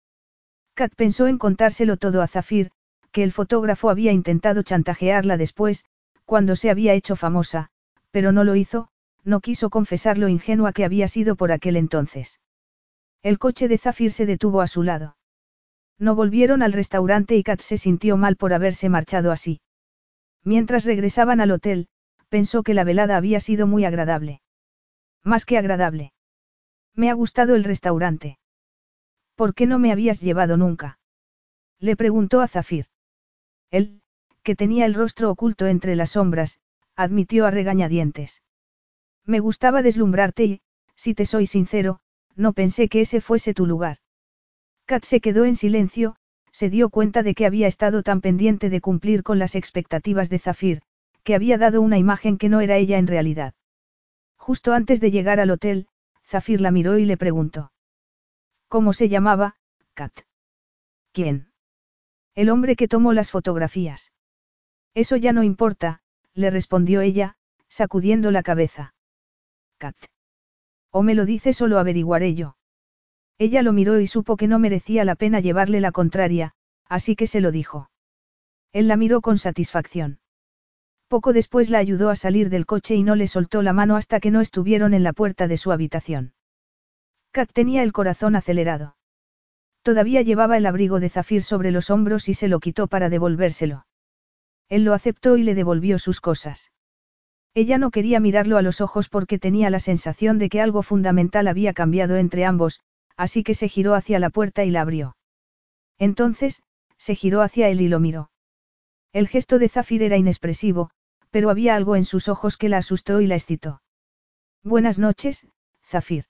Kat pensó en contárselo todo a Zafir, que el fotógrafo había intentado chantajearla después, cuando se había hecho famosa, pero no lo hizo, no quiso confesar lo ingenua que había sido por aquel entonces. El coche de Zafir se detuvo a su lado. No volvieron al restaurante y Kat se sintió mal por haberse marchado así. Mientras regresaban al hotel, pensó que la velada había sido muy agradable. Más que agradable. Me ha gustado el restaurante. ¿Por qué no me habías llevado nunca? Le preguntó a Zafir. Él, que tenía el rostro oculto entre las sombras, admitió a regañadientes. Me gustaba deslumbrarte y, si te soy sincero, no pensé que ese fuese tu lugar. Kat se quedó en silencio, se dio cuenta de que había estado tan pendiente de cumplir con las expectativas de Zafir, que había dado una imagen que no era ella en realidad. Justo antes de llegar al hotel, Zafir la miró y le preguntó. ¿Cómo se llamaba, Kat? ¿Quién? El hombre que tomó las fotografías. Eso ya no importa, le respondió ella, sacudiendo la cabeza. Kat. O me lo dice solo averiguaré yo. Ella lo miró y supo que no merecía la pena llevarle la contraria, así que se lo dijo. Él la miró con satisfacción. Poco después la ayudó a salir del coche y no le soltó la mano hasta que no estuvieron en la puerta de su habitación. Kat tenía el corazón acelerado. Todavía llevaba el abrigo de zafir sobre los hombros y se lo quitó para devolvérselo. Él lo aceptó y le devolvió sus cosas. Ella no quería mirarlo a los ojos porque tenía la sensación de que algo fundamental había cambiado entre ambos, así que se giró hacia la puerta y la abrió. Entonces, se giró hacia él y lo miró. El gesto de Zafir era inexpresivo, pero había algo en sus ojos que la asustó y la excitó. Buenas noches, Zafir.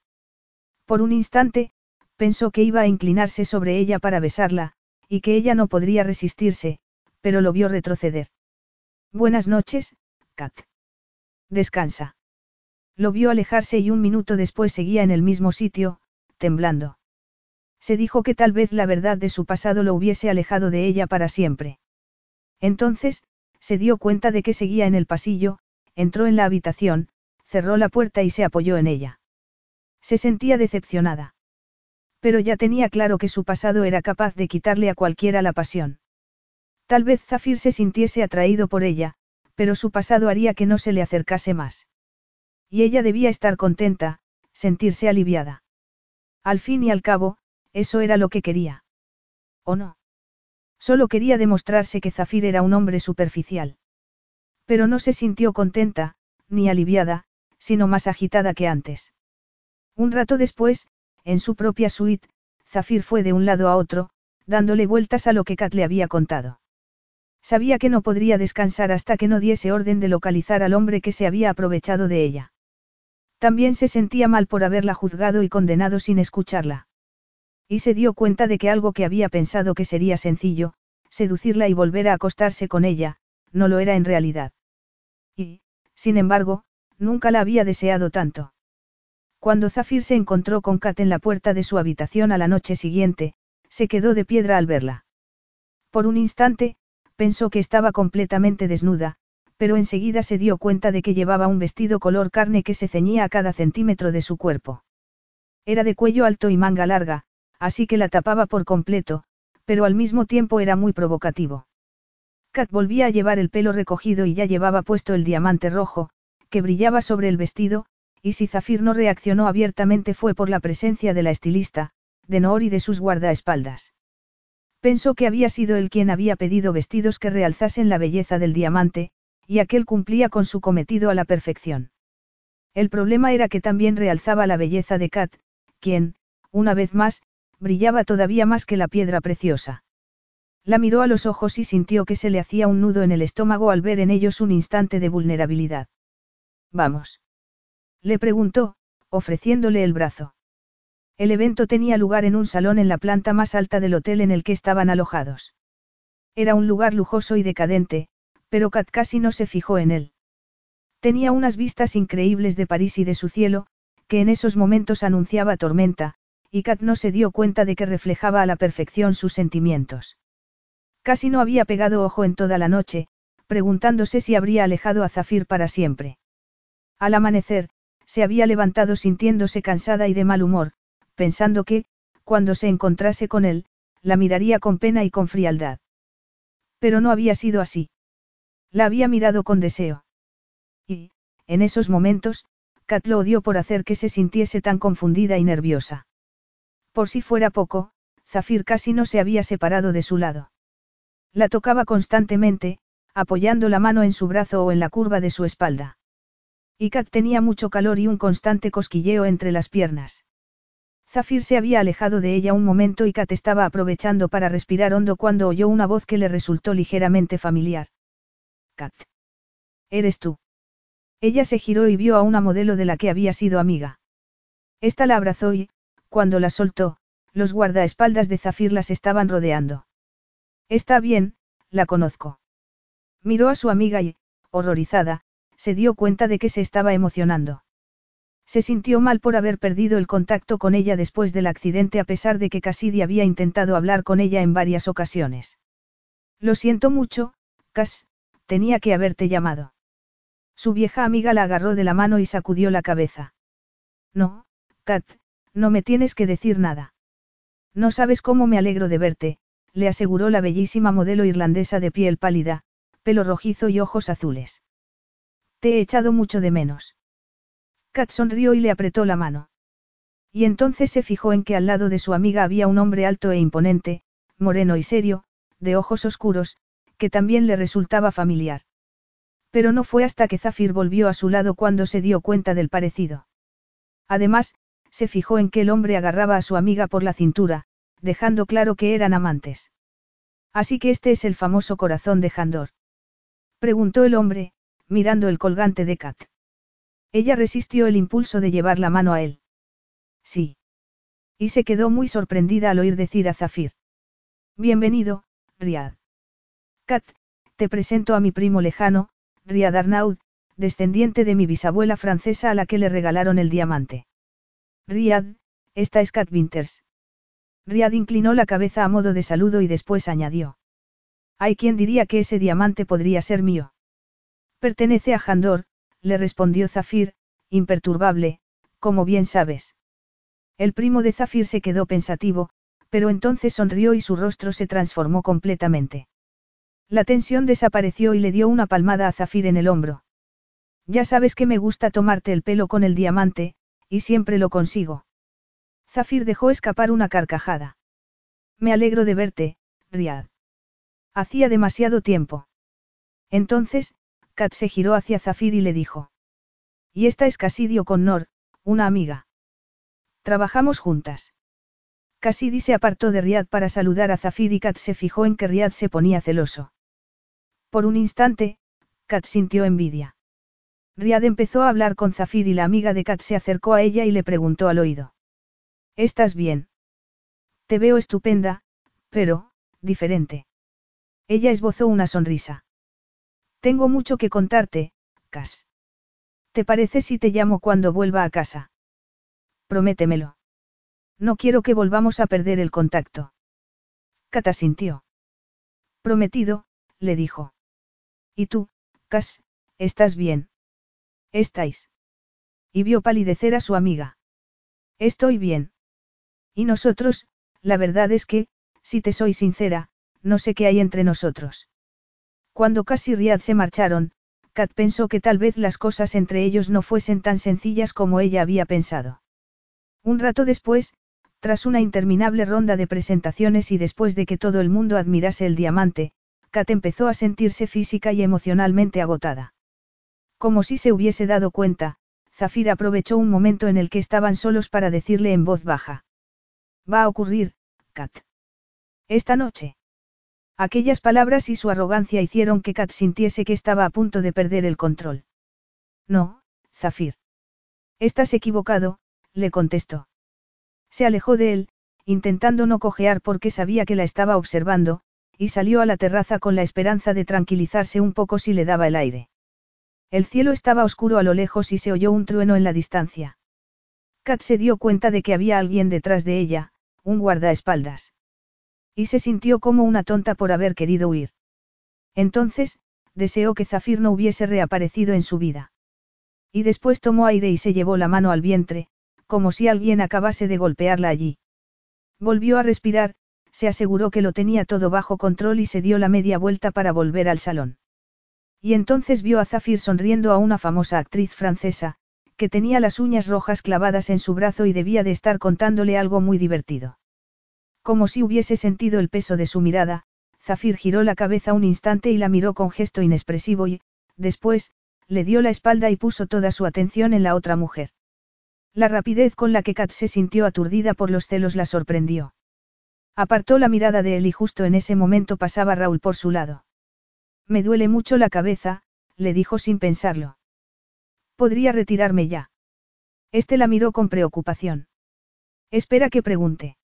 Por un instante, pensó que iba a inclinarse sobre ella para besarla, y que ella no podría resistirse, pero lo vio retroceder. Buenas noches, Kat. Descansa. Lo vio alejarse y un minuto después seguía en el mismo sitio, temblando. Se dijo que tal vez la verdad de su pasado lo hubiese alejado de ella para siempre. Entonces, se dio cuenta de que seguía en el pasillo, entró en la habitación, cerró la puerta y se apoyó en ella. Se sentía decepcionada. Pero ya tenía claro que su pasado era capaz de quitarle a cualquiera la pasión. Tal vez Zafir se sintiese atraído por ella, pero su pasado haría que no se le acercase más. Y ella debía estar contenta, sentirse aliviada. Al fin y al cabo, eso era lo que quería. ¿O no? Solo quería demostrarse que Zafir era un hombre superficial. Pero no se sintió contenta, ni aliviada, sino más agitada que antes. Un rato después, en su propia suite, Zafir fue de un lado a otro, dándole vueltas a lo que Kat le había contado. Sabía que no podría descansar hasta que no diese orden de localizar al hombre que se había aprovechado de ella. También se sentía mal por haberla juzgado y condenado sin escucharla. Y se dio cuenta de que algo que había pensado que sería sencillo, seducirla y volver a acostarse con ella, no lo era en realidad. Y, sin embargo, nunca la había deseado tanto. Cuando Zafir se encontró con Kat en la puerta de su habitación a la noche siguiente, se quedó de piedra al verla. Por un instante, pensó que estaba completamente desnuda, pero enseguida se dio cuenta de que llevaba un vestido color carne que se ceñía a cada centímetro de su cuerpo. Era de cuello alto y manga larga, así que la tapaba por completo, pero al mismo tiempo era muy provocativo. Kat volvía a llevar el pelo recogido y ya llevaba puesto el diamante rojo, que brillaba sobre el vestido, y si Zafir no reaccionó abiertamente fue por la presencia de la estilista, de Noor y de sus guardaespaldas. Pensó que había sido él quien había pedido vestidos que realzasen la belleza del diamante, y aquel cumplía con su cometido a la perfección. El problema era que también realzaba la belleza de Kat, quien, una vez más, brillaba todavía más que la piedra preciosa. La miró a los ojos y sintió que se le hacía un nudo en el estómago al ver en ellos un instante de vulnerabilidad. Vamos. Le preguntó, ofreciéndole el brazo. El evento tenía lugar en un salón en la planta más alta del hotel en el que estaban alojados. Era un lugar lujoso y decadente, pero Kat casi no se fijó en él. Tenía unas vistas increíbles de París y de su cielo, que en esos momentos anunciaba tormenta, y Kat no se dio cuenta de que reflejaba a la perfección sus sentimientos. Casi no había pegado ojo en toda la noche, preguntándose si habría alejado a Zafir para siempre. Al amanecer, se había levantado sintiéndose cansada y de mal humor, pensando que, cuando se encontrase con él, la miraría con pena y con frialdad. Pero no había sido así. La había mirado con deseo. Y, en esos momentos, Kat lo odió por hacer que se sintiese tan confundida y nerviosa. Por si fuera poco, Zafir casi no se había separado de su lado. La tocaba constantemente, apoyando la mano en su brazo o en la curva de su espalda. Y Kat tenía mucho calor y un constante cosquilleo entre las piernas. Zafir se había alejado de ella un momento y Kat estaba aprovechando para respirar hondo cuando oyó una voz que le resultó ligeramente familiar. Kat. ¿Eres tú? Ella se giró y vio a una modelo de la que había sido amiga. Esta la abrazó y, cuando la soltó, los guardaespaldas de Zafir las estaban rodeando. Está bien, la conozco. Miró a su amiga y, horrorizada, se dio cuenta de que se estaba emocionando. Se sintió mal por haber perdido el contacto con ella después del accidente a pesar de que Cassidy había intentado hablar con ella en varias ocasiones. Lo siento mucho, Cass, tenía que haberte llamado. Su vieja amiga la agarró de la mano y sacudió la cabeza. No, Kat, no me tienes que decir nada. No sabes cómo me alegro de verte, le aseguró la bellísima modelo irlandesa de piel pálida, pelo rojizo y ojos azules. Te he echado mucho de menos. Kat sonrió y le apretó la mano. Y entonces se fijó en que al lado de su amiga había un hombre alto e imponente, moreno y serio, de ojos oscuros, que también le resultaba familiar. Pero no fue hasta que Zafir volvió a su lado cuando se dio cuenta del parecido. Además, se fijó en que el hombre agarraba a su amiga por la cintura, dejando claro que eran amantes. Así que este es el famoso corazón de Jandor. Preguntó el hombre, mirando el colgante de Kat. Ella resistió el impulso de llevar la mano a él. Sí. Y se quedó muy sorprendida al oír decir a Zafir. Bienvenido, Riad. Kat, te presento a mi primo lejano, Riad Arnaud, descendiente de mi bisabuela francesa a la que le regalaron el diamante. Riad, esta es Kat Winters. Riad inclinó la cabeza a modo de saludo y después añadió. Hay quien diría que ese diamante podría ser mío. Pertenece a Jandor, le respondió Zafir, imperturbable, como bien sabes. El primo de Zafir se quedó pensativo, pero entonces sonrió y su rostro se transformó completamente. La tensión desapareció y le dio una palmada a Zafir en el hombro. Ya sabes que me gusta tomarte el pelo con el diamante, y siempre lo consigo. Zafir dejó escapar una carcajada. Me alegro de verte, Riad. Hacía demasiado tiempo. Entonces, Kat se giró hacia Zafir y le dijo. Y esta es Casidio Connor, una amiga. Trabajamos juntas. Cassidy se apartó de Riad para saludar a Zafir y Kat se fijó en que Riad se ponía celoso. Por un instante, Kat sintió envidia. Riad empezó a hablar con Zafir y la amiga de Kat se acercó a ella y le preguntó al oído. ¿Estás bien? Te veo estupenda, pero, diferente. Ella esbozó una sonrisa. Tengo mucho que contarte, Cas. ¿Te parece si te llamo cuando vuelva a casa? Prométemelo. No quiero que volvamos a perder el contacto. Cata sintió. Prometido, le dijo. ¿Y tú, Cas, estás bien? ¿Estáis? Y vio palidecer a su amiga. Estoy bien. Y nosotros, la verdad es que, si te soy sincera, no sé qué hay entre nosotros. Cuando casi Riad se marcharon, Kat pensó que tal vez las cosas entre ellos no fuesen tan sencillas como ella había pensado. Un rato después, tras una interminable ronda de presentaciones y después de que todo el mundo admirase el diamante, Kat empezó a sentirse física y emocionalmente agotada. Como si se hubiese dado cuenta, Zafir aprovechó un momento en el que estaban solos para decirle en voz baja. Va a ocurrir, Kat. Esta noche. Aquellas palabras y su arrogancia hicieron que Kat sintiese que estaba a punto de perder el control. No, Zafir. Estás equivocado, le contestó. Se alejó de él, intentando no cojear porque sabía que la estaba observando, y salió a la terraza con la esperanza de tranquilizarse un poco si le daba el aire. El cielo estaba oscuro a lo lejos y se oyó un trueno en la distancia. Kat se dio cuenta de que había alguien detrás de ella, un guardaespaldas. Y se sintió como una tonta por haber querido huir. Entonces, deseó que Zafir no hubiese reaparecido en su vida. Y después tomó aire y se llevó la mano al vientre, como si alguien acabase de golpearla allí. Volvió a respirar, se aseguró que lo tenía todo bajo control y se dio la media vuelta para volver al salón. Y entonces vio a Zafir sonriendo a una famosa actriz francesa, que tenía las uñas rojas clavadas en su brazo y debía de estar contándole algo muy divertido. Como si hubiese sentido el peso de su mirada, Zafir giró la cabeza un instante y la miró con gesto inexpresivo y, después, le dio la espalda y puso toda su atención en la otra mujer. La rapidez con la que Kat se sintió aturdida por los celos la sorprendió. Apartó la mirada de él y justo en ese momento pasaba Raúl por su lado. Me duele mucho la cabeza, le dijo sin pensarlo. Podría retirarme ya. Este la miró con preocupación. Espera que pregunte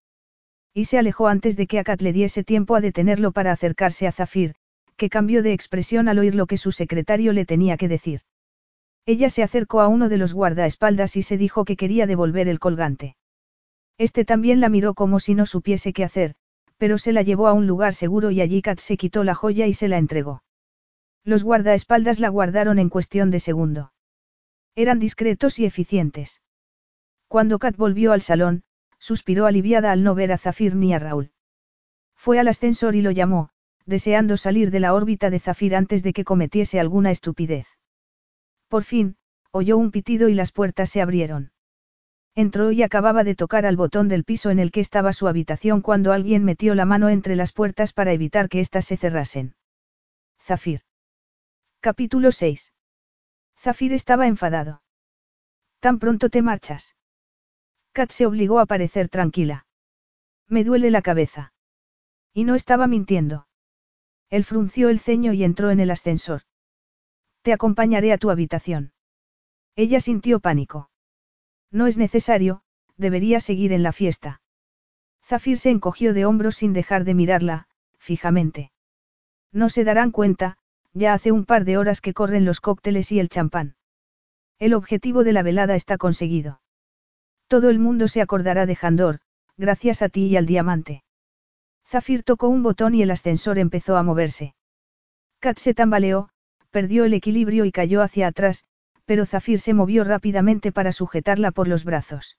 y se alejó antes de que Akat le diese tiempo a detenerlo para acercarse a Zafir, que cambió de expresión al oír lo que su secretario le tenía que decir. Ella se acercó a uno de los guardaespaldas y se dijo que quería devolver el colgante. Este también la miró como si no supiese qué hacer, pero se la llevó a un lugar seguro y allí Kat se quitó la joya y se la entregó. Los guardaespaldas la guardaron en cuestión de segundo. Eran discretos y eficientes. Cuando Kat volvió al salón, suspiró aliviada al no ver a Zafir ni a Raúl. Fue al ascensor y lo llamó, deseando salir de la órbita de Zafir antes de que cometiese alguna estupidez. Por fin, oyó un pitido y las puertas se abrieron. Entró y acababa de tocar al botón del piso en el que estaba su habitación cuando alguien metió la mano entre las puertas para evitar que éstas se cerrasen. Zafir. Capítulo 6. Zafir estaba enfadado. ¿Tan pronto te marchas? Kat se obligó a parecer tranquila. Me duele la cabeza. Y no estaba mintiendo. Él frunció el ceño y entró en el ascensor. Te acompañaré a tu habitación. Ella sintió pánico. No es necesario, debería seguir en la fiesta. Zafir se encogió de hombros sin dejar de mirarla, fijamente. No se darán cuenta, ya hace un par de horas que corren los cócteles y el champán. El objetivo de la velada está conseguido. Todo el mundo se acordará de Jandor, gracias a ti y al diamante. Zafir tocó un botón y el ascensor empezó a moverse. Kat se tambaleó, perdió el equilibrio y cayó hacia atrás, pero Zafir se movió rápidamente para sujetarla por los brazos.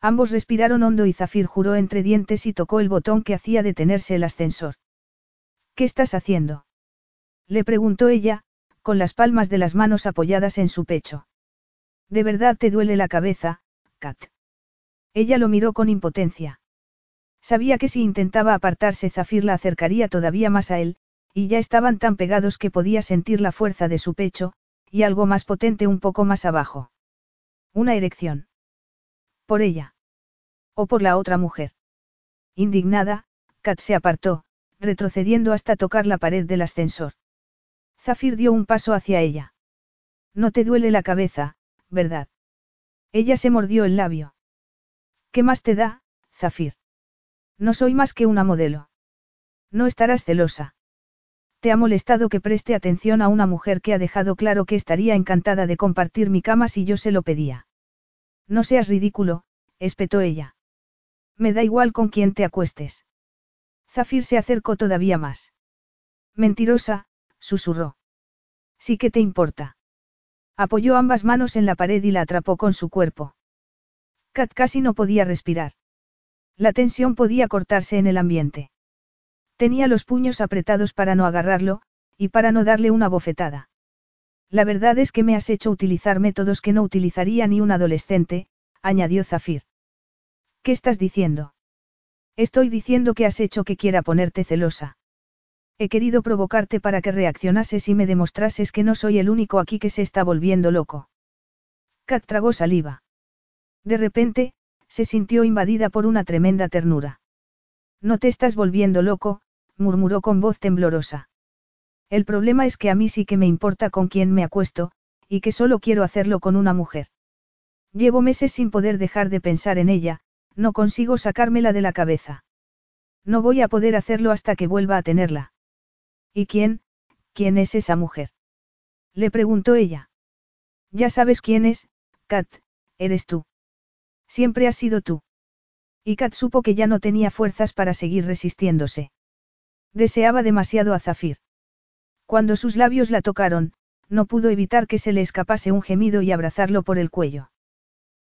Ambos respiraron hondo y Zafir juró entre dientes y tocó el botón que hacía detenerse el ascensor. ¿Qué estás haciendo? Le preguntó ella, con las palmas de las manos apoyadas en su pecho. ¿De verdad te duele la cabeza, Kat? Ella lo miró con impotencia. Sabía que si intentaba apartarse Zafir la acercaría todavía más a él, y ya estaban tan pegados que podía sentir la fuerza de su pecho, y algo más potente un poco más abajo. Una erección. Por ella. O por la otra mujer. Indignada, Kat se apartó, retrocediendo hasta tocar la pared del ascensor. Zafir dio un paso hacia ella. No te duele la cabeza, ¿verdad? Ella se mordió el labio. ¿Qué más te da, Zafir? No soy más que una modelo. No estarás celosa. ¿Te ha molestado que preste atención a una mujer que ha dejado claro que estaría encantada de compartir mi cama si yo se lo pedía? No seas ridículo, espetó ella. Me da igual con quién te acuestes. Zafir se acercó todavía más. Mentirosa, susurró. Sí que te importa. Apoyó ambas manos en la pared y la atrapó con su cuerpo. Kat casi no podía respirar. La tensión podía cortarse en el ambiente. Tenía los puños apretados para no agarrarlo, y para no darle una bofetada. La verdad es que me has hecho utilizar métodos que no utilizaría ni un adolescente, añadió Zafir. ¿Qué estás diciendo? Estoy diciendo que has hecho que quiera ponerte celosa. He querido provocarte para que reaccionases y me demostrases que no soy el único aquí que se está volviendo loco. Kat tragó saliva. De repente, se sintió invadida por una tremenda ternura. No te estás volviendo loco, murmuró con voz temblorosa. El problema es que a mí sí que me importa con quién me acuesto, y que solo quiero hacerlo con una mujer. Llevo meses sin poder dejar de pensar en ella, no consigo sacármela de la cabeza. No voy a poder hacerlo hasta que vuelva a tenerla. ¿Y quién, quién es esa mujer? Le preguntó ella. Ya sabes quién es, Kat, eres tú. Siempre has sido tú. Y Kat supo que ya no tenía fuerzas para seguir resistiéndose. Deseaba demasiado a Zafir. Cuando sus labios la tocaron, no pudo evitar que se le escapase un gemido y abrazarlo por el cuello.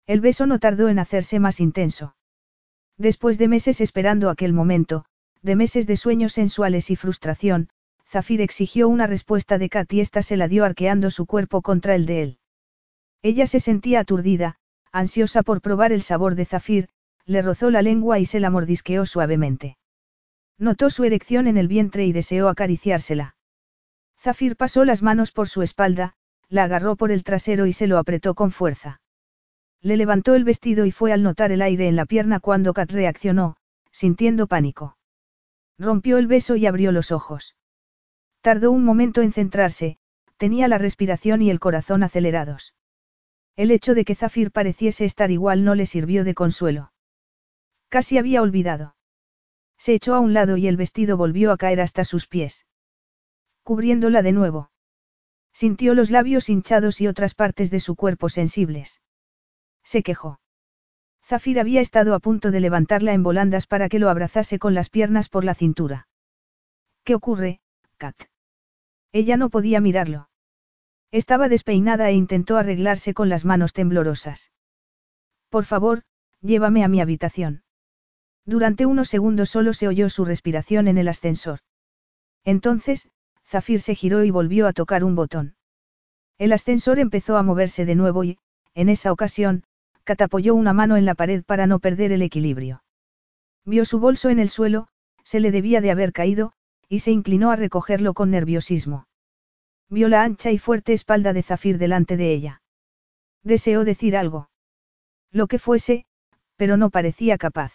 El beso no tardó en hacerse más intenso. Después de meses esperando aquel momento, de meses de sueños sensuales y frustración, Zafir exigió una respuesta de Kat y ésta se la dio arqueando su cuerpo contra el de él. Ella se sentía aturdida, ansiosa por probar el sabor de Zafir, le rozó la lengua y se la mordisqueó suavemente. Notó su erección en el vientre y deseó acariciársela. Zafir pasó las manos por su espalda, la agarró por el trasero y se lo apretó con fuerza. Le levantó el vestido y fue al notar el aire en la pierna cuando Kat reaccionó, sintiendo pánico. Rompió el beso y abrió los ojos. Tardó un momento en centrarse, tenía la respiración y el corazón acelerados. El hecho de que Zafir pareciese estar igual no le sirvió de consuelo. Casi había olvidado. Se echó a un lado y el vestido volvió a caer hasta sus pies. Cubriéndola de nuevo. Sintió los labios hinchados y otras partes de su cuerpo sensibles. Se quejó. Zafir había estado a punto de levantarla en volandas para que lo abrazase con las piernas por la cintura. ¿Qué ocurre, Kat? Ella no podía mirarlo. Estaba despeinada e intentó arreglarse con las manos temblorosas. Por favor, llévame a mi habitación. Durante unos segundos solo se oyó su respiración en el ascensor. Entonces, Zafir se giró y volvió a tocar un botón. El ascensor empezó a moverse de nuevo y, en esa ocasión, Kat apoyó una mano en la pared para no perder el equilibrio. Vio su bolso en el suelo, se le debía de haber caído, y se inclinó a recogerlo con nerviosismo. Vio la ancha y fuerte espalda de Zafir delante de ella. Deseó decir algo. Lo que fuese, pero no parecía capaz.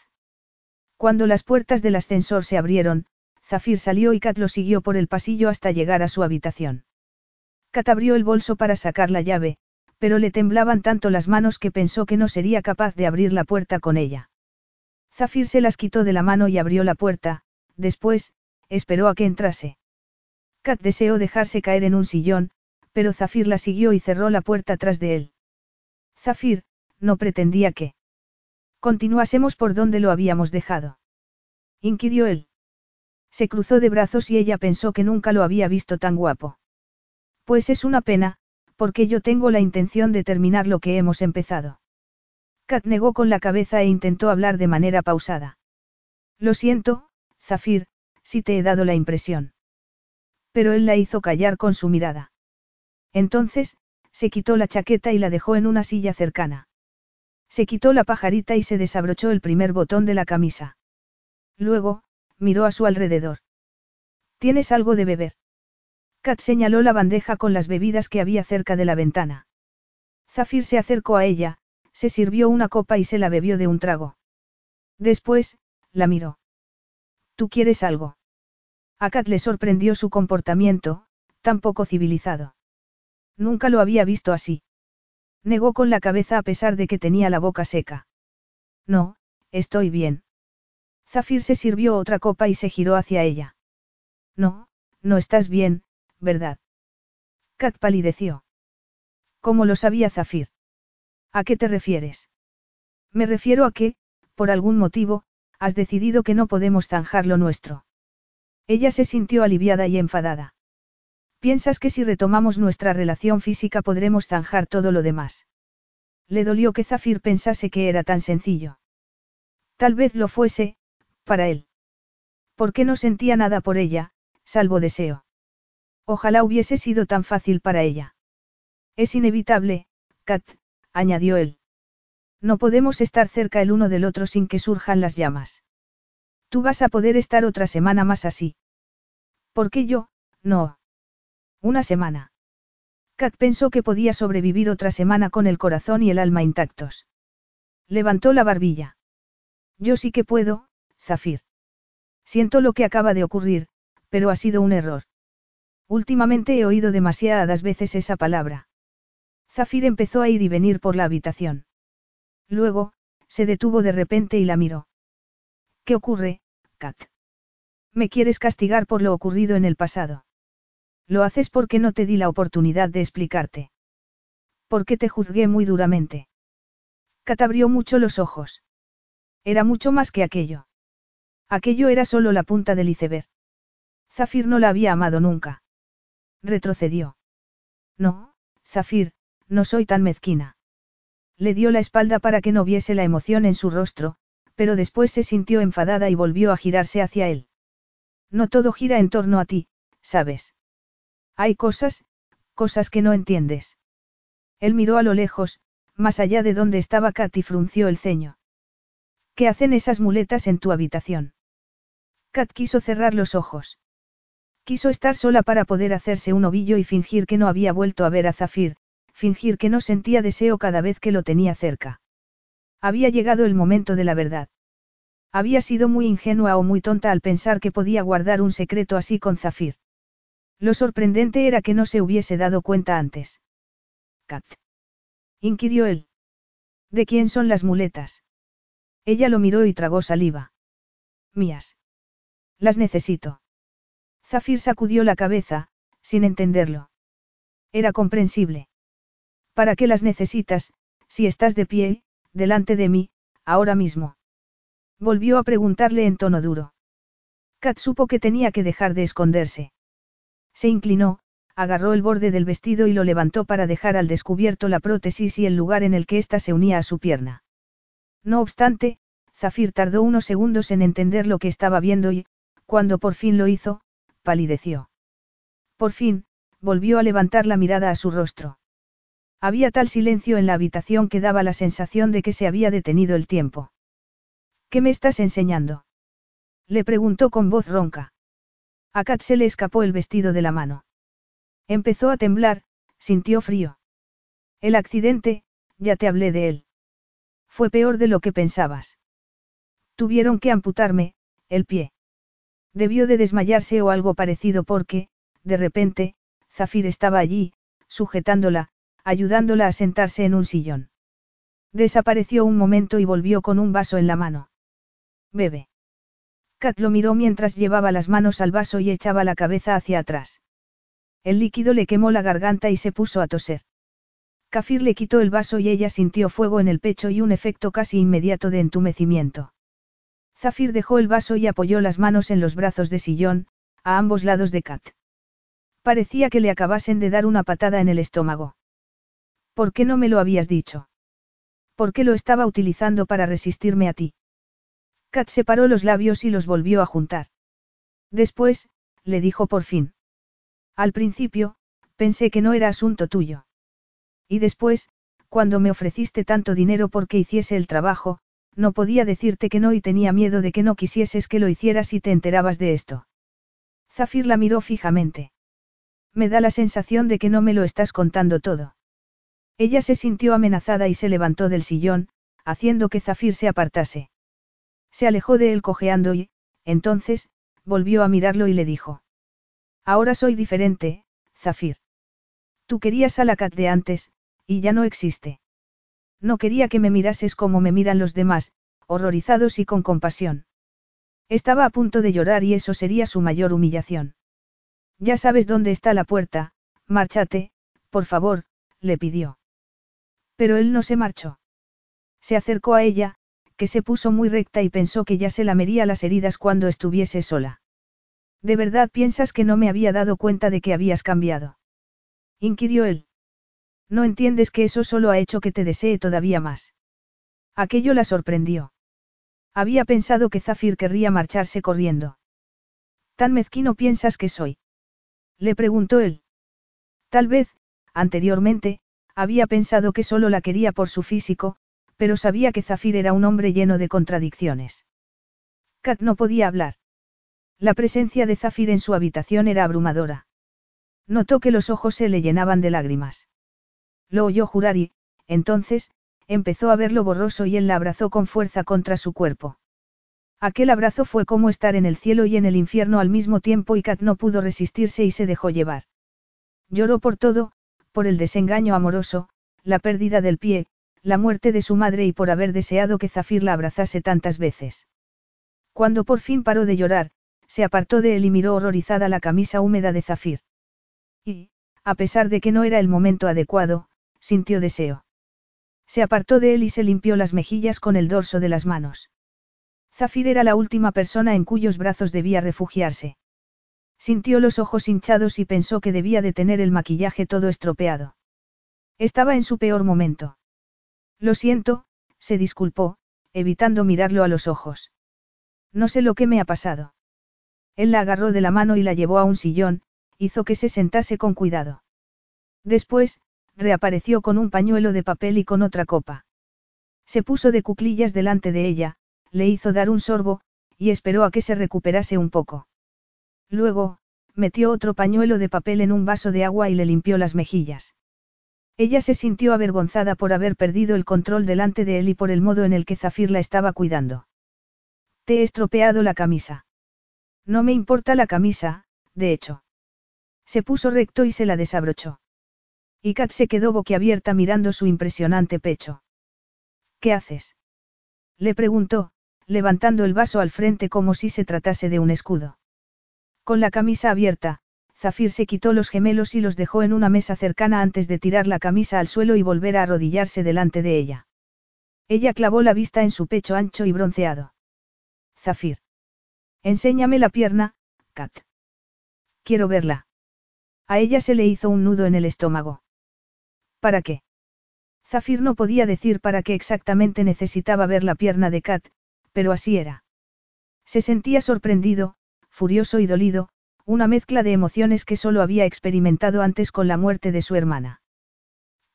Cuando las puertas del ascensor se abrieron, Zafir salió y Kat lo siguió por el pasillo hasta llegar a su habitación. Kat abrió el bolso para sacar la llave, pero le temblaban tanto las manos que pensó que no sería capaz de abrir la puerta con ella. Zafir se las quitó de la mano y abrió la puerta, después, esperó a que entrase. Kat deseó dejarse caer en un sillón, pero Zafir la siguió y cerró la puerta tras de él. Zafir, no pretendía que. Continuásemos por donde lo habíamos dejado. Inquirió él. Se cruzó de brazos y ella pensó que nunca lo había visto tan guapo. Pues es una pena, porque yo tengo la intención de terminar lo que hemos empezado. Kat negó con la cabeza e intentó hablar de manera pausada. Lo siento, Zafir, si te he dado la impresión. Pero él la hizo callar con su mirada. Entonces, se quitó la chaqueta y la dejó en una silla cercana. Se quitó la pajarita y se desabrochó el primer botón de la camisa. Luego, miró a su alrededor. ¿Tienes algo de beber? Kat señaló la bandeja con las bebidas que había cerca de la ventana. Zafir se acercó a ella, se sirvió una copa y se la bebió de un trago. Después, la miró. ¿Tú quieres algo? A Kat le sorprendió su comportamiento, tan poco civilizado. Nunca lo había visto así. Negó con la cabeza a pesar de que tenía la boca seca. No, estoy bien. Zafir se sirvió otra copa y se giró hacia ella. No, no estás bien, ¿verdad? Kat palideció. ¿Cómo lo sabía Zafir? ¿A qué te refieres? Me refiero a que, por algún motivo, has decidido que no podemos zanjar lo nuestro. Ella se sintió aliviada y enfadada. ¿Piensas que si retomamos nuestra relación física podremos zanjar todo lo demás? Le dolió que Zafir pensase que era tan sencillo. Tal vez lo fuese, para él. Porque no sentía nada por ella, salvo deseo. Ojalá hubiese sido tan fácil para ella. Es inevitable, Kat, añadió él. No podemos estar cerca el uno del otro sin que surjan las llamas. Tú vas a poder estar otra semana más así. ¿Por qué yo? No. Una semana. Kat pensó que podía sobrevivir otra semana con el corazón y el alma intactos. Levantó la barbilla. Yo sí que puedo, Zafir. Siento lo que acaba de ocurrir, pero ha sido un error. Últimamente he oído demasiadas veces esa palabra. Zafir empezó a ir y venir por la habitación. Luego, se detuvo de repente y la miró. ¿Qué ocurre, Kat? ¿Me quieres castigar por lo ocurrido en el pasado? Lo haces porque no te di la oportunidad de explicarte. Porque te juzgué muy duramente. Kat abrió mucho los ojos. Era mucho más que aquello. Aquello era solo la punta del iceberg. Zafir no la había amado nunca. Retrocedió. No, Zafir, no soy tan mezquina. Le dio la espalda para que no viese la emoción en su rostro, pero después se sintió enfadada y volvió a girarse hacia él. No todo gira en torno a ti, ¿sabes? Hay cosas, cosas que no entiendes. Él miró a lo lejos, más allá de donde estaba Kat y frunció el ceño. ¿Qué hacen esas muletas en tu habitación? Kat quiso cerrar los ojos. Quiso estar sola para poder hacerse un ovillo y fingir que no había vuelto a ver a Zafir, fingir que no sentía deseo cada vez que lo tenía cerca. Había llegado el momento de la verdad. Había sido muy ingenua o muy tonta al pensar que podía guardar un secreto así con Zafir. Lo sorprendente era que no se hubiese dado cuenta antes. Kat. inquirió él. ¿De quién son las muletas? Ella lo miró y tragó saliva. Mías. Las necesito. Zafir sacudió la cabeza, sin entenderlo. Era comprensible. ¿Para qué las necesitas, si estás de pie, delante de mí, ahora mismo? Volvió a preguntarle en tono duro. Kat supo que tenía que dejar de esconderse. Se inclinó, agarró el borde del vestido y lo levantó para dejar al descubierto la prótesis y el lugar en el que ésta se unía a su pierna. No obstante, Zafir tardó unos segundos en entender lo que estaba viendo y, cuando por fin lo hizo, palideció. Por fin, volvió a levantar la mirada a su rostro. Había tal silencio en la habitación que daba la sensación de que se había detenido el tiempo. ¿Qué me estás enseñando? Le preguntó con voz ronca. A Kat se le escapó el vestido de la mano. Empezó a temblar, sintió frío. El accidente, ya te hablé de él. Fue peor de lo que pensabas. Tuvieron que amputarme, el pie. Debió de desmayarse o algo parecido porque, de repente, Zafir estaba allí, sujetándola, ayudándola a sentarse en un sillón. Desapareció un momento y volvió con un vaso en la mano. Bebe. Kat lo miró mientras llevaba las manos al vaso y echaba la cabeza hacia atrás. El líquido le quemó la garganta y se puso a toser. Kafir le quitó el vaso y ella sintió fuego en el pecho y un efecto casi inmediato de entumecimiento. Zafir dejó el vaso y apoyó las manos en los brazos de sillón, a ambos lados de Kat. Parecía que le acabasen de dar una patada en el estómago. ¿Por qué no me lo habías dicho? ¿Por qué lo estaba utilizando para resistirme a ti? Kat separó los labios y los volvió a juntar. Después, le dijo por fin. Al principio, pensé que no era asunto tuyo. Y después, cuando me ofreciste tanto dinero porque hiciese el trabajo, no podía decirte que no y tenía miedo de que no quisieses que lo hicieras y te enterabas de esto. Zafir la miró fijamente. Me da la sensación de que no me lo estás contando todo. Ella se sintió amenazada y se levantó del sillón, haciendo que Zafir se apartase. Se alejó de él cojeando y, entonces, volvió a mirarlo y le dijo. Ahora soy diferente, Zafir. Tú querías a la Cat de antes, y ya no existe. No quería que me mirases como me miran los demás, horrorizados y con compasión. Estaba a punto de llorar y eso sería su mayor humillación. Ya sabes dónde está la puerta, márchate, por favor, le pidió. Pero él no se marchó. Se acercó a ella, que se puso muy recta y pensó que ya se lamería las heridas cuando estuviese sola. ¿De verdad piensas que no me había dado cuenta de que habías cambiado? inquirió él. No entiendes que eso solo ha hecho que te desee todavía más. Aquello la sorprendió. Había pensado que Zafir querría marcharse corriendo. ¿Tan mezquino piensas que soy? Le preguntó él. Tal vez, anteriormente, había pensado que solo la quería por su físico, pero sabía que Zafir era un hombre lleno de contradicciones. Kat no podía hablar. La presencia de Zafir en su habitación era abrumadora. Notó que los ojos se le llenaban de lágrimas. Lo oyó jurar y, entonces, empezó a verlo borroso y él la abrazó con fuerza contra su cuerpo. Aquel abrazo fue como estar en el cielo y en el infierno al mismo tiempo y Kat no pudo resistirse y se dejó llevar. Lloró por todo, por el desengaño amoroso, la pérdida del pie, la muerte de su madre y por haber deseado que Zafir la abrazase tantas veces. Cuando por fin paró de llorar, se apartó de él y miró horrorizada la camisa húmeda de Zafir. Y, a pesar de que no era el momento adecuado, sintió deseo. Se apartó de él y se limpió las mejillas con el dorso de las manos. Zafir era la última persona en cuyos brazos debía refugiarse. Sintió los ojos hinchados y pensó que debía de tener el maquillaje todo estropeado. Estaba en su peor momento. Lo siento, se disculpó, evitando mirarlo a los ojos. No sé lo que me ha pasado. Él la agarró de la mano y la llevó a un sillón, hizo que se sentase con cuidado. Después, reapareció con un pañuelo de papel y con otra copa. Se puso de cuclillas delante de ella, le hizo dar un sorbo, y esperó a que se recuperase un poco. Luego, metió otro pañuelo de papel en un vaso de agua y le limpió las mejillas. Ella se sintió avergonzada por haber perdido el control delante de él y por el modo en el que Zafir la estaba cuidando. Te he estropeado la camisa. No me importa la camisa, de hecho. Se puso recto y se la desabrochó. Y Kat se quedó boquiabierta mirando su impresionante pecho. ¿Qué haces? Le preguntó, levantando el vaso al frente como si se tratase de un escudo. Con la camisa abierta, Zafir se quitó los gemelos y los dejó en una mesa cercana antes de tirar la camisa al suelo y volver a arrodillarse delante de ella. Ella clavó la vista en su pecho ancho y bronceado. Zafir. Enséñame la pierna, Kat. Quiero verla. A ella se le hizo un nudo en el estómago. ¿Para qué? Zafir no podía decir para qué exactamente necesitaba ver la pierna de Kat, pero así era. Se sentía sorprendido, furioso y dolido, una mezcla de emociones que solo había experimentado antes con la muerte de su hermana.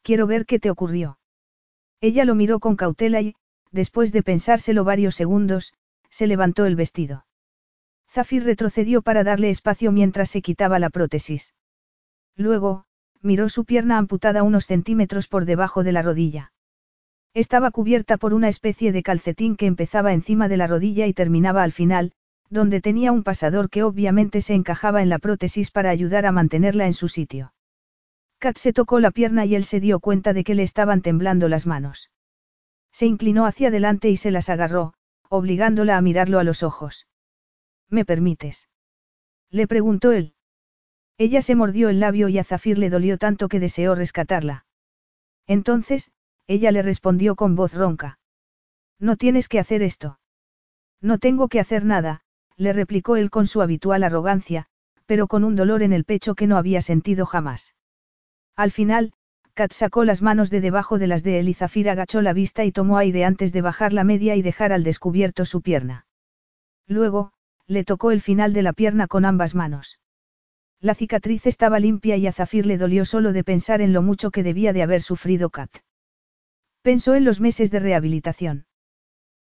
Quiero ver qué te ocurrió. Ella lo miró con cautela y, después de pensárselo varios segundos, se levantó el vestido. Zafir retrocedió para darle espacio mientras se quitaba la prótesis. Luego, miró su pierna amputada unos centímetros por debajo de la rodilla. Estaba cubierta por una especie de calcetín que empezaba encima de la rodilla y terminaba al final, donde tenía un pasador que obviamente se encajaba en la prótesis para ayudar a mantenerla en su sitio. Kat se tocó la pierna y él se dio cuenta de que le estaban temblando las manos. Se inclinó hacia adelante y se las agarró, obligándola a mirarlo a los ojos. ¿Me permites? Le preguntó él. Ella se mordió el labio y a Zafir le dolió tanto que deseó rescatarla. Entonces, ella le respondió con voz ronca. No tienes que hacer esto. No tengo que hacer nada, le replicó él con su habitual arrogancia, pero con un dolor en el pecho que no había sentido jamás. Al final, Kat sacó las manos de debajo de las de él y Zafir agachó la vista y tomó aire antes de bajar la media y dejar al descubierto su pierna. Luego, le tocó el final de la pierna con ambas manos. La cicatriz estaba limpia y a Zafir le dolió solo de pensar en lo mucho que debía de haber sufrido Kat. Pensó en los meses de rehabilitación.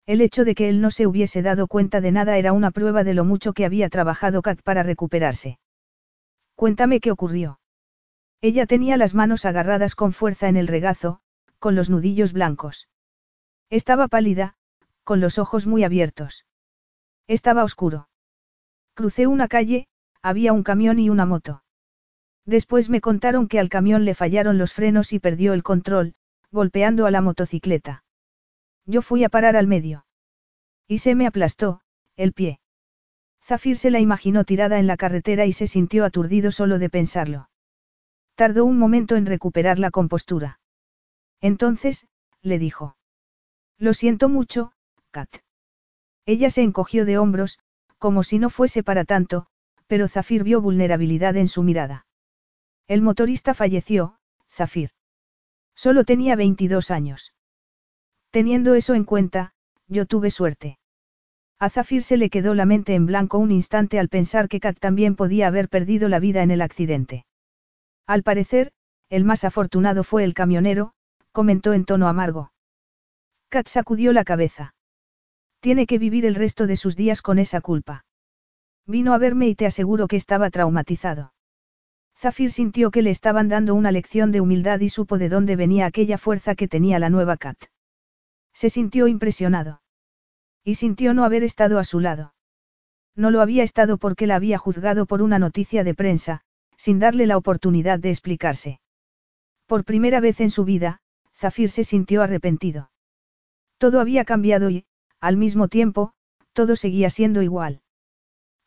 El hecho de que él no se hubiese dado cuenta de nada era una prueba de lo mucho que había trabajado Kat para recuperarse. Cuéntame qué ocurrió. Ella tenía las manos agarradas con fuerza en el regazo, con los nudillos blancos. Estaba pálida, con los ojos muy abiertos. Estaba oscuro. Crucé una calle, había un camión y una moto. Después me contaron que al camión le fallaron los frenos y perdió el control, golpeando a la motocicleta. Yo fui a parar al medio. Y se me aplastó, el pie. Zafir se la imaginó tirada en la carretera y se sintió aturdido solo de pensarlo. Tardó un momento en recuperar la compostura. Entonces, le dijo. Lo siento mucho, Kat. Ella se encogió de hombros, como si no fuese para tanto, pero Zafir vio vulnerabilidad en su mirada. El motorista falleció, Zafir. Solo tenía 22 años. Teniendo eso en cuenta, yo tuve suerte. A Zafir se le quedó la mente en blanco un instante al pensar que Kat también podía haber perdido la vida en el accidente. Al parecer, el más afortunado fue el camionero, comentó en tono amargo. Kat sacudió la cabeza. Tiene que vivir el resto de sus días con esa culpa. Vino a verme y te aseguro que estaba traumatizado. Zafir sintió que le estaban dando una lección de humildad y supo de dónde venía aquella fuerza que tenía la nueva Kat. Se sintió impresionado. Y sintió no haber estado a su lado. No lo había estado porque la había juzgado por una noticia de prensa, sin darle la oportunidad de explicarse. Por primera vez en su vida, Zafir se sintió arrepentido. Todo había cambiado y, al mismo tiempo, todo seguía siendo igual.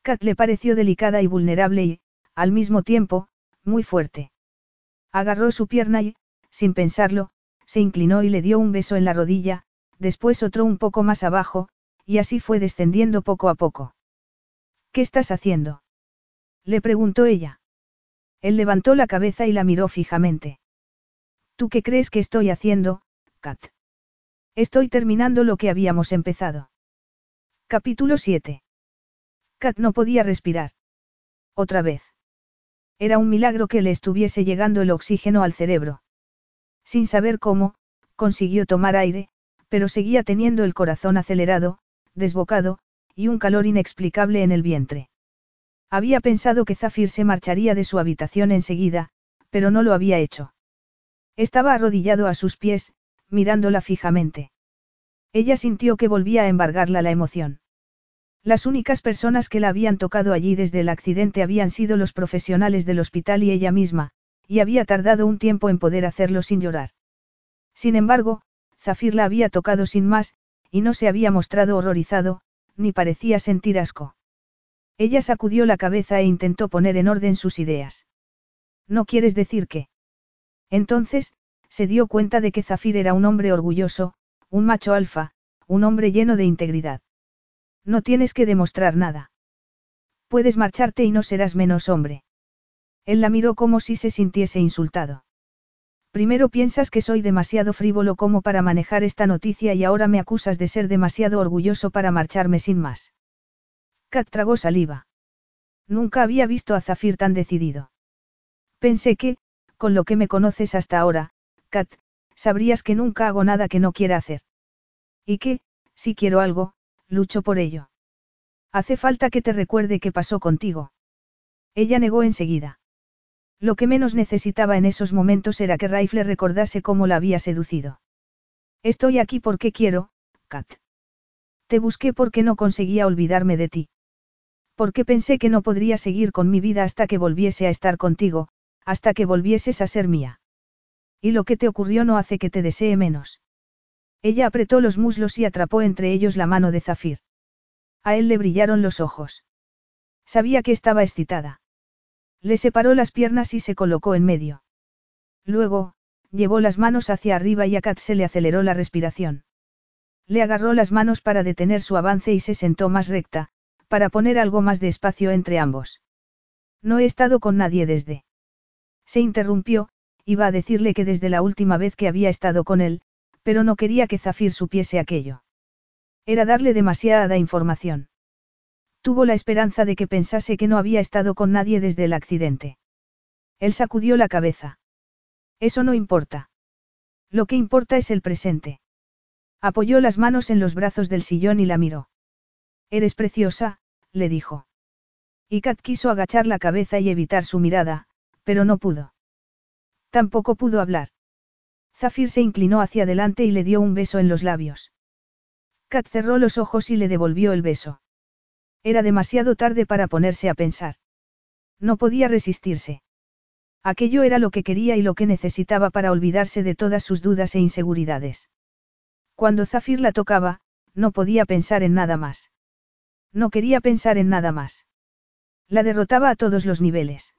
Kat le pareció delicada y vulnerable y, al mismo tiempo, muy fuerte. Agarró su pierna y, sin pensarlo, se inclinó y le dio un beso en la rodilla, después otro un poco más abajo, y así fue descendiendo poco a poco. ¿Qué estás haciendo? Le preguntó ella. Él levantó la cabeza y la miró fijamente. ¿Tú qué crees que estoy haciendo, Kat? Estoy terminando lo que habíamos empezado. Capítulo 7. Kat no podía respirar. Otra vez. Era un milagro que le estuviese llegando el oxígeno al cerebro. Sin saber cómo, consiguió tomar aire, pero seguía teniendo el corazón acelerado, desbocado, y un calor inexplicable en el vientre. Había pensado que Zafir se marcharía de su habitación enseguida, pero no lo había hecho. Estaba arrodillado a sus pies, mirándola fijamente. Ella sintió que volvía a embargarla la emoción. Las únicas personas que la habían tocado allí desde el accidente habían sido los profesionales del hospital y ella misma, y había tardado un tiempo en poder hacerlo sin llorar. Sin embargo, Zafir la había tocado sin más, y no se había mostrado horrorizado, ni parecía sentir asco. Ella sacudió la cabeza e intentó poner en orden sus ideas. ¿No quieres decir que? Entonces, se dio cuenta de que Zafir era un hombre orgulloso, un macho alfa, un hombre lleno de integridad. No tienes que demostrar nada. Puedes marcharte y no serás menos hombre. Él la miró como si se sintiese insultado. Primero piensas que soy demasiado frívolo como para manejar esta noticia y ahora me acusas de ser demasiado orgulloso para marcharme sin más. Kat tragó saliva. Nunca había visto a Zafir tan decidido. Pensé que, con lo que me conoces hasta ahora, Kat, sabrías que nunca hago nada que no quiera hacer. Y que, si quiero algo, lucho por ello. Hace falta que te recuerde qué pasó contigo. Ella negó enseguida. Lo que menos necesitaba en esos momentos era que Raifle recordase cómo la había seducido. Estoy aquí porque quiero, Kat. Te busqué porque no conseguía olvidarme de ti. Porque pensé que no podría seguir con mi vida hasta que volviese a estar contigo, hasta que volvieses a ser mía. Y lo que te ocurrió no hace que te desee menos. Ella apretó los muslos y atrapó entre ellos la mano de Zafir. A él le brillaron los ojos. Sabía que estaba excitada. Le separó las piernas y se colocó en medio. Luego, llevó las manos hacia arriba y a Kat se le aceleró la respiración. Le agarró las manos para detener su avance y se sentó más recta, para poner algo más de espacio entre ambos. No he estado con nadie desde. Se interrumpió, iba a decirle que desde la última vez que había estado con él, pero no quería que Zafir supiese aquello. Era darle demasiada información. Tuvo la esperanza de que pensase que no había estado con nadie desde el accidente. Él sacudió la cabeza. Eso no importa. Lo que importa es el presente. Apoyó las manos en los brazos del sillón y la miró. Eres preciosa, le dijo. Y Kat quiso agachar la cabeza y evitar su mirada, pero no pudo. Tampoco pudo hablar. Zafir se inclinó hacia adelante y le dio un beso en los labios. Kat cerró los ojos y le devolvió el beso. Era demasiado tarde para ponerse a pensar. No podía resistirse. Aquello era lo que quería y lo que necesitaba para olvidarse de todas sus dudas e inseguridades. Cuando Zafir la tocaba, no podía pensar en nada más. No quería pensar en nada más. La derrotaba a todos los niveles.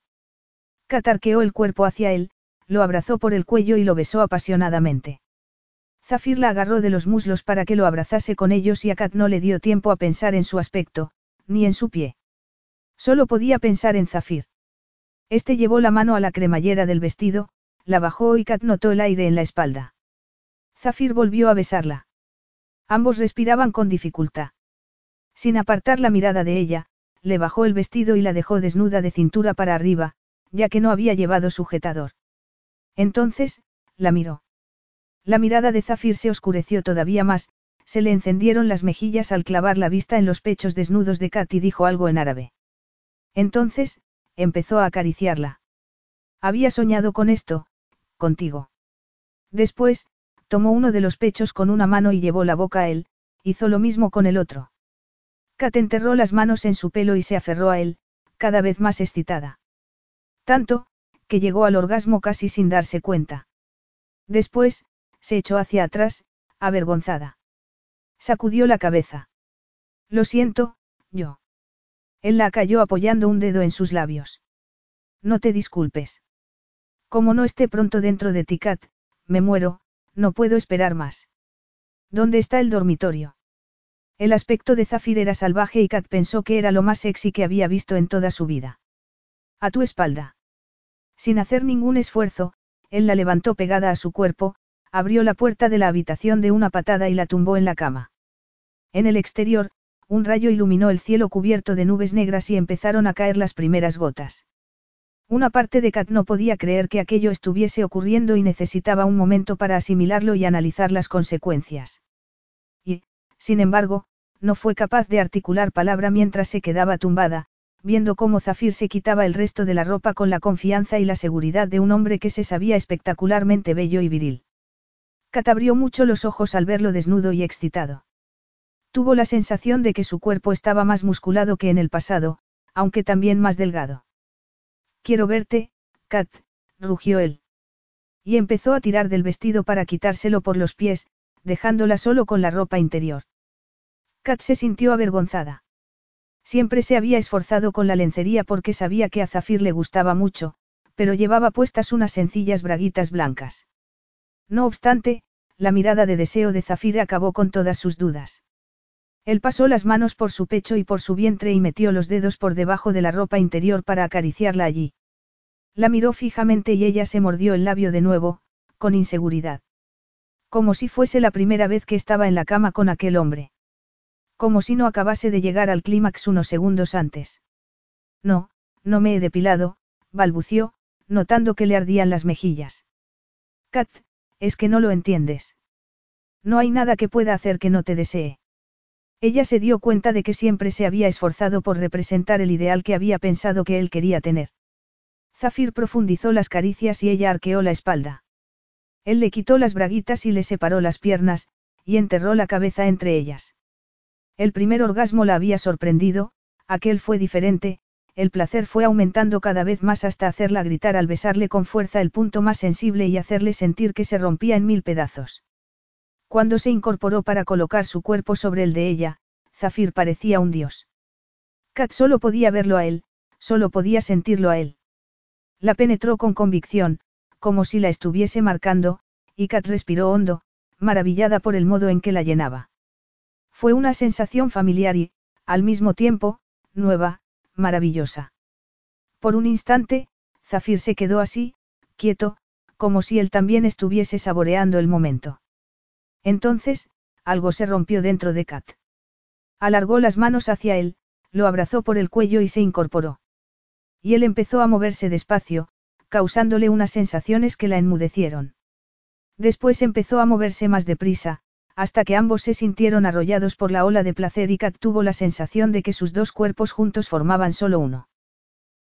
Catarqueó el cuerpo hacia él, lo abrazó por el cuello y lo besó apasionadamente. Zafir la agarró de los muslos para que lo abrazase con ellos y a Kat no le dio tiempo a pensar en su aspecto, ni en su pie. Solo podía pensar en Zafir. Este llevó la mano a la cremallera del vestido, la bajó y Kat notó el aire en la espalda. Zafir volvió a besarla. Ambos respiraban con dificultad. Sin apartar la mirada de ella, le bajó el vestido y la dejó desnuda de cintura para arriba, ya que no había llevado sujetador. Entonces, la miró. La mirada de Zafir se oscureció todavía más, se le encendieron las mejillas al clavar la vista en los pechos desnudos de Kat y dijo algo en árabe. Entonces, empezó a acariciarla. Había soñado con esto, contigo. Después, tomó uno de los pechos con una mano y llevó la boca a él, hizo lo mismo con el otro. Kat enterró las manos en su pelo y se aferró a él, cada vez más excitada. Tanto, que llegó al orgasmo casi sin darse cuenta. Después, se echó hacia atrás, avergonzada. Sacudió la cabeza. Lo siento, yo. Él la cayó apoyando un dedo en sus labios. No te disculpes. Como no esté pronto dentro de ti, Kat, me muero, no puedo esperar más. ¿Dónde está el dormitorio? El aspecto de Zafir era salvaje y Kat pensó que era lo más sexy que había visto en toda su vida. A tu espalda. Sin hacer ningún esfuerzo, él la levantó pegada a su cuerpo, abrió la puerta de la habitación de una patada y la tumbó en la cama. En el exterior, un rayo iluminó el cielo cubierto de nubes negras y empezaron a caer las primeras gotas. Una parte de Kat no podía creer que aquello estuviese ocurriendo y necesitaba un momento para asimilarlo y analizar las consecuencias. Y, sin embargo, no fue capaz de articular palabra mientras se quedaba tumbada, viendo cómo Zafir se quitaba el resto de la ropa con la confianza y la seguridad de un hombre que se sabía espectacularmente bello y viril. Kat abrió mucho los ojos al verlo desnudo y excitado. Tuvo la sensación de que su cuerpo estaba más musculado que en el pasado, aunque también más delgado. Quiero verte, Kat, rugió él. Y empezó a tirar del vestido para quitárselo por los pies, dejándola solo con la ropa interior. Kat se sintió avergonzada. Siempre se había esforzado con la lencería porque sabía que a Zafir le gustaba mucho, pero llevaba puestas unas sencillas braguitas blancas. No obstante, la mirada de deseo de Zafir acabó con todas sus dudas. Él pasó las manos por su pecho y por su vientre y metió los dedos por debajo de la ropa interior para acariciarla allí. La miró fijamente y ella se mordió el labio de nuevo, con inseguridad. Como si fuese la primera vez que estaba en la cama con aquel hombre. Como si no acabase de llegar al clímax unos segundos antes. No, no me he depilado, balbució, notando que le ardían las mejillas. Kat, es que no lo entiendes. No hay nada que pueda hacer que no te desee. Ella se dio cuenta de que siempre se había esforzado por representar el ideal que había pensado que él quería tener. Zafir profundizó las caricias y ella arqueó la espalda. Él le quitó las braguitas y le separó las piernas, y enterró la cabeza entre ellas. El primer orgasmo la había sorprendido, aquel fue diferente, el placer fue aumentando cada vez más hasta hacerla gritar al besarle con fuerza el punto más sensible y hacerle sentir que se rompía en mil pedazos. Cuando se incorporó para colocar su cuerpo sobre el de ella, Zafir parecía un dios. Kat solo podía verlo a él, solo podía sentirlo a él. La penetró con convicción, como si la estuviese marcando, y Kat respiró hondo, maravillada por el modo en que la llenaba. Fue una sensación familiar y, al mismo tiempo, nueva, maravillosa. Por un instante, Zafir se quedó así, quieto, como si él también estuviese saboreando el momento. Entonces, algo se rompió dentro de Kat. Alargó las manos hacia él, lo abrazó por el cuello y se incorporó. Y él empezó a moverse despacio, causándole unas sensaciones que la enmudecieron. Después empezó a moverse más deprisa, hasta que ambos se sintieron arrollados por la ola de placer y Kat tuvo la sensación de que sus dos cuerpos juntos formaban solo uno.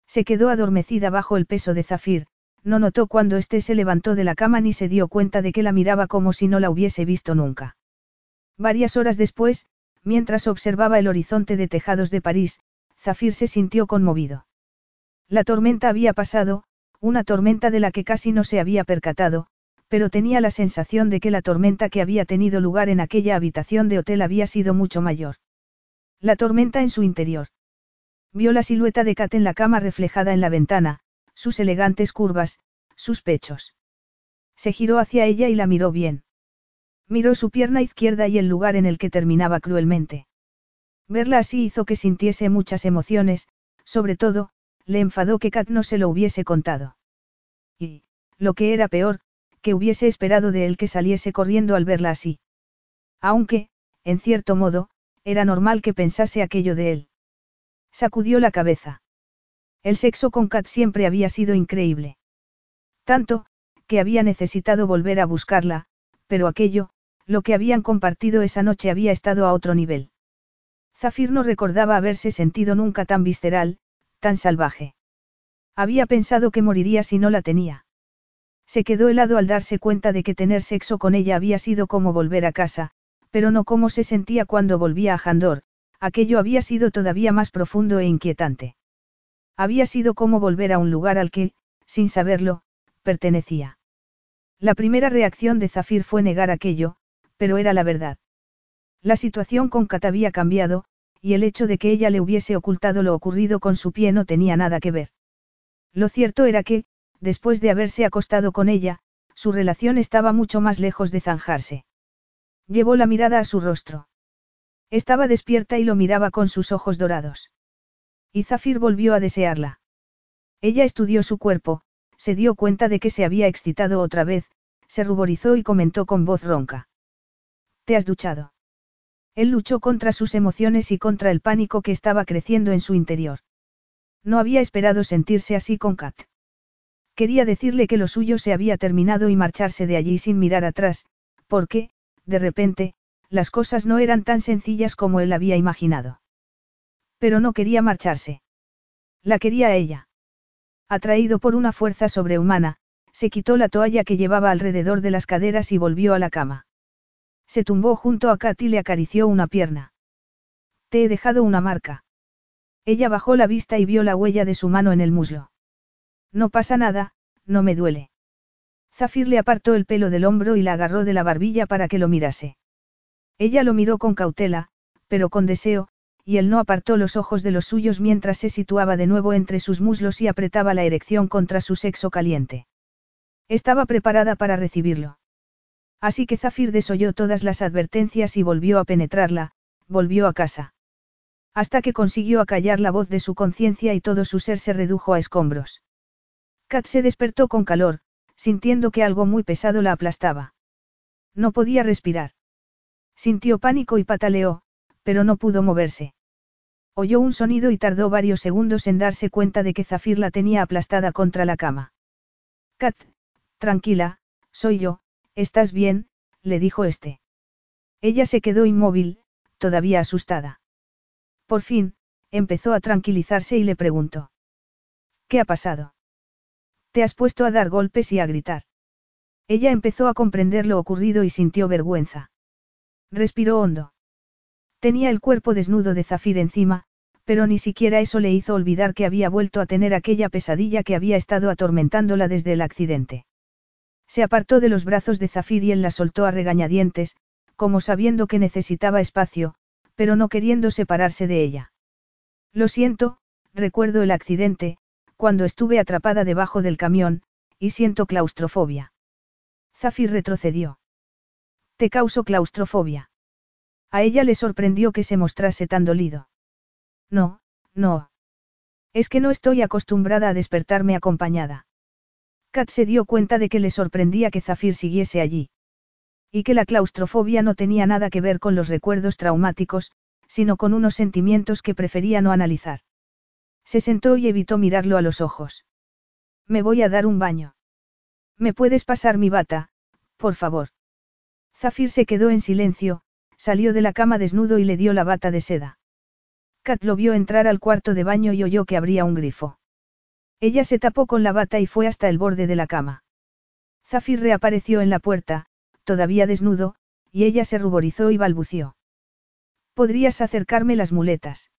Se quedó adormecida bajo el peso de Zafir, no notó cuando éste se levantó de la cama ni se dio cuenta de que la miraba como si no la hubiese visto nunca. Varias horas después, mientras observaba el horizonte de tejados de París, Zafir se sintió conmovido. La tormenta había pasado, una tormenta de la que casi no se había percatado, pero tenía la sensación de que la tormenta que había tenido lugar en aquella habitación de hotel había sido mucho mayor. La tormenta en su interior. Vio la silueta de Kat en la cama reflejada en la ventana, sus elegantes curvas, sus pechos. Se giró hacia ella y la miró bien. Miró su pierna izquierda y el lugar en el que terminaba cruelmente. Verla así hizo que sintiese muchas emociones, sobre todo, le enfadó que Kat no se lo hubiese contado. Y, lo que era peor, que hubiese esperado de él que saliese corriendo al verla así. Aunque, en cierto modo, era normal que pensase aquello de él. Sacudió la cabeza. El sexo con Kat siempre había sido increíble. Tanto, que había necesitado volver a buscarla, pero aquello, lo que habían compartido esa noche había estado a otro nivel. Zafir no recordaba haberse sentido nunca tan visceral, tan salvaje. Había pensado que moriría si no la tenía. Se quedó helado al darse cuenta de que tener sexo con ella había sido como volver a casa, pero no como se sentía cuando volvía a Jandor, aquello había sido todavía más profundo e inquietante. Había sido como volver a un lugar al que, sin saberlo, pertenecía. La primera reacción de Zafir fue negar aquello, pero era la verdad. La situación con Kat había cambiado, y el hecho de que ella le hubiese ocultado lo ocurrido con su pie no tenía nada que ver. Lo cierto era que, después de haberse acostado con ella, su relación estaba mucho más lejos de zanjarse. Llevó la mirada a su rostro. Estaba despierta y lo miraba con sus ojos dorados. Y Zafir volvió a desearla. Ella estudió su cuerpo, se dio cuenta de que se había excitado otra vez, se ruborizó y comentó con voz ronca. ¿Te has duchado? Él luchó contra sus emociones y contra el pánico que estaba creciendo en su interior. No había esperado sentirse así con Kat. Quería decirle que lo suyo se había terminado y marcharse de allí sin mirar atrás, porque, de repente, las cosas no eran tan sencillas como él había imaginado. Pero no quería marcharse. La quería ella. Atraído por una fuerza sobrehumana, se quitó la toalla que llevaba alrededor de las caderas y volvió a la cama. Se tumbó junto a Kat y le acarició una pierna. Te he dejado una marca. Ella bajó la vista y vio la huella de su mano en el muslo. No pasa nada, no me duele. Zafir le apartó el pelo del hombro y la agarró de la barbilla para que lo mirase. Ella lo miró con cautela, pero con deseo, y él no apartó los ojos de los suyos mientras se situaba de nuevo entre sus muslos y apretaba la erección contra su sexo caliente. Estaba preparada para recibirlo. Así que Zafir desoyó todas las advertencias y volvió a penetrarla, volvió a casa. Hasta que consiguió acallar la voz de su conciencia y todo su ser se redujo a escombros. Kat se despertó con calor, sintiendo que algo muy pesado la aplastaba. No podía respirar. Sintió pánico y pataleó, pero no pudo moverse. Oyó un sonido y tardó varios segundos en darse cuenta de que Zafir la tenía aplastada contra la cama. Kat, tranquila, soy yo, ¿estás bien? le dijo este. Ella se quedó inmóvil, todavía asustada. Por fin, empezó a tranquilizarse y le preguntó. ¿Qué ha pasado? Te has puesto a dar golpes y a gritar. Ella empezó a comprender lo ocurrido y sintió vergüenza. Respiró hondo. Tenía el cuerpo desnudo de Zafir encima, pero ni siquiera eso le hizo olvidar que había vuelto a tener aquella pesadilla que había estado atormentándola desde el accidente. Se apartó de los brazos de Zafir y él la soltó a regañadientes, como sabiendo que necesitaba espacio, pero no queriendo separarse de ella. Lo siento, recuerdo el accidente, cuando estuve atrapada debajo del camión, y siento claustrofobia. Zafir retrocedió. Te causo claustrofobia. A ella le sorprendió que se mostrase tan dolido. No, no. Es que no estoy acostumbrada a despertarme acompañada. Kat se dio cuenta de que le sorprendía que Zafir siguiese allí. Y que la claustrofobia no tenía nada que ver con los recuerdos traumáticos, sino con unos sentimientos que prefería no analizar. Se sentó y evitó mirarlo a los ojos. Me voy a dar un baño. ¿Me puedes pasar mi bata, por favor? Zafir se quedó en silencio, salió de la cama desnudo y le dio la bata de seda. Kat lo vio entrar al cuarto de baño y oyó que abría un grifo. Ella se tapó con la bata y fue hasta el borde de la cama. Zafir reapareció en la puerta, todavía desnudo, y ella se ruborizó y balbució. ¿Podrías acercarme las muletas?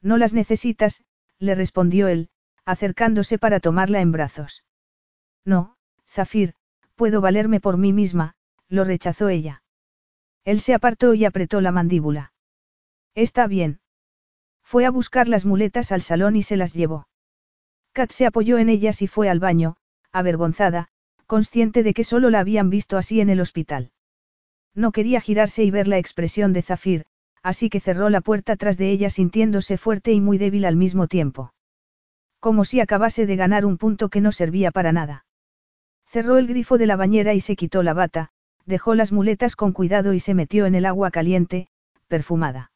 No las necesitas, le respondió él, acercándose para tomarla en brazos. No, Zafir, puedo valerme por mí misma, lo rechazó ella. Él se apartó y apretó la mandíbula. Está bien. Fue a buscar las muletas al salón y se las llevó. Kat se apoyó en ellas y fue al baño, avergonzada, consciente de que solo la habían visto así en el hospital. No quería girarse y ver la expresión de Zafir, así que cerró la puerta tras de ella sintiéndose fuerte y muy débil al mismo tiempo. Como si acabase de ganar un punto que no servía para nada. Cerró el grifo de la bañera y se quitó la bata, dejó las muletas con cuidado y se metió en el agua caliente, perfumada.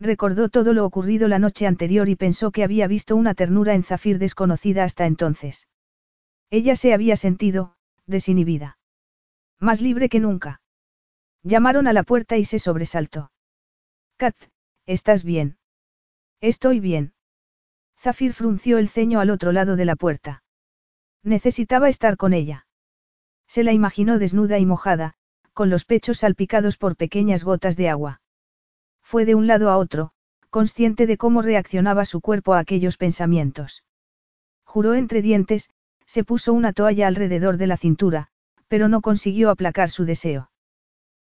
Recordó todo lo ocurrido la noche anterior y pensó que había visto una ternura en Zafir desconocida hasta entonces. Ella se había sentido, desinhibida. Más libre que nunca. Llamaron a la puerta y se sobresaltó. Kat, ¿estás bien? Estoy bien. Zafir frunció el ceño al otro lado de la puerta. Necesitaba estar con ella. Se la imaginó desnuda y mojada, con los pechos salpicados por pequeñas gotas de agua. Fue de un lado a otro, consciente de cómo reaccionaba su cuerpo a aquellos pensamientos. Juró entre dientes, se puso una toalla alrededor de la cintura, pero no consiguió aplacar su deseo.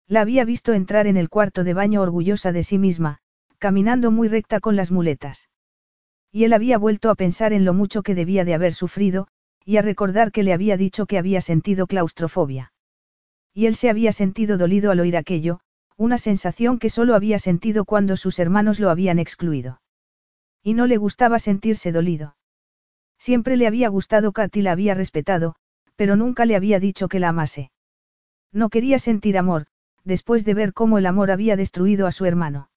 La había visto entrar en el cuarto de baño orgullosa de sí misma, caminando muy recta con las muletas. Y él había vuelto a pensar en lo mucho que debía de haber sufrido, y a recordar que le había dicho que había sentido claustrofobia. Y él se había sentido dolido al oír aquello, una sensación que solo había sentido cuando sus hermanos lo habían excluido. Y no le gustaba sentirse dolido. Siempre le había gustado Kat y la había respetado, pero nunca le había dicho que la amase. No quería sentir amor, después de ver cómo el amor había destruido a su hermano.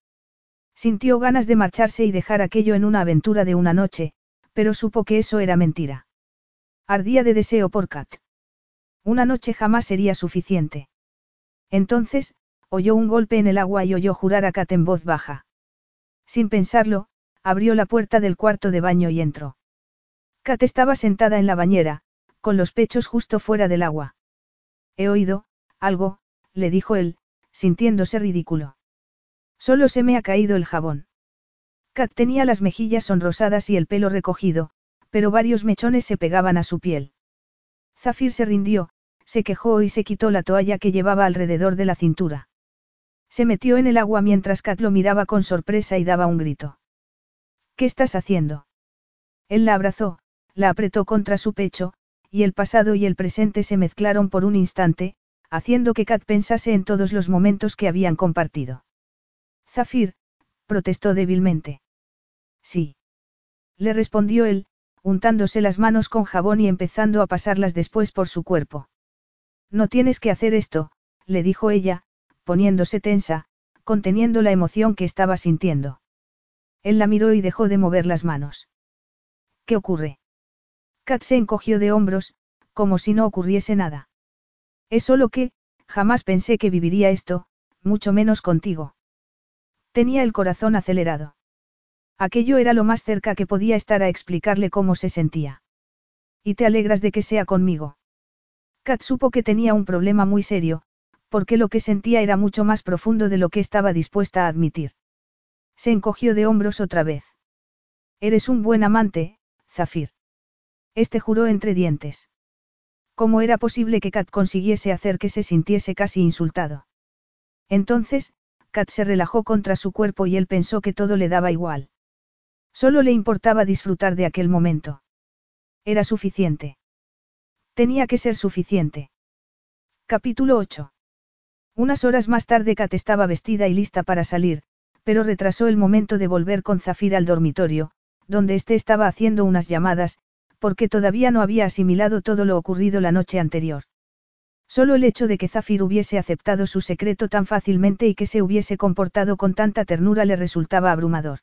Sintió ganas de marcharse y dejar aquello en una aventura de una noche, pero supo que eso era mentira. Ardía de deseo por Kat. Una noche jamás sería suficiente. Entonces, oyó un golpe en el agua y oyó jurar a Kat en voz baja. Sin pensarlo, abrió la puerta del cuarto de baño y entró. Kat estaba sentada en la bañera, con los pechos justo fuera del agua. He oído, algo, le dijo él, sintiéndose ridículo. Solo se me ha caído el jabón. Kat tenía las mejillas sonrosadas y el pelo recogido, pero varios mechones se pegaban a su piel. Zafir se rindió, se quejó y se quitó la toalla que llevaba alrededor de la cintura. Se metió en el agua mientras Kat lo miraba con sorpresa y daba un grito. ¿Qué estás haciendo? Él la abrazó, la apretó contra su pecho, y el pasado y el presente se mezclaron por un instante, haciendo que Kat pensase en todos los momentos que habían compartido. Zafir, protestó débilmente. Sí. Le respondió él, untándose las manos con jabón y empezando a pasarlas después por su cuerpo. No tienes que hacer esto, le dijo ella, poniéndose tensa, conteniendo la emoción que estaba sintiendo. Él la miró y dejó de mover las manos. ¿Qué ocurre? Kat se encogió de hombros, como si no ocurriese nada. Es solo que, jamás pensé que viviría esto, mucho menos contigo. Tenía el corazón acelerado. Aquello era lo más cerca que podía estar a explicarle cómo se sentía. ¿Y te alegras de que sea conmigo? Kat supo que tenía un problema muy serio, porque lo que sentía era mucho más profundo de lo que estaba dispuesta a admitir. Se encogió de hombros otra vez. Eres un buen amante, Zafir. Este juró entre dientes. ¿Cómo era posible que Kat consiguiese hacer que se sintiese casi insultado? Entonces, Kat se relajó contra su cuerpo y él pensó que todo le daba igual. Solo le importaba disfrutar de aquel momento. Era suficiente. Tenía que ser suficiente. Capítulo 8. Unas horas más tarde Kat estaba vestida y lista para salir, pero retrasó el momento de volver con Zafir al dormitorio, donde éste estaba haciendo unas llamadas, porque todavía no había asimilado todo lo ocurrido la noche anterior. Solo el hecho de que Zafir hubiese aceptado su secreto tan fácilmente y que se hubiese comportado con tanta ternura le resultaba abrumador.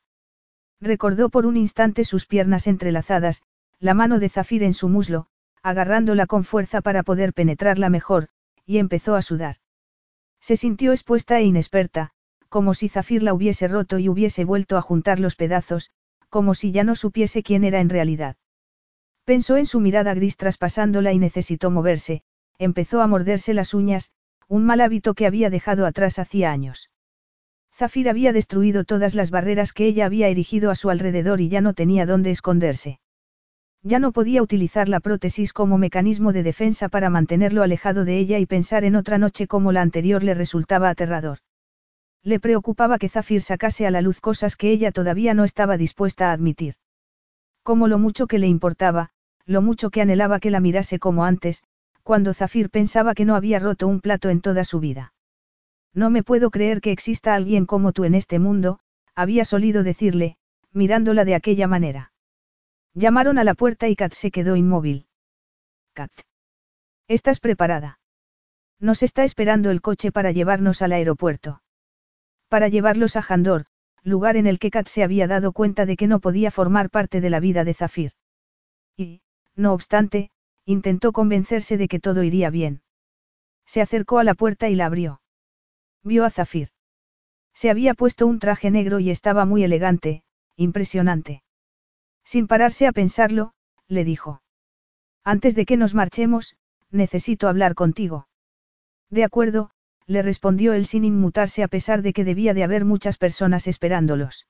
Recordó por un instante sus piernas entrelazadas, la mano de Zafir en su muslo, agarrándola con fuerza para poder penetrarla mejor, y empezó a sudar. Se sintió expuesta e inexperta, como si Zafir la hubiese roto y hubiese vuelto a juntar los pedazos, como si ya no supiese quién era en realidad. Pensó en su mirada gris traspasándola y necesitó moverse, empezó a morderse las uñas, un mal hábito que había dejado atrás hacía años. Zafir había destruido todas las barreras que ella había erigido a su alrededor y ya no tenía dónde esconderse. Ya no podía utilizar la prótesis como mecanismo de defensa para mantenerlo alejado de ella y pensar en otra noche como la anterior le resultaba aterrador. Le preocupaba que Zafir sacase a la luz cosas que ella todavía no estaba dispuesta a admitir. Como lo mucho que le importaba, lo mucho que anhelaba que la mirase como antes, cuando Zafir pensaba que no había roto un plato en toda su vida. No me puedo creer que exista alguien como tú en este mundo, había solido decirle, mirándola de aquella manera. Llamaron a la puerta y Kat se quedó inmóvil. Kat. ¿Estás preparada? Nos está esperando el coche para llevarnos al aeropuerto. Para llevarlos a Jandor, lugar en el que Kat se había dado cuenta de que no podía formar parte de la vida de Zafir. Y, no obstante, intentó convencerse de que todo iría bien. Se acercó a la puerta y la abrió. Vio a Zafir. Se había puesto un traje negro y estaba muy elegante, impresionante. Sin pararse a pensarlo, le dijo. Antes de que nos marchemos, necesito hablar contigo. De acuerdo, le respondió él sin inmutarse a pesar de que debía de haber muchas personas esperándolos.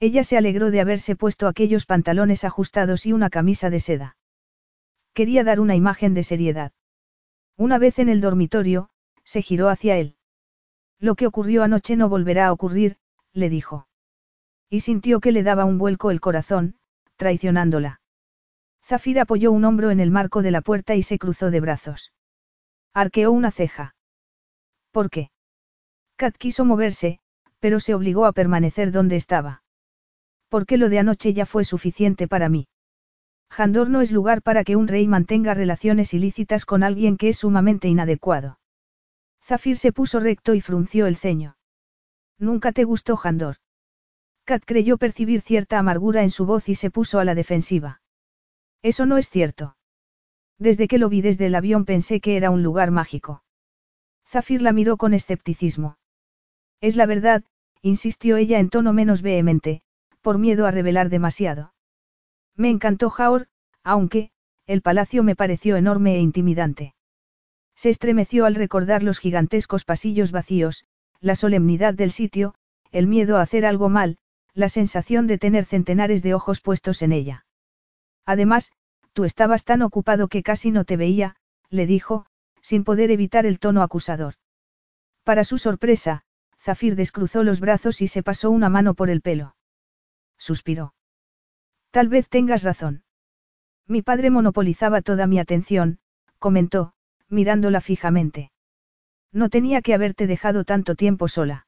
Ella se alegró de haberse puesto aquellos pantalones ajustados y una camisa de seda. Quería dar una imagen de seriedad. Una vez en el dormitorio, se giró hacia él. Lo que ocurrió anoche no volverá a ocurrir, le dijo. Y sintió que le daba un vuelco el corazón, traicionándola. Zafir apoyó un hombro en el marco de la puerta y se cruzó de brazos. Arqueó una ceja. ¿Por qué? Kat quiso moverse, pero se obligó a permanecer donde estaba. Porque lo de anoche ya fue suficiente para mí. Jandor no es lugar para que un rey mantenga relaciones ilícitas con alguien que es sumamente inadecuado. Zafir se puso recto y frunció el ceño. Nunca te gustó Jandor. Kat creyó percibir cierta amargura en su voz y se puso a la defensiva. Eso no es cierto. Desde que lo vi desde el avión pensé que era un lugar mágico. Zafir la miró con escepticismo. Es la verdad, insistió ella en tono menos vehemente, por miedo a revelar demasiado. Me encantó Jaor, aunque, el palacio me pareció enorme e intimidante. Se estremeció al recordar los gigantescos pasillos vacíos, la solemnidad del sitio, el miedo a hacer algo mal, la sensación de tener centenares de ojos puestos en ella. Además, tú estabas tan ocupado que casi no te veía, le dijo, sin poder evitar el tono acusador. Para su sorpresa, Zafir descruzó los brazos y se pasó una mano por el pelo. Suspiró. Tal vez tengas razón. Mi padre monopolizaba toda mi atención, comentó, mirándola fijamente. No tenía que haberte dejado tanto tiempo sola.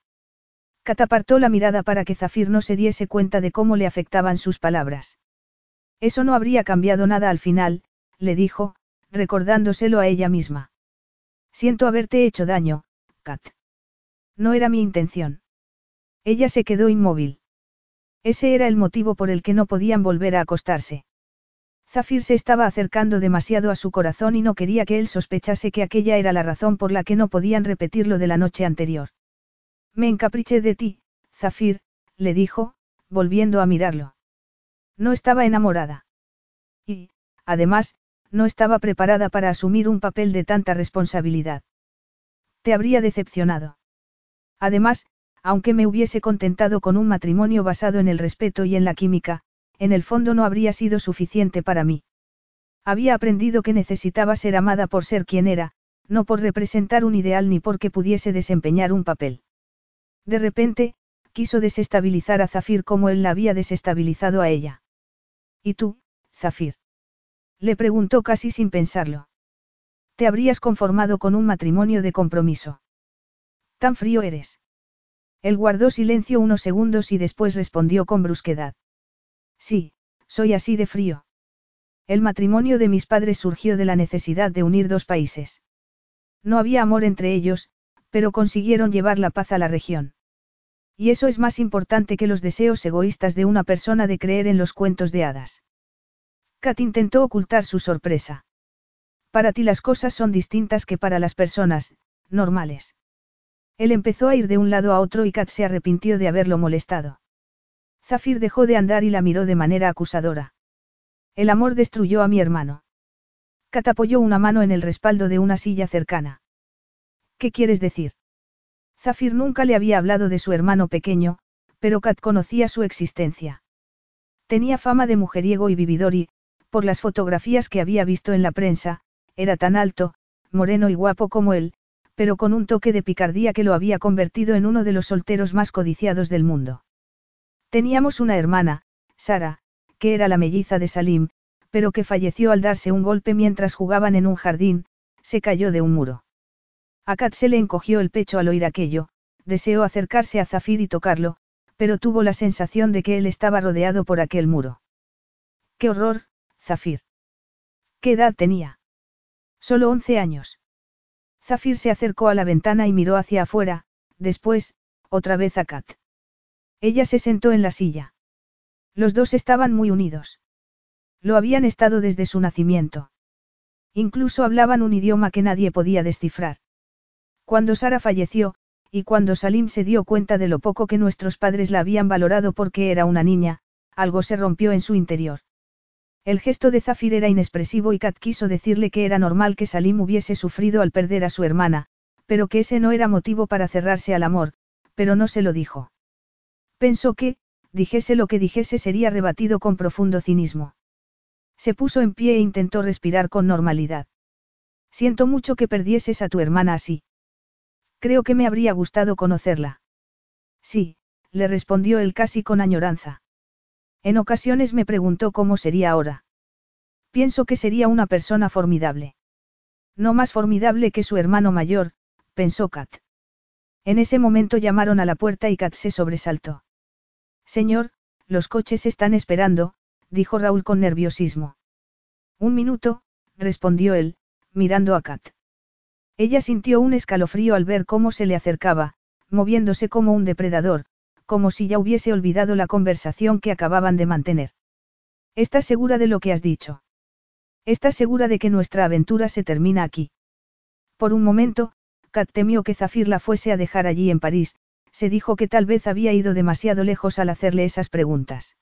Catapartó la mirada para que Zafir no se diese cuenta de cómo le afectaban sus palabras. Eso no habría cambiado nada al final, le dijo, recordándoselo a ella misma. Siento haberte hecho daño, Kat. No era mi intención. Ella se quedó inmóvil. Ese era el motivo por el que no podían volver a acostarse. Zafir se estaba acercando demasiado a su corazón y no quería que él sospechase que aquella era la razón por la que no podían repetir lo de la noche anterior. Me encapriché de ti, Zafir, le dijo, volviendo a mirarlo. No estaba enamorada. Y, además, no estaba preparada para asumir un papel de tanta responsabilidad. Te habría decepcionado. Además, aunque me hubiese contentado con un matrimonio basado en el respeto y en la química, en el fondo no habría sido suficiente para mí. Había aprendido que necesitaba ser amada por ser quien era, no por representar un ideal ni porque pudiese desempeñar un papel. De repente, quiso desestabilizar a Zafir como él la había desestabilizado a ella. ¿Y tú, Zafir? Le preguntó casi sin pensarlo. Te habrías conformado con un matrimonio de compromiso. Tan frío eres. Él guardó silencio unos segundos y después respondió con brusquedad. Sí, soy así de frío. El matrimonio de mis padres surgió de la necesidad de unir dos países. No había amor entre ellos, pero consiguieron llevar la paz a la región. Y eso es más importante que los deseos egoístas de una persona de creer en los cuentos de hadas. Kat intentó ocultar su sorpresa. Para ti las cosas son distintas que para las personas, normales. Él empezó a ir de un lado a otro y Kat se arrepintió de haberlo molestado. Zafir dejó de andar y la miró de manera acusadora. El amor destruyó a mi hermano. Kat apoyó una mano en el respaldo de una silla cercana. ¿Qué quieres decir? Zafir nunca le había hablado de su hermano pequeño, pero Kat conocía su existencia. Tenía fama de mujeriego y vividor y, por las fotografías que había visto en la prensa, era tan alto, moreno y guapo como él, pero con un toque de picardía que lo había convertido en uno de los solteros más codiciados del mundo. Teníamos una hermana, Sara, que era la melliza de Salim, pero que falleció al darse un golpe mientras jugaban en un jardín, se cayó de un muro. A Kat se le encogió el pecho al oír aquello, deseó acercarse a Zafir y tocarlo, pero tuvo la sensación de que él estaba rodeado por aquel muro. ¡Qué horror, Zafir! ¿Qué edad tenía? Solo once años. Zafir se acercó a la ventana y miró hacia afuera, después, otra vez a Kat. Ella se sentó en la silla. Los dos estaban muy unidos. Lo habían estado desde su nacimiento. Incluso hablaban un idioma que nadie podía descifrar. Cuando Sara falleció, y cuando Salim se dio cuenta de lo poco que nuestros padres la habían valorado porque era una niña, algo se rompió en su interior. El gesto de Zafir era inexpresivo y Kat quiso decirle que era normal que Salim hubiese sufrido al perder a su hermana, pero que ese no era motivo para cerrarse al amor, pero no se lo dijo. Pensó que, dijese lo que dijese sería rebatido con profundo cinismo. Se puso en pie e intentó respirar con normalidad. Siento mucho que perdieses a tu hermana así. Creo que me habría gustado conocerla. Sí, le respondió él casi con añoranza. En ocasiones me preguntó cómo sería ahora. Pienso que sería una persona formidable. No más formidable que su hermano mayor, pensó Kat. En ese momento llamaron a la puerta y Kat se sobresaltó. Señor, los coches están esperando, dijo Raúl con nerviosismo. Un minuto, respondió él, mirando a Kat. Ella sintió un escalofrío al ver cómo se le acercaba, moviéndose como un depredador, como si ya hubiese olvidado la conversación que acababan de mantener. ¿Estás segura de lo que has dicho? ¿Estás segura de que nuestra aventura se termina aquí? Por un momento, Kat temió que Zafir la fuese a dejar allí en París, se dijo que tal vez había ido demasiado lejos al hacerle esas preguntas.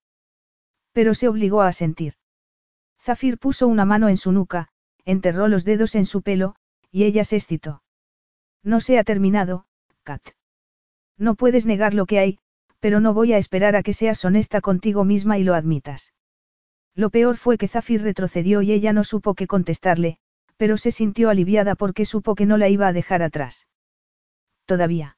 Pero se obligó a sentir. Zafir puso una mano en su nuca, enterró los dedos en su pelo, y ella se excitó. No se ha terminado, Kat. No puedes negar lo que hay, pero no voy a esperar a que seas honesta contigo misma y lo admitas. Lo peor fue que Zafir retrocedió y ella no supo qué contestarle, pero se sintió aliviada porque supo que no la iba a dejar atrás. Todavía.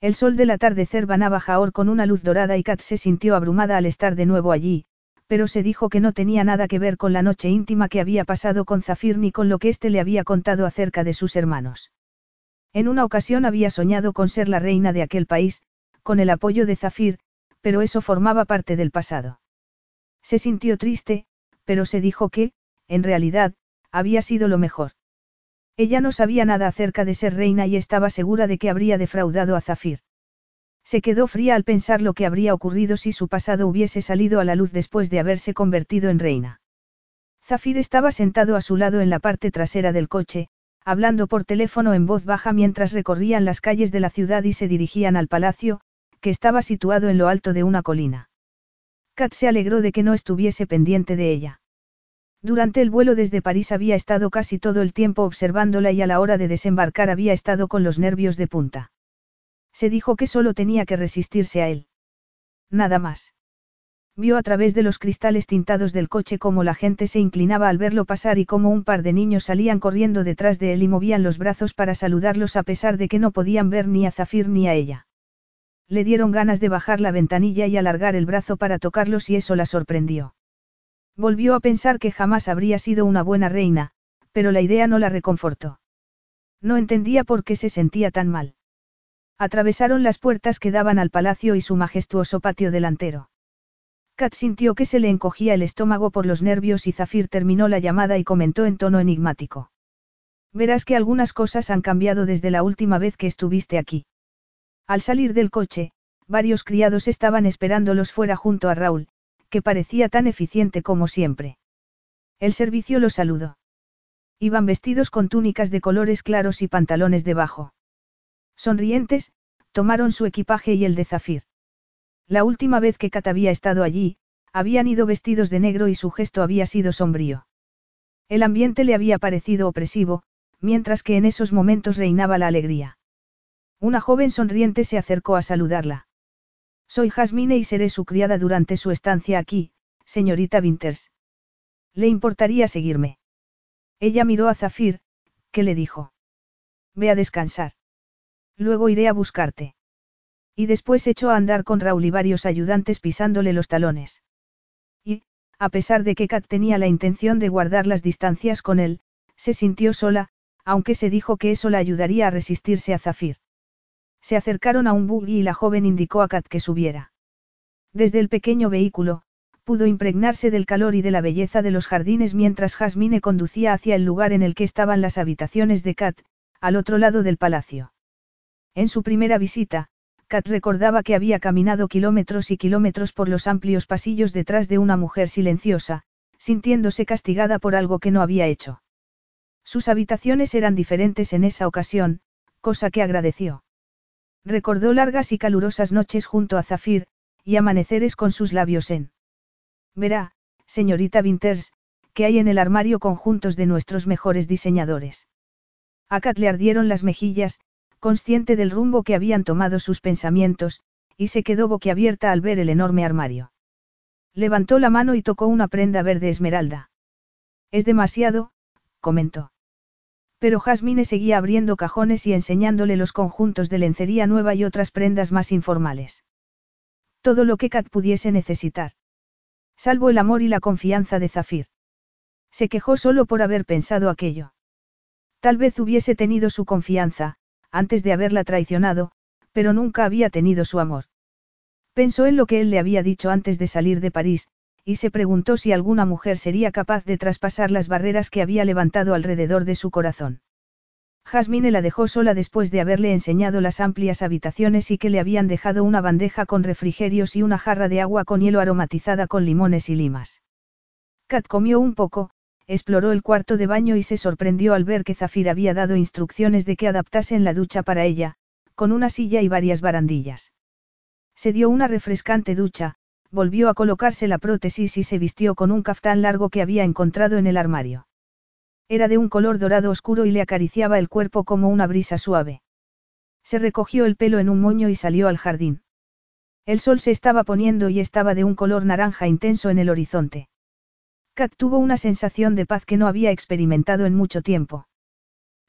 El sol del atardecer banaba Jaor con una luz dorada y Kat se sintió abrumada al estar de nuevo allí, pero se dijo que no tenía nada que ver con la noche íntima que había pasado con Zafir ni con lo que éste le había contado acerca de sus hermanos. En una ocasión había soñado con ser la reina de aquel país, con el apoyo de Zafir, pero eso formaba parte del pasado. Se sintió triste, pero se dijo que, en realidad, había sido lo mejor. Ella no sabía nada acerca de ser reina y estaba segura de que habría defraudado a Zafir. Se quedó fría al pensar lo que habría ocurrido si su pasado hubiese salido a la luz después de haberse convertido en reina. Zafir estaba sentado a su lado en la parte trasera del coche, hablando por teléfono en voz baja mientras recorrían las calles de la ciudad y se dirigían al palacio, que estaba situado en lo alto de una colina. Kat se alegró de que no estuviese pendiente de ella. Durante el vuelo desde París había estado casi todo el tiempo observándola y a la hora de desembarcar había estado con los nervios de punta. Se dijo que solo tenía que resistirse a él. Nada más. Vio a través de los cristales tintados del coche cómo la gente se inclinaba al verlo pasar y cómo un par de niños salían corriendo detrás de él y movían los brazos para saludarlos a pesar de que no podían ver ni a Zafir ni a ella. Le dieron ganas de bajar la ventanilla y alargar el brazo para tocarlos y eso la sorprendió. Volvió a pensar que jamás habría sido una buena reina, pero la idea no la reconfortó. No entendía por qué se sentía tan mal. Atravesaron las puertas que daban al palacio y su majestuoso patio delantero. Kat sintió que se le encogía el estómago por los nervios y Zafir terminó la llamada y comentó en tono enigmático. Verás que algunas cosas han cambiado desde la última vez que estuviste aquí. Al salir del coche, varios criados estaban esperándolos fuera junto a Raúl, que parecía tan eficiente como siempre. El servicio los saludó. Iban vestidos con túnicas de colores claros y pantalones debajo. Sonrientes, tomaron su equipaje y el de Zafir. La última vez que Kat había estado allí, habían ido vestidos de negro y su gesto había sido sombrío. El ambiente le había parecido opresivo, mientras que en esos momentos reinaba la alegría. Una joven sonriente se acercó a saludarla. Soy Jasmine y seré su criada durante su estancia aquí, señorita Winters. ¿Le importaría seguirme? Ella miró a Zafir, que le dijo. Ve a descansar. Luego iré a buscarte. Y después echó a andar con Raúl y varios ayudantes pisándole los talones. Y, a pesar de que Kat tenía la intención de guardar las distancias con él, se sintió sola, aunque se dijo que eso la ayudaría a resistirse a Zafir. Se acercaron a un buggy y la joven indicó a Kat que subiera. Desde el pequeño vehículo, pudo impregnarse del calor y de la belleza de los jardines mientras Jasmine conducía hacia el lugar en el que estaban las habitaciones de Kat, al otro lado del palacio. En su primera visita, Kat recordaba que había caminado kilómetros y kilómetros por los amplios pasillos detrás de una mujer silenciosa, sintiéndose castigada por algo que no había hecho. Sus habitaciones eran diferentes en esa ocasión, cosa que agradeció. Recordó largas y calurosas noches junto a Zafir, y amaneceres con sus labios en. Verá, señorita Winters, que hay en el armario conjuntos de nuestros mejores diseñadores. A Kat le ardieron las mejillas, consciente del rumbo que habían tomado sus pensamientos, y se quedó boquiabierta al ver el enorme armario. Levantó la mano y tocó una prenda verde esmeralda. Es demasiado, comentó. Pero Jasmine seguía abriendo cajones y enseñándole los conjuntos de lencería nueva y otras prendas más informales. Todo lo que Kat pudiese necesitar. Salvo el amor y la confianza de Zafir. Se quejó solo por haber pensado aquello. Tal vez hubiese tenido su confianza, antes de haberla traicionado, pero nunca había tenido su amor. Pensó en lo que él le había dicho antes de salir de París, y se preguntó si alguna mujer sería capaz de traspasar las barreras que había levantado alrededor de su corazón. Jasmine la dejó sola después de haberle enseñado las amplias habitaciones y que le habían dejado una bandeja con refrigerios y una jarra de agua con hielo aromatizada con limones y limas. Kat comió un poco, exploró el cuarto de baño y se sorprendió al ver que Zafir había dado instrucciones de que adaptasen la ducha para ella, con una silla y varias barandillas. Se dio una refrescante ducha, volvió a colocarse la prótesis y se vistió con un caftán largo que había encontrado en el armario. Era de un color dorado oscuro y le acariciaba el cuerpo como una brisa suave. Se recogió el pelo en un moño y salió al jardín. El sol se estaba poniendo y estaba de un color naranja intenso en el horizonte. Kat tuvo una sensación de paz que no había experimentado en mucho tiempo.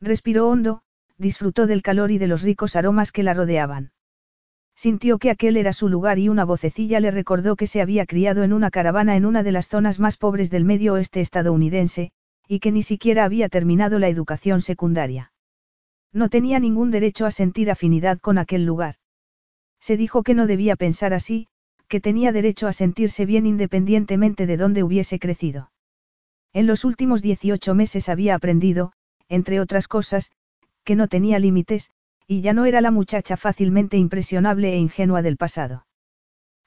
Respiró hondo, disfrutó del calor y de los ricos aromas que la rodeaban. Sintió que aquel era su lugar y una vocecilla le recordó que se había criado en una caravana en una de las zonas más pobres del medio oeste estadounidense, y que ni siquiera había terminado la educación secundaria. No tenía ningún derecho a sentir afinidad con aquel lugar. Se dijo que no debía pensar así, que tenía derecho a sentirse bien independientemente de dónde hubiese crecido. En los últimos 18 meses había aprendido, entre otras cosas, que no tenía límites, y ya no era la muchacha fácilmente impresionable e ingenua del pasado.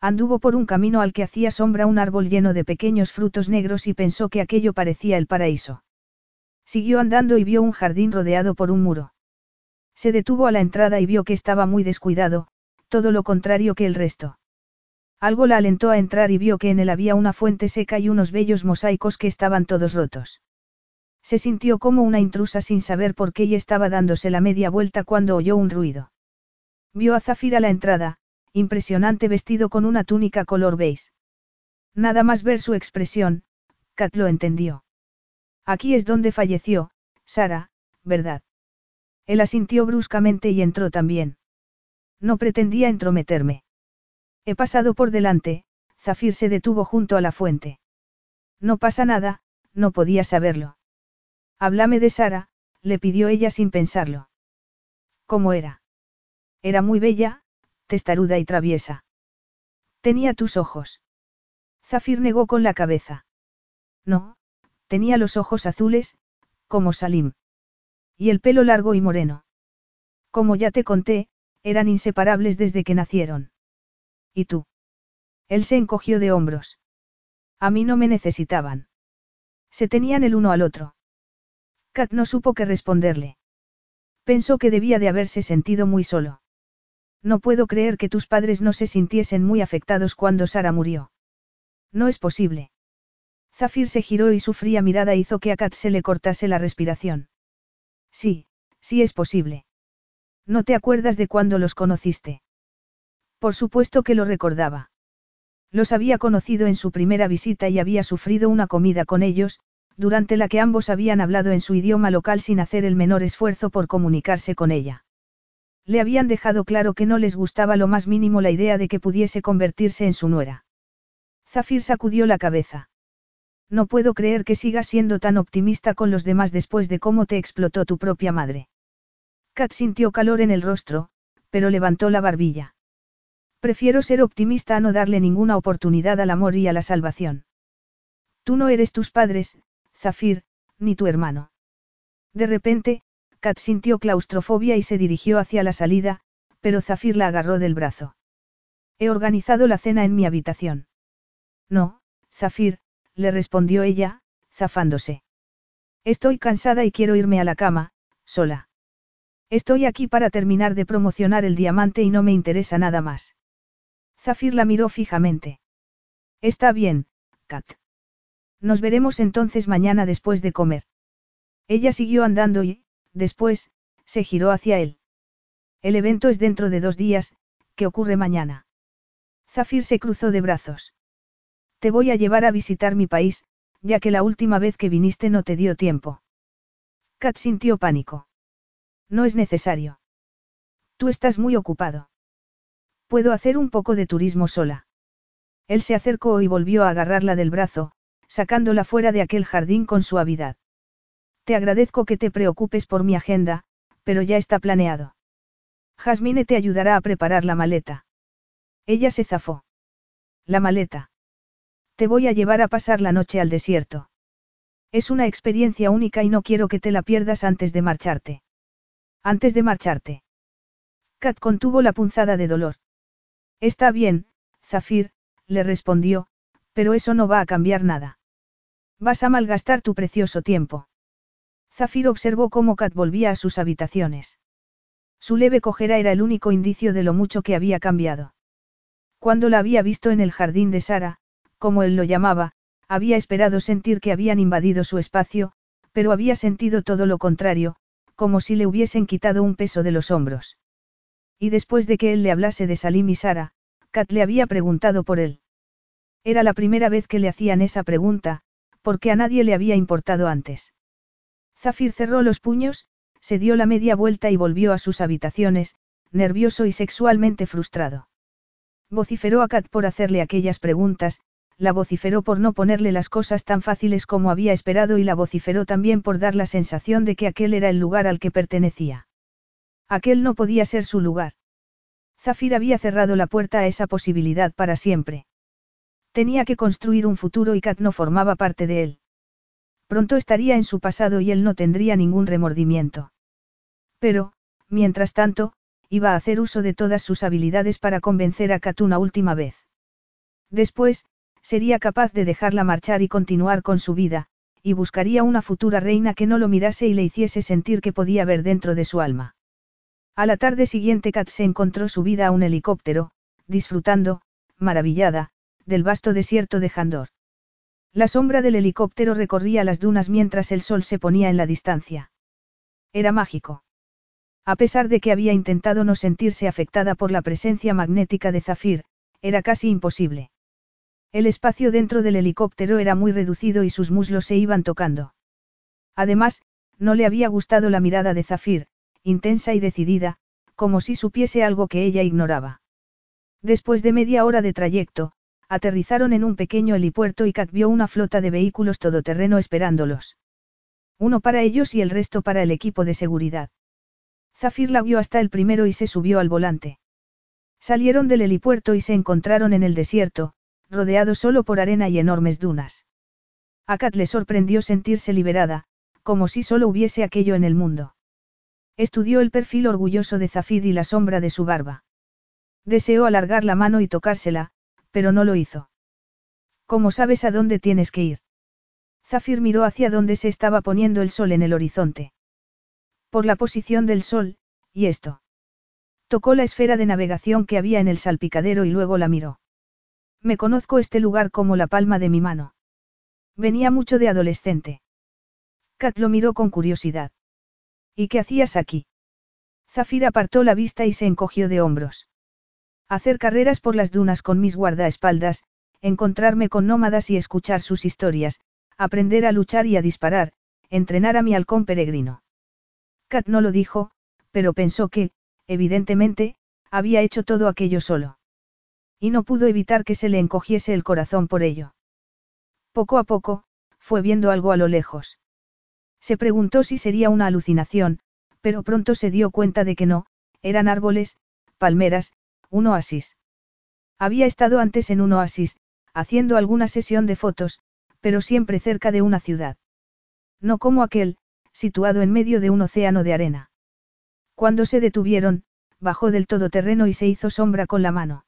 Anduvo por un camino al que hacía sombra un árbol lleno de pequeños frutos negros y pensó que aquello parecía el paraíso. Siguió andando y vio un jardín rodeado por un muro. Se detuvo a la entrada y vio que estaba muy descuidado, todo lo contrario que el resto. Algo la alentó a entrar y vio que en él había una fuente seca y unos bellos mosaicos que estaban todos rotos. Se sintió como una intrusa sin saber por qué y estaba dándose la media vuelta cuando oyó un ruido. Vio a Zafir a la entrada, impresionante vestido con una túnica color beige. Nada más ver su expresión, Kat lo entendió. Aquí es donde falleció, Sara, ¿verdad? Él asintió bruscamente y entró también. No pretendía entrometerme. He pasado por delante, Zafir se detuvo junto a la fuente. No pasa nada, no podía saberlo. Háblame de Sara, le pidió ella sin pensarlo. ¿Cómo era? Era muy bella, testaruda y traviesa. Tenía tus ojos. Zafir negó con la cabeza. No, tenía los ojos azules, como Salim. Y el pelo largo y moreno. Como ya te conté, eran inseparables desde que nacieron. ¿Y tú? Él se encogió de hombros. A mí no me necesitaban. Se tenían el uno al otro. Kat no supo qué responderle. Pensó que debía de haberse sentido muy solo. No puedo creer que tus padres no se sintiesen muy afectados cuando Sara murió. No es posible. Zafir se giró y su fría mirada hizo que a Kat se le cortase la respiración. Sí, sí es posible. ¿No te acuerdas de cuando los conociste? Por supuesto que lo recordaba. Los había conocido en su primera visita y había sufrido una comida con ellos, durante la que ambos habían hablado en su idioma local sin hacer el menor esfuerzo por comunicarse con ella. Le habían dejado claro que no les gustaba lo más mínimo la idea de que pudiese convertirse en su nuera. Zafir sacudió la cabeza. No puedo creer que sigas siendo tan optimista con los demás después de cómo te explotó tu propia madre. Kat sintió calor en el rostro, pero levantó la barbilla. Prefiero ser optimista a no darle ninguna oportunidad al amor y a la salvación. Tú no eres tus padres, Zafir, ni tu hermano. De repente, Kat sintió claustrofobia y se dirigió hacia la salida, pero Zafir la agarró del brazo. He organizado la cena en mi habitación. No, Zafir, le respondió ella, zafándose. Estoy cansada y quiero irme a la cama, sola. Estoy aquí para terminar de promocionar el diamante y no me interesa nada más. Zafir la miró fijamente. Está bien, Kat. Nos veremos entonces mañana después de comer. Ella siguió andando y, después, se giró hacia él. El evento es dentro de dos días, ¿qué ocurre mañana? Zafir se cruzó de brazos. Te voy a llevar a visitar mi país, ya que la última vez que viniste no te dio tiempo. Kat sintió pánico. No es necesario. Tú estás muy ocupado. Puedo hacer un poco de turismo sola. Él se acercó y volvió a agarrarla del brazo, sacándola fuera de aquel jardín con suavidad. Te agradezco que te preocupes por mi agenda, pero ya está planeado. Jasmine te ayudará a preparar la maleta. Ella se zafó. La maleta. Te voy a llevar a pasar la noche al desierto. Es una experiencia única y no quiero que te la pierdas antes de marcharte. Antes de marcharte. Kat contuvo la punzada de dolor. Está bien, Zafir, le respondió, pero eso no va a cambiar nada. Vas a malgastar tu precioso tiempo. Zafir observó cómo Kat volvía a sus habitaciones. Su leve cojera era el único indicio de lo mucho que había cambiado. Cuando la había visto en el jardín de Sara, como él lo llamaba, había esperado sentir que habían invadido su espacio, pero había sentido todo lo contrario, como si le hubiesen quitado un peso de los hombros. Y después de que él le hablase de Salim y Sara, Kat le había preguntado por él. Era la primera vez que le hacían esa pregunta, porque a nadie le había importado antes. Zafir cerró los puños, se dio la media vuelta y volvió a sus habitaciones, nervioso y sexualmente frustrado. Vociferó a Kat por hacerle aquellas preguntas, la vociferó por no ponerle las cosas tan fáciles como había esperado y la vociferó también por dar la sensación de que aquel era el lugar al que pertenecía. Aquel no podía ser su lugar. Zafir había cerrado la puerta a esa posibilidad para siempre. Tenía que construir un futuro y Kat no formaba parte de él. Pronto estaría en su pasado y él no tendría ningún remordimiento. Pero, mientras tanto, iba a hacer uso de todas sus habilidades para convencer a Kat una última vez. Después, sería capaz de dejarla marchar y continuar con su vida, y buscaría una futura reina que no lo mirase y le hiciese sentir que podía ver dentro de su alma. A la tarde siguiente Kat se encontró subida a un helicóptero, disfrutando, maravillada, del vasto desierto de Jandor. La sombra del helicóptero recorría las dunas mientras el sol se ponía en la distancia. Era mágico. A pesar de que había intentado no sentirse afectada por la presencia magnética de Zafir, era casi imposible. El espacio dentro del helicóptero era muy reducido y sus muslos se iban tocando. Además, no le había gustado la mirada de Zafir, intensa y decidida, como si supiese algo que ella ignoraba. Después de media hora de trayecto, aterrizaron en un pequeño helipuerto y Kat vio una flota de vehículos todoterreno esperándolos. Uno para ellos y el resto para el equipo de seguridad. Zafir la vio hasta el primero y se subió al volante. Salieron del helipuerto y se encontraron en el desierto, rodeado solo por arena y enormes dunas. A Kat le sorprendió sentirse liberada, como si solo hubiese aquello en el mundo. Estudió el perfil orgulloso de Zafir y la sombra de su barba. Deseó alargar la mano y tocársela, pero no lo hizo. ¿Cómo sabes a dónde tienes que ir? Zafir miró hacia donde se estaba poniendo el sol en el horizonte. Por la posición del sol, y esto. Tocó la esfera de navegación que había en el salpicadero y luego la miró. Me conozco este lugar como la palma de mi mano. Venía mucho de adolescente. Kat lo miró con curiosidad. ¿Y qué hacías aquí? Zafir apartó la vista y se encogió de hombros. Hacer carreras por las dunas con mis guardaespaldas, encontrarme con nómadas y escuchar sus historias, aprender a luchar y a disparar, entrenar a mi halcón peregrino. Kat no lo dijo, pero pensó que, evidentemente, había hecho todo aquello solo. Y no pudo evitar que se le encogiese el corazón por ello. Poco a poco, fue viendo algo a lo lejos. Se preguntó si sería una alucinación, pero pronto se dio cuenta de que no, eran árboles, palmeras, un oasis. Había estado antes en un oasis, haciendo alguna sesión de fotos, pero siempre cerca de una ciudad. No como aquel, situado en medio de un océano de arena. Cuando se detuvieron, bajó del todoterreno y se hizo sombra con la mano.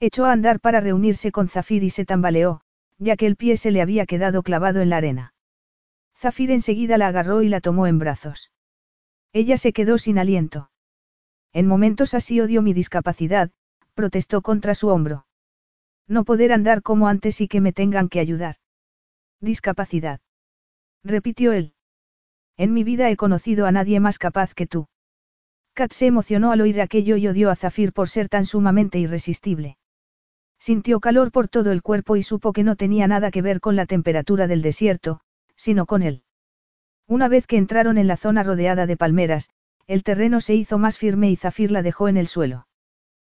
Echó a andar para reunirse con Zafir y se tambaleó, ya que el pie se le había quedado clavado en la arena. Zafir enseguida la agarró y la tomó en brazos. Ella se quedó sin aliento. En momentos así odio mi discapacidad, protestó contra su hombro. No poder andar como antes y que me tengan que ayudar. Discapacidad. Repitió él. En mi vida he conocido a nadie más capaz que tú. Kat se emocionó al oír aquello y odió a Zafir por ser tan sumamente irresistible. Sintió calor por todo el cuerpo y supo que no tenía nada que ver con la temperatura del desierto, sino con él. Una vez que entraron en la zona rodeada de palmeras, el terreno se hizo más firme y Zafir la dejó en el suelo.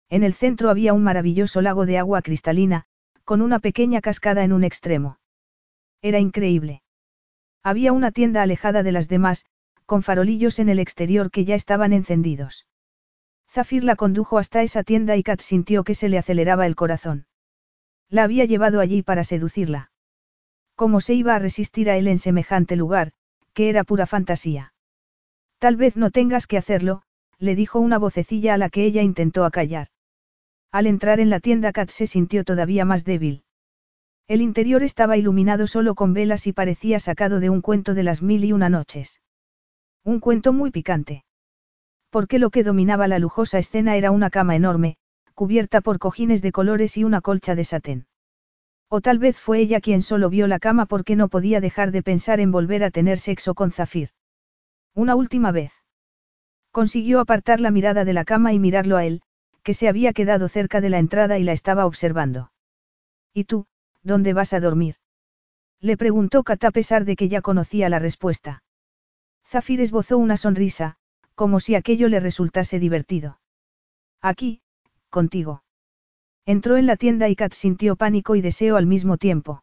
En el centro había un maravilloso lago de agua cristalina, con una pequeña cascada en un extremo. Era increíble. Había una tienda alejada de las demás, con farolillos en el exterior que ya estaban encendidos. Zafir la condujo hasta esa tienda y Kat sintió que se le aceleraba el corazón. La había llevado allí para seducirla. ¿Cómo se iba a resistir a él en semejante lugar, que era pura fantasía? Tal vez no tengas que hacerlo, le dijo una vocecilla a la que ella intentó acallar. Al entrar en la tienda Kat se sintió todavía más débil. El interior estaba iluminado solo con velas y parecía sacado de un cuento de las mil y una noches. Un cuento muy picante. Porque lo que dominaba la lujosa escena era una cama enorme, cubierta por cojines de colores y una colcha de satén. O tal vez fue ella quien solo vio la cama porque no podía dejar de pensar en volver a tener sexo con Zafir. Una última vez. Consiguió apartar la mirada de la cama y mirarlo a él, que se había quedado cerca de la entrada y la estaba observando. ¿Y tú, dónde vas a dormir? Le preguntó Kat a pesar de que ya conocía la respuesta. Zafir esbozó una sonrisa, como si aquello le resultase divertido. Aquí, contigo. Entró en la tienda y Kat sintió pánico y deseo al mismo tiempo.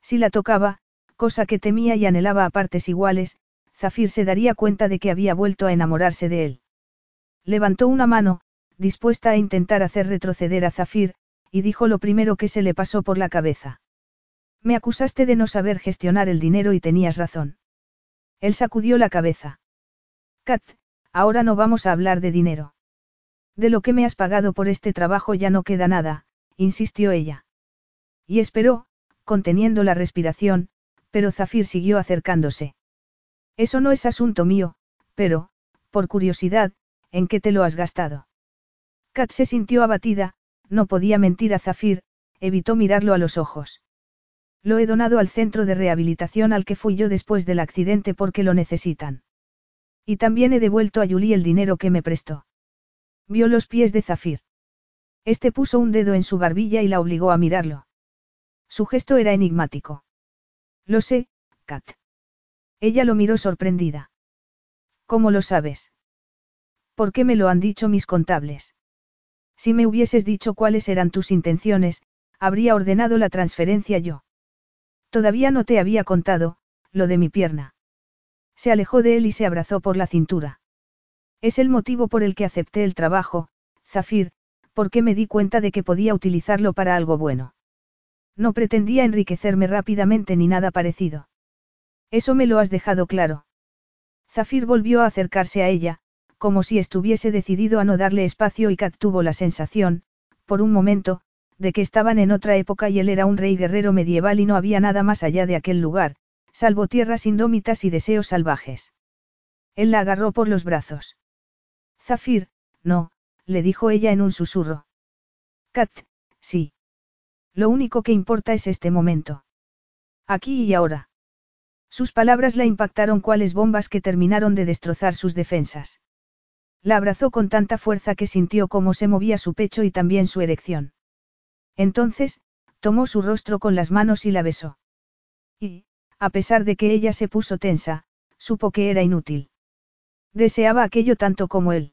Si la tocaba, cosa que temía y anhelaba a partes iguales, Zafir se daría cuenta de que había vuelto a enamorarse de él. Levantó una mano, dispuesta a intentar hacer retroceder a Zafir, y dijo lo primero que se le pasó por la cabeza. Me acusaste de no saber gestionar el dinero y tenías razón. Él sacudió la cabeza. Kat, ahora no vamos a hablar de dinero. De lo que me has pagado por este trabajo ya no queda nada, insistió ella. Y esperó, conteniendo la respiración, pero Zafir siguió acercándose. Eso no es asunto mío, pero, por curiosidad, ¿en qué te lo has gastado? Kat se sintió abatida, no podía mentir a Zafir, evitó mirarlo a los ojos. Lo he donado al centro de rehabilitación al que fui yo después del accidente porque lo necesitan. Y también he devuelto a Julie el dinero que me prestó. Vio los pies de Zafir. Este puso un dedo en su barbilla y la obligó a mirarlo. Su gesto era enigmático. Lo sé, Kat. Ella lo miró sorprendida. ¿Cómo lo sabes? ¿Por qué me lo han dicho mis contables? Si me hubieses dicho cuáles eran tus intenciones, habría ordenado la transferencia yo. Todavía no te había contado, lo de mi pierna. Se alejó de él y se abrazó por la cintura. Es el motivo por el que acepté el trabajo, Zafir, porque me di cuenta de que podía utilizarlo para algo bueno. No pretendía enriquecerme rápidamente ni nada parecido. Eso me lo has dejado claro. Zafir volvió a acercarse a ella, como si estuviese decidido a no darle espacio y Kat tuvo la sensación, por un momento, de que estaban en otra época y él era un rey guerrero medieval y no había nada más allá de aquel lugar, salvo tierras indómitas y deseos salvajes. Él la agarró por los brazos. Zafir, no, le dijo ella en un susurro. Kat, sí. Lo único que importa es este momento. Aquí y ahora. Sus palabras la impactaron cuales bombas que terminaron de destrozar sus defensas. La abrazó con tanta fuerza que sintió cómo se movía su pecho y también su erección. Entonces, tomó su rostro con las manos y la besó. Y, a pesar de que ella se puso tensa, supo que era inútil. Deseaba aquello tanto como él.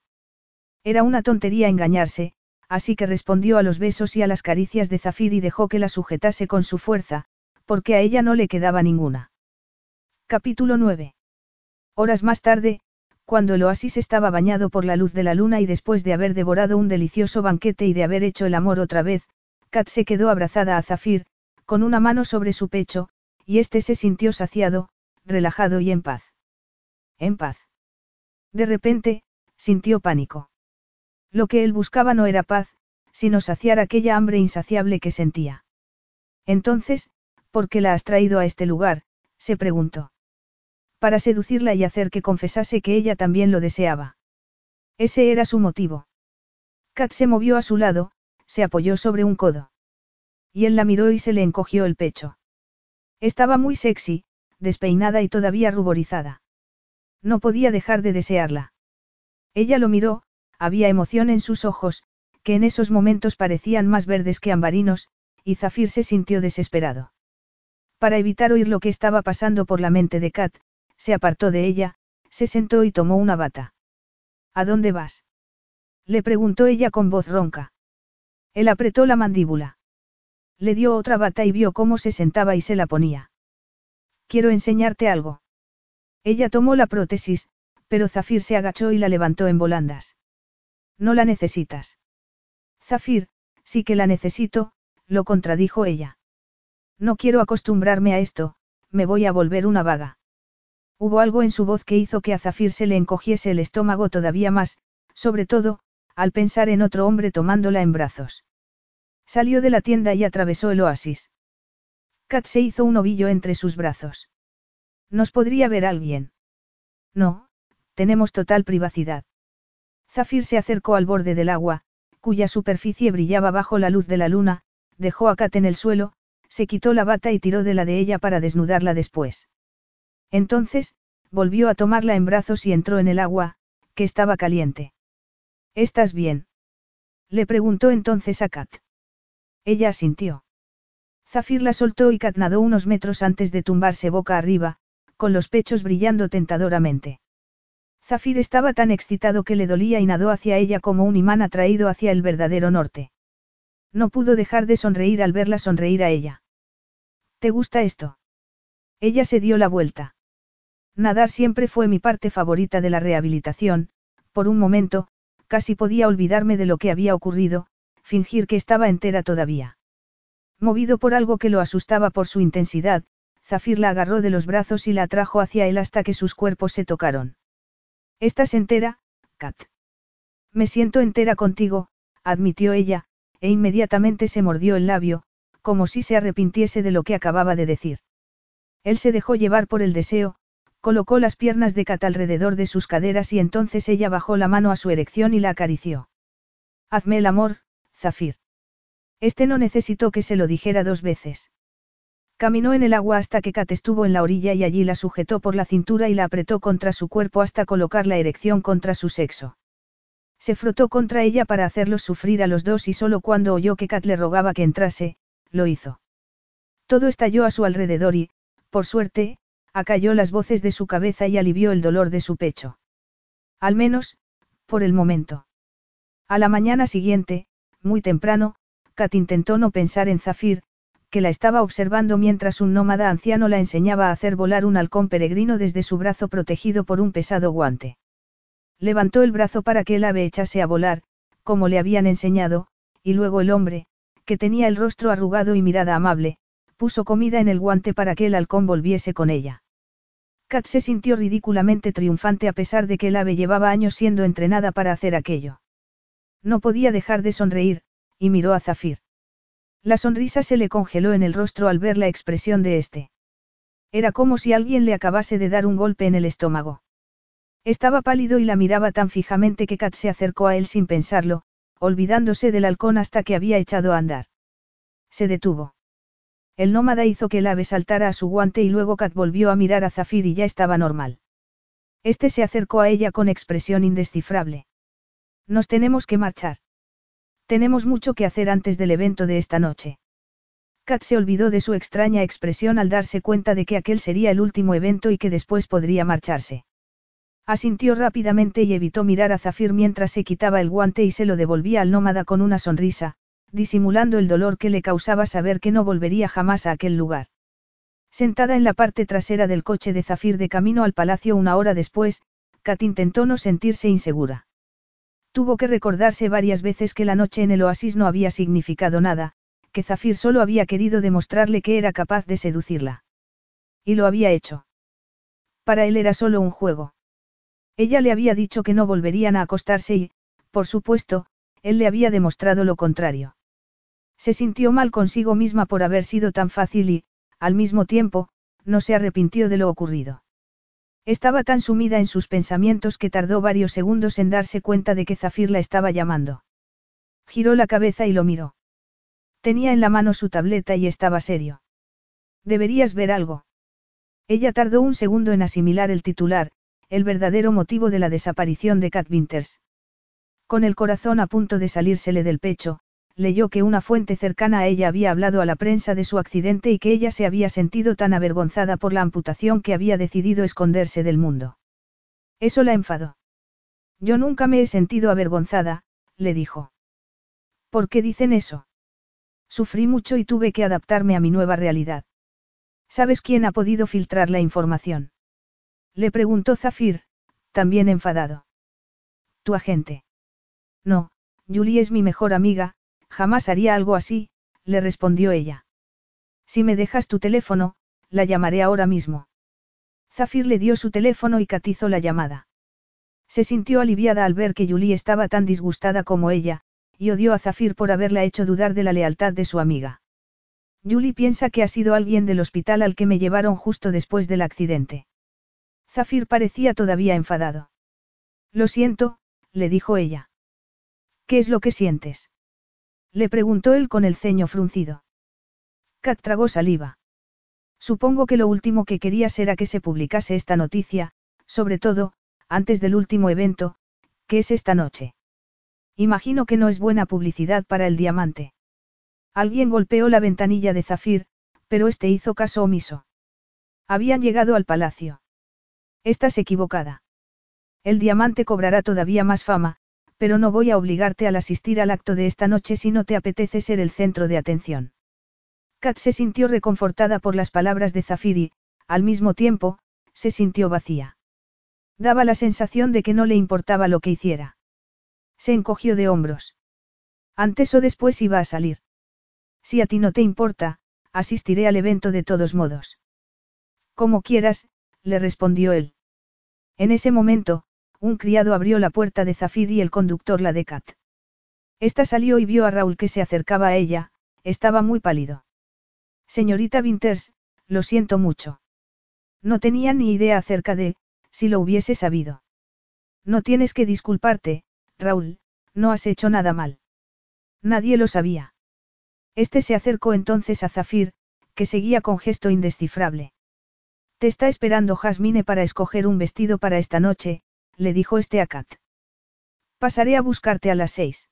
Era una tontería engañarse, así que respondió a los besos y a las caricias de Zafir y dejó que la sujetase con su fuerza, porque a ella no le quedaba ninguna. Capítulo 9. Horas más tarde, cuando el oasis estaba bañado por la luz de la luna y después de haber devorado un delicioso banquete y de haber hecho el amor otra vez, Kat se quedó abrazada a Zafir, con una mano sobre su pecho, y éste se sintió saciado, relajado y en paz. En paz. De repente, sintió pánico. Lo que él buscaba no era paz, sino saciar aquella hambre insaciable que sentía. Entonces, ¿por qué la has traído a este lugar? se preguntó para seducirla y hacer que confesase que ella también lo deseaba. Ese era su motivo. Kat se movió a su lado, se apoyó sobre un codo. Y él la miró y se le encogió el pecho. Estaba muy sexy, despeinada y todavía ruborizada. No podía dejar de desearla. Ella lo miró, había emoción en sus ojos, que en esos momentos parecían más verdes que ambarinos, y Zafir se sintió desesperado. Para evitar oír lo que estaba pasando por la mente de Kat, se apartó de ella, se sentó y tomó una bata. ¿A dónde vas? Le preguntó ella con voz ronca. Él apretó la mandíbula. Le dio otra bata y vio cómo se sentaba y se la ponía. Quiero enseñarte algo. Ella tomó la prótesis, pero Zafir se agachó y la levantó en volandas. No la necesitas. Zafir, sí que la necesito, lo contradijo ella. No quiero acostumbrarme a esto, me voy a volver una vaga. Hubo algo en su voz que hizo que a Zafir se le encogiese el estómago todavía más, sobre todo, al pensar en otro hombre tomándola en brazos. Salió de la tienda y atravesó el oasis. Kat se hizo un ovillo entre sus brazos. ¿Nos podría ver alguien? No, tenemos total privacidad. Zafir se acercó al borde del agua, cuya superficie brillaba bajo la luz de la luna, dejó a Kat en el suelo, se quitó la bata y tiró de la de ella para desnudarla después. Entonces, volvió a tomarla en brazos y entró en el agua, que estaba caliente. ¿Estás bien? Le preguntó entonces a Kat. Ella asintió. Zafir la soltó y Kat nadó unos metros antes de tumbarse boca arriba, con los pechos brillando tentadoramente. Zafir estaba tan excitado que le dolía y nadó hacia ella como un imán atraído hacia el verdadero norte. No pudo dejar de sonreír al verla sonreír a ella. ¿Te gusta esto? Ella se dio la vuelta. Nadar siempre fue mi parte favorita de la rehabilitación, por un momento, casi podía olvidarme de lo que había ocurrido, fingir que estaba entera todavía. Movido por algo que lo asustaba por su intensidad, Zafir la agarró de los brazos y la atrajo hacia él hasta que sus cuerpos se tocaron. ¿Estás entera, Kat? Me siento entera contigo, admitió ella, e inmediatamente se mordió el labio, como si se arrepintiese de lo que acababa de decir. Él se dejó llevar por el deseo, colocó las piernas de Kat alrededor de sus caderas y entonces ella bajó la mano a su erección y la acarició. Hazme el amor, Zafir. Este no necesitó que se lo dijera dos veces. Caminó en el agua hasta que Kat estuvo en la orilla y allí la sujetó por la cintura y la apretó contra su cuerpo hasta colocar la erección contra su sexo. Se frotó contra ella para hacerlos sufrir a los dos y solo cuando oyó que Kat le rogaba que entrase, lo hizo. Todo estalló a su alrededor y, por suerte, acalló las voces de su cabeza y alivió el dolor de su pecho. Al menos, por el momento. A la mañana siguiente, muy temprano, Kat intentó no pensar en Zafir, que la estaba observando mientras un nómada anciano la enseñaba a hacer volar un halcón peregrino desde su brazo protegido por un pesado guante. Levantó el brazo para que el ave echase a volar, como le habían enseñado, y luego el hombre, que tenía el rostro arrugado y mirada amable, puso comida en el guante para que el halcón volviese con ella. Kat se sintió ridículamente triunfante a pesar de que el ave llevaba años siendo entrenada para hacer aquello. No podía dejar de sonreír, y miró a Zafir. La sonrisa se le congeló en el rostro al ver la expresión de este. Era como si alguien le acabase de dar un golpe en el estómago. Estaba pálido y la miraba tan fijamente que Kat se acercó a él sin pensarlo, olvidándose del halcón hasta que había echado a andar. Se detuvo. El nómada hizo que el ave saltara a su guante y luego Kat volvió a mirar a Zafir y ya estaba normal. Este se acercó a ella con expresión indescifrable. Nos tenemos que marchar. Tenemos mucho que hacer antes del evento de esta noche. Kat se olvidó de su extraña expresión al darse cuenta de que aquel sería el último evento y que después podría marcharse. Asintió rápidamente y evitó mirar a Zafir mientras se quitaba el guante y se lo devolvía al nómada con una sonrisa, disimulando el dolor que le causaba saber que no volvería jamás a aquel lugar. Sentada en la parte trasera del coche de Zafir de camino al palacio una hora después, Kat intentó no sentirse insegura. Tuvo que recordarse varias veces que la noche en el oasis no había significado nada, que Zafir solo había querido demostrarle que era capaz de seducirla. Y lo había hecho. Para él era solo un juego. Ella le había dicho que no volverían a acostarse y, por supuesto, él le había demostrado lo contrario. Se sintió mal consigo misma por haber sido tan fácil y, al mismo tiempo, no se arrepintió de lo ocurrido. Estaba tan sumida en sus pensamientos que tardó varios segundos en darse cuenta de que Zafir la estaba llamando. Giró la cabeza y lo miró. Tenía en la mano su tableta y estaba serio. Deberías ver algo. Ella tardó un segundo en asimilar el titular, el verdadero motivo de la desaparición de Cat Winters. Con el corazón a punto de salírsele del pecho, leyó que una fuente cercana a ella había hablado a la prensa de su accidente y que ella se había sentido tan avergonzada por la amputación que había decidido esconderse del mundo. Eso la enfadó. Yo nunca me he sentido avergonzada, le dijo. ¿Por qué dicen eso? Sufrí mucho y tuve que adaptarme a mi nueva realidad. ¿Sabes quién ha podido filtrar la información? Le preguntó Zafir, también enfadado. Tu agente. No, Julie es mi mejor amiga, Jamás haría algo así, le respondió ella. Si me dejas tu teléfono, la llamaré ahora mismo. Zafir le dio su teléfono y catizó la llamada. Se sintió aliviada al ver que Julie estaba tan disgustada como ella, y odió a Zafir por haberla hecho dudar de la lealtad de su amiga. Julie piensa que ha sido alguien del hospital al que me llevaron justo después del accidente. Zafir parecía todavía enfadado. Lo siento, le dijo ella. ¿Qué es lo que sientes? Le preguntó él con el ceño fruncido. Kat tragó saliva. Supongo que lo último que querías era que se publicase esta noticia, sobre todo, antes del último evento, que es esta noche. Imagino que no es buena publicidad para el diamante. Alguien golpeó la ventanilla de Zafir, pero este hizo caso omiso. Habían llegado al palacio. Estás equivocada. El diamante cobrará todavía más fama, pero no voy a obligarte al asistir al acto de esta noche si no te apetece ser el centro de atención. Kat se sintió reconfortada por las palabras de Zafir y, al mismo tiempo, se sintió vacía. Daba la sensación de que no le importaba lo que hiciera. Se encogió de hombros. Antes o después iba a salir. Si a ti no te importa, asistiré al evento de todos modos. Como quieras, le respondió él. En ese momento, un criado abrió la puerta de Zafir y el conductor la de Kat. Esta salió y vio a Raúl que se acercaba a ella, estaba muy pálido. Señorita Winters, lo siento mucho. No tenía ni idea acerca de, si lo hubiese sabido. No tienes que disculparte, Raúl, no has hecho nada mal. Nadie lo sabía. Este se acercó entonces a Zafir, que seguía con gesto indescifrable. Te está esperando Jasmine para escoger un vestido para esta noche, le dijo este a Kat. Pasaré a buscarte a las seis.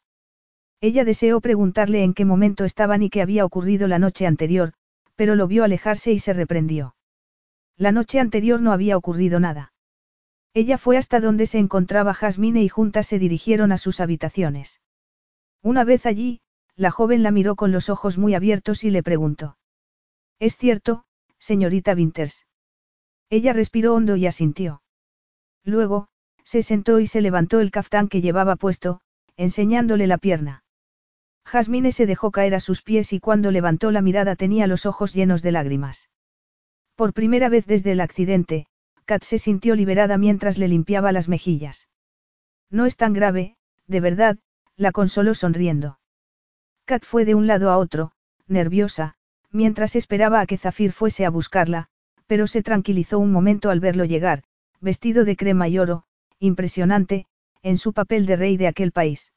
Ella deseó preguntarle en qué momento estaban y qué había ocurrido la noche anterior, pero lo vio alejarse y se reprendió. La noche anterior no había ocurrido nada. Ella fue hasta donde se encontraba Jasmine y juntas se dirigieron a sus habitaciones. Una vez allí, la joven la miró con los ojos muy abiertos y le preguntó. ¿Es cierto, señorita Winters? Ella respiró hondo y asintió. Luego, se sentó y se levantó el caftán que llevaba puesto, enseñándole la pierna. Jasmine se dejó caer a sus pies y cuando levantó la mirada tenía los ojos llenos de lágrimas. Por primera vez desde el accidente, Kat se sintió liberada mientras le limpiaba las mejillas. No es tan grave, de verdad, la consoló sonriendo. Kat fue de un lado a otro, nerviosa, mientras esperaba a que Zafir fuese a buscarla, pero se tranquilizó un momento al verlo llegar, vestido de crema y oro, impresionante, en su papel de rey de aquel país.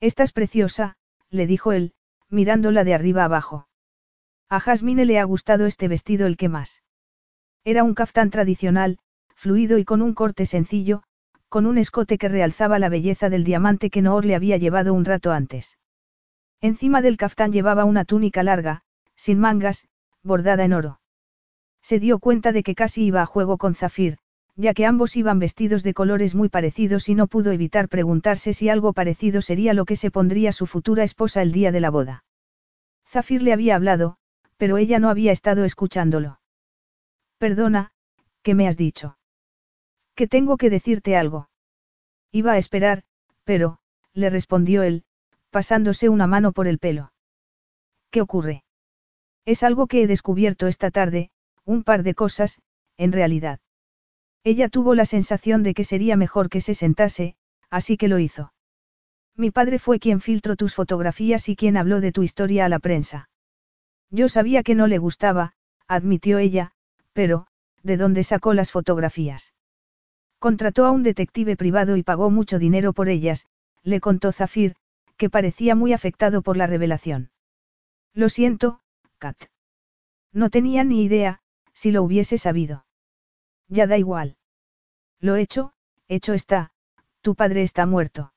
Estás preciosa, le dijo él, mirándola de arriba abajo. A Jasmine le ha gustado este vestido el que más. Era un caftán tradicional, fluido y con un corte sencillo, con un escote que realzaba la belleza del diamante que Noor le había llevado un rato antes. Encima del caftán llevaba una túnica larga, sin mangas, bordada en oro. Se dio cuenta de que casi iba a juego con Zafir, ya que ambos iban vestidos de colores muy parecidos y no pudo evitar preguntarse si algo parecido sería lo que se pondría su futura esposa el día de la boda. Zafir le había hablado, pero ella no había estado escuchándolo. Perdona, ¿qué me has dicho? Que tengo que decirte algo. Iba a esperar, pero, le respondió él, pasándose una mano por el pelo. ¿Qué ocurre? Es algo que he descubierto esta tarde, un par de cosas, en realidad. Ella tuvo la sensación de que sería mejor que se sentase, así que lo hizo. Mi padre fue quien filtró tus fotografías y quien habló de tu historia a la prensa. Yo sabía que no le gustaba, admitió ella, pero, ¿de dónde sacó las fotografías? Contrató a un detective privado y pagó mucho dinero por ellas, le contó Zafir, que parecía muy afectado por la revelación. Lo siento, Kat. No tenía ni idea, si lo hubiese sabido. Ya da igual. Lo hecho, hecho está, tu padre está muerto.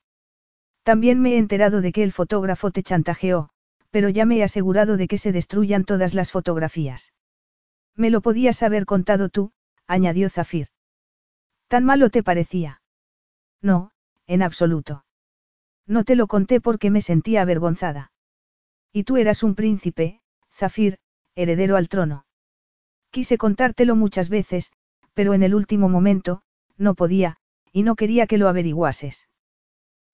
También me he enterado de que el fotógrafo te chantajeó, pero ya me he asegurado de que se destruyan todas las fotografías. Me lo podías haber contado tú, añadió Zafir. ¿Tan malo te parecía? No, en absoluto. No te lo conté porque me sentía avergonzada. Y tú eras un príncipe, Zafir, heredero al trono. Quise contártelo muchas veces, pero en el último momento, no podía, y no quería que lo averiguases.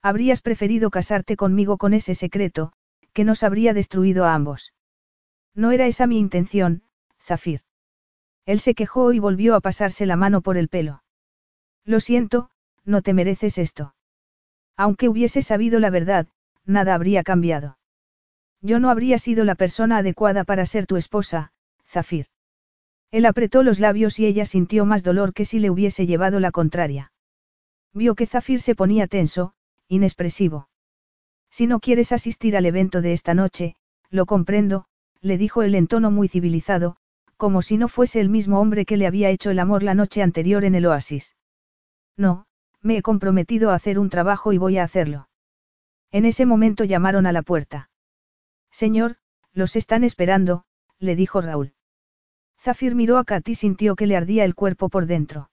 Habrías preferido casarte conmigo con ese secreto, que nos habría destruido a ambos. No era esa mi intención, Zafir. Él se quejó y volvió a pasarse la mano por el pelo. Lo siento, no te mereces esto. Aunque hubiese sabido la verdad, nada habría cambiado. Yo no habría sido la persona adecuada para ser tu esposa, Zafir. Él apretó los labios y ella sintió más dolor que si le hubiese llevado la contraria. Vio que Zafir se ponía tenso, inexpresivo. Si no quieres asistir al evento de esta noche, lo comprendo, le dijo él en tono muy civilizado, como si no fuese el mismo hombre que le había hecho el amor la noche anterior en el oasis. No, me he comprometido a hacer un trabajo y voy a hacerlo. En ese momento llamaron a la puerta. Señor, los están esperando, le dijo Raúl. Zafir miró a Kat y sintió que le ardía el cuerpo por dentro.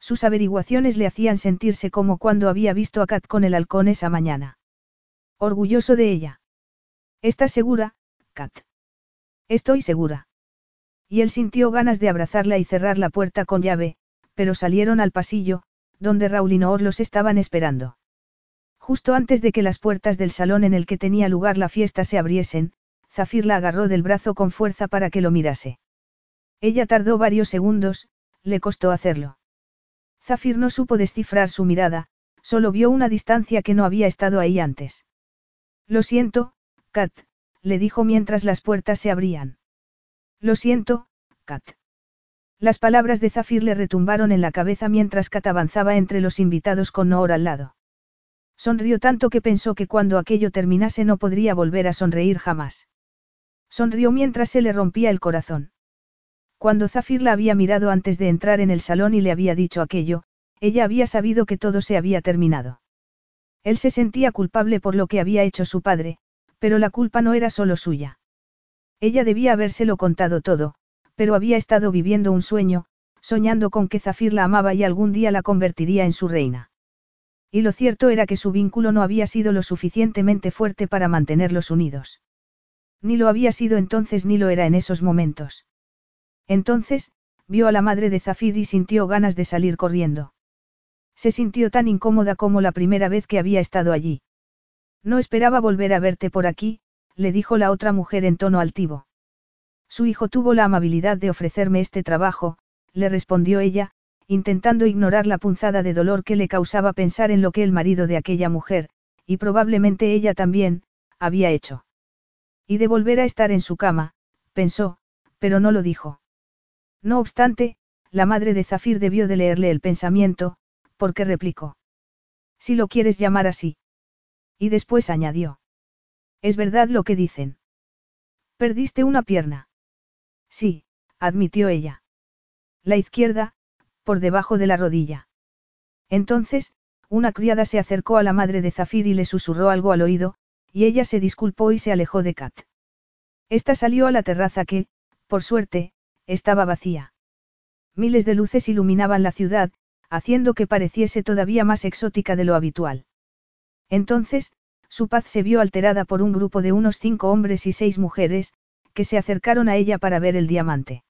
Sus averiguaciones le hacían sentirse como cuando había visto a Kat con el halcón esa mañana. Orgulloso de ella. ¿Estás segura, Kat? Estoy segura. Y él sintió ganas de abrazarla y cerrar la puerta con llave, pero salieron al pasillo, donde Raúl y Noor los estaban esperando. Justo antes de que las puertas del salón en el que tenía lugar la fiesta se abriesen, Zafir la agarró del brazo con fuerza para que lo mirase. Ella tardó varios segundos, le costó hacerlo. Zafir no supo descifrar su mirada, solo vio una distancia que no había estado ahí antes. Lo siento, Kat, le dijo mientras las puertas se abrían. Lo siento, Kat. Las palabras de Zafir le retumbaron en la cabeza mientras Kat avanzaba entre los invitados con Noor al lado. Sonrió tanto que pensó que cuando aquello terminase no podría volver a sonreír jamás. Sonrió mientras se le rompía el corazón. Cuando Zafir la había mirado antes de entrar en el salón y le había dicho aquello, ella había sabido que todo se había terminado. Él se sentía culpable por lo que había hecho su padre, pero la culpa no era solo suya. Ella debía habérselo contado todo, pero había estado viviendo un sueño, soñando con que Zafir la amaba y algún día la convertiría en su reina. Y lo cierto era que su vínculo no había sido lo suficientemente fuerte para mantenerlos unidos. Ni lo había sido entonces ni lo era en esos momentos. Entonces, vio a la madre de Zafir y sintió ganas de salir corriendo. Se sintió tan incómoda como la primera vez que había estado allí. No esperaba volver a verte por aquí, le dijo la otra mujer en tono altivo. Su hijo tuvo la amabilidad de ofrecerme este trabajo, le respondió ella, intentando ignorar la punzada de dolor que le causaba pensar en lo que el marido de aquella mujer, y probablemente ella también, había hecho. Y de volver a estar en su cama, pensó, pero no lo dijo. No obstante, la madre de Zafir debió de leerle el pensamiento, porque replicó. Si lo quieres llamar así. Y después añadió. Es verdad lo que dicen. Perdiste una pierna. Sí, admitió ella. La izquierda, por debajo de la rodilla. Entonces, una criada se acercó a la madre de Zafir y le susurró algo al oído, y ella se disculpó y se alejó de Kat. Esta salió a la terraza que, por suerte, estaba vacía. Miles de luces iluminaban la ciudad, haciendo que pareciese todavía más exótica de lo habitual. Entonces, su paz se vio alterada por un grupo de unos cinco hombres y seis mujeres, que se acercaron a ella para ver el diamante.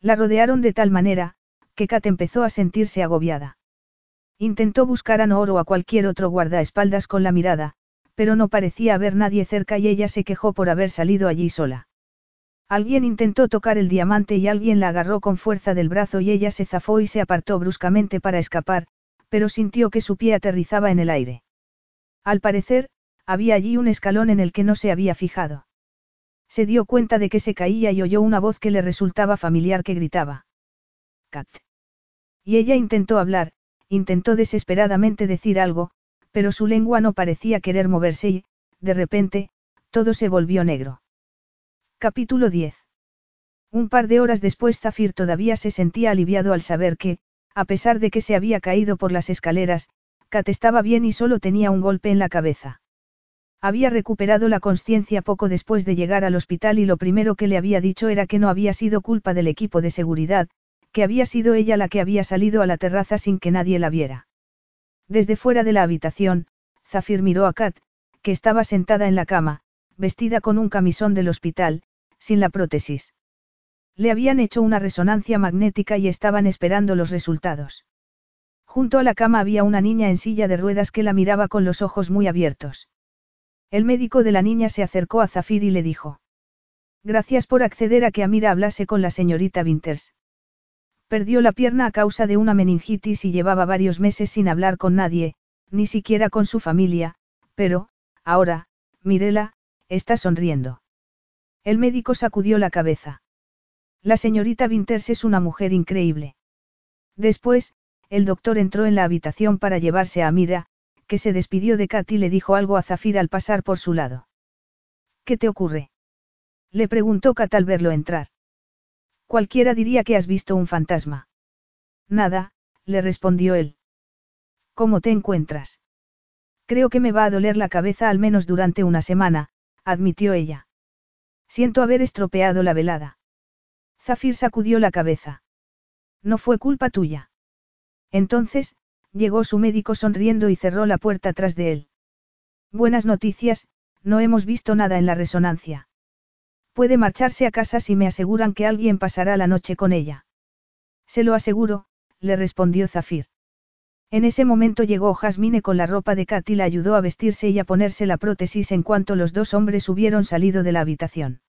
La rodearon de tal manera, que Kat empezó a sentirse agobiada. Intentó buscar a Noor o a cualquier otro guardaespaldas con la mirada, pero no parecía haber nadie cerca y ella se quejó por haber salido allí sola. Alguien intentó tocar el diamante y alguien la agarró con fuerza del brazo y ella se zafó y se apartó bruscamente para escapar, pero sintió que su pie aterrizaba en el aire. Al parecer, había allí un escalón en el que no se había fijado. Se dio cuenta de que se caía y oyó una voz que le resultaba familiar que gritaba. Cat. Y ella intentó hablar, intentó desesperadamente decir algo, pero su lengua no parecía querer moverse y, de repente, todo se volvió negro. Capítulo 10. Un par de horas después Zafir todavía se sentía aliviado al saber que, a pesar de que se había caído por las escaleras, Kat estaba bien y solo tenía un golpe en la cabeza. Había recuperado la conciencia poco después de llegar al hospital y lo primero que le había dicho era que no había sido culpa del equipo de seguridad, que había sido ella la que había salido a la terraza sin que nadie la viera. Desde fuera de la habitación, Zafir miró a Kat, que estaba sentada en la cama, vestida con un camisón del hospital, sin la prótesis. Le habían hecho una resonancia magnética y estaban esperando los resultados. Junto a la cama había una niña en silla de ruedas que la miraba con los ojos muy abiertos. El médico de la niña se acercó a Zafir y le dijo. Gracias por acceder a que Amira hablase con la señorita Winters. Perdió la pierna a causa de una meningitis y llevaba varios meses sin hablar con nadie, ni siquiera con su familia, pero, ahora, Mirela, está sonriendo. El médico sacudió la cabeza. La señorita Winters es una mujer increíble. Después, el doctor entró en la habitación para llevarse a Mira, que se despidió de Kat y le dijo algo a Zafir al pasar por su lado. ¿Qué te ocurre? Le preguntó Kat al verlo entrar. Cualquiera diría que has visto un fantasma. Nada, le respondió él. ¿Cómo te encuentras? Creo que me va a doler la cabeza al menos durante una semana, admitió ella. Siento haber estropeado la velada. Zafir sacudió la cabeza. No fue culpa tuya. Entonces, llegó su médico sonriendo y cerró la puerta tras de él. Buenas noticias, no hemos visto nada en la resonancia. Puede marcharse a casa si me aseguran que alguien pasará la noche con ella. Se lo aseguro, le respondió Zafir. En ese momento llegó Jasmine con la ropa de Kat y la ayudó a vestirse y a ponerse la prótesis en cuanto los dos hombres hubieron salido de la habitación.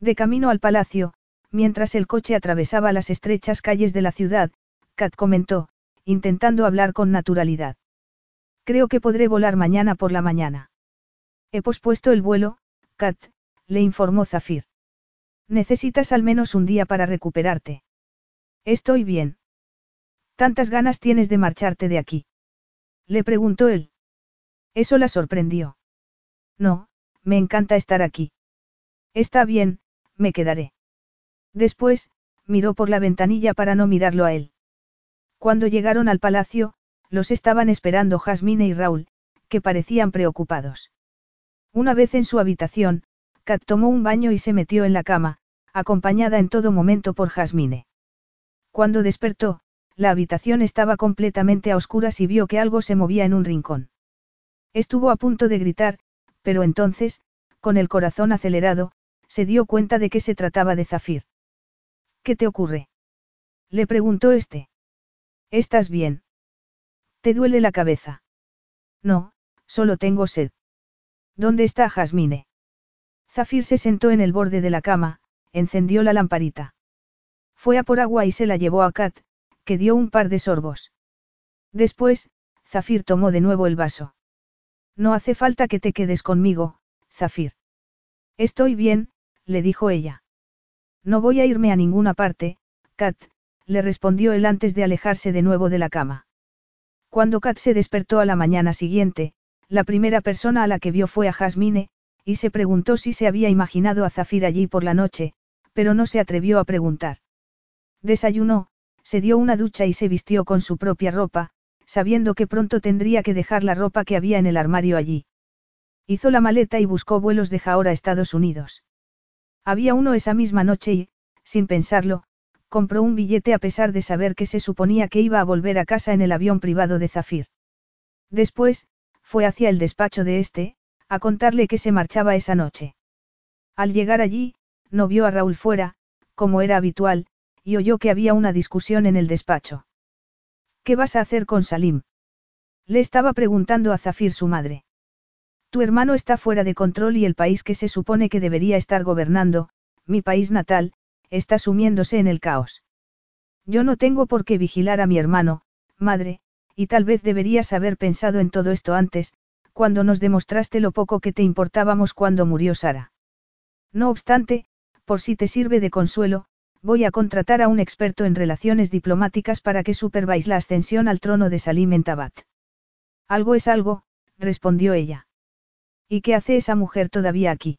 De camino al palacio, mientras el coche atravesaba las estrechas calles de la ciudad, Kat comentó, intentando hablar con naturalidad. Creo que podré volar mañana por la mañana. He pospuesto el vuelo, Kat, le informó Zafir. Necesitas al menos un día para recuperarte. Estoy bien. ¿Tantas ganas tienes de marcharte de aquí? Le preguntó él. Eso la sorprendió. No, me encanta estar aquí. Está bien, me quedaré. Después, miró por la ventanilla para no mirarlo a él. Cuando llegaron al palacio, los estaban esperando Jasmine y Raúl, que parecían preocupados. Una vez en su habitación, Kat tomó un baño y se metió en la cama, acompañada en todo momento por Jasmine. Cuando despertó, la habitación estaba completamente a oscuras y vio que algo se movía en un rincón. Estuvo a punto de gritar, pero entonces, con el corazón acelerado, se dio cuenta de que se trataba de Zafir. ¿Qué te ocurre? Le preguntó este. ¿Estás bien? ¿Te duele la cabeza? No, solo tengo sed. ¿Dónde está Jasmine? Zafir se sentó en el borde de la cama, encendió la lamparita. Fue a por agua y se la llevó a Kat, que dio un par de sorbos. Después, Zafir tomó de nuevo el vaso. No hace falta que te quedes conmigo, Zafir. Estoy bien, le dijo ella. No voy a irme a ninguna parte, Kat, le respondió él antes de alejarse de nuevo de la cama. Cuando Kat se despertó a la mañana siguiente, la primera persona a la que vio fue a Jasmine, y se preguntó si se había imaginado a Zafir allí por la noche, pero no se atrevió a preguntar. Desayunó, se dio una ducha y se vistió con su propia ropa, sabiendo que pronto tendría que dejar la ropa que había en el armario allí. Hizo la maleta y buscó vuelos de Jahor a Estados Unidos. Había uno esa misma noche y, sin pensarlo, compró un billete a pesar de saber que se suponía que iba a volver a casa en el avión privado de Zafir. Después, fue hacia el despacho de este, a contarle que se marchaba esa noche. Al llegar allí, no vio a Raúl fuera, como era habitual, y oyó que había una discusión en el despacho. ¿Qué vas a hacer con Salim? Le estaba preguntando a Zafir su madre. Tu hermano está fuera de control y el país que se supone que debería estar gobernando, mi país natal, está sumiéndose en el caos. Yo no tengo por qué vigilar a mi hermano, madre, y tal vez deberías haber pensado en todo esto antes, cuando nos demostraste lo poco que te importábamos cuando murió Sara. No obstante, por si te sirve de consuelo, voy a contratar a un experto en relaciones diplomáticas para que supervise la ascensión al trono de Salim en Tabat. Algo es algo, respondió ella. ¿Y qué hace esa mujer todavía aquí?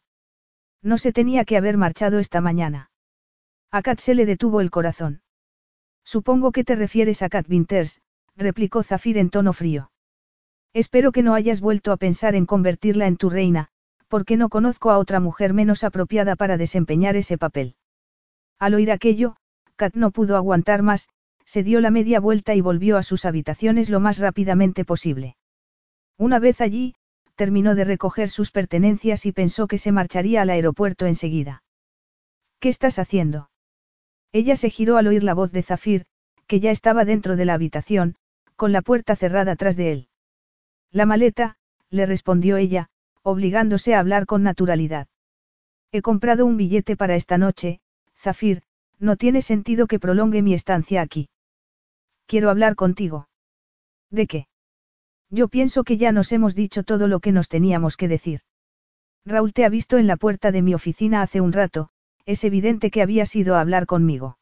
No se tenía que haber marchado esta mañana. A Kat se le detuvo el corazón. Supongo que te refieres a Kat Winters, replicó Zafir en tono frío. Espero que no hayas vuelto a pensar en convertirla en tu reina, porque no conozco a otra mujer menos apropiada para desempeñar ese papel. Al oír aquello, Kat no pudo aguantar más, se dio la media vuelta y volvió a sus habitaciones lo más rápidamente posible. Una vez allí, terminó de recoger sus pertenencias y pensó que se marcharía al aeropuerto enseguida. ¿Qué estás haciendo? Ella se giró al oír la voz de Zafir, que ya estaba dentro de la habitación, con la puerta cerrada tras de él. La maleta, le respondió ella, obligándose a hablar con naturalidad. He comprado un billete para esta noche, Zafir, no tiene sentido que prolongue mi estancia aquí. Quiero hablar contigo. ¿De qué? Yo pienso que ya nos hemos dicho todo lo que nos teníamos que decir. Raúl te ha visto en la puerta de mi oficina hace un rato, es evidente que habías ido a hablar conmigo.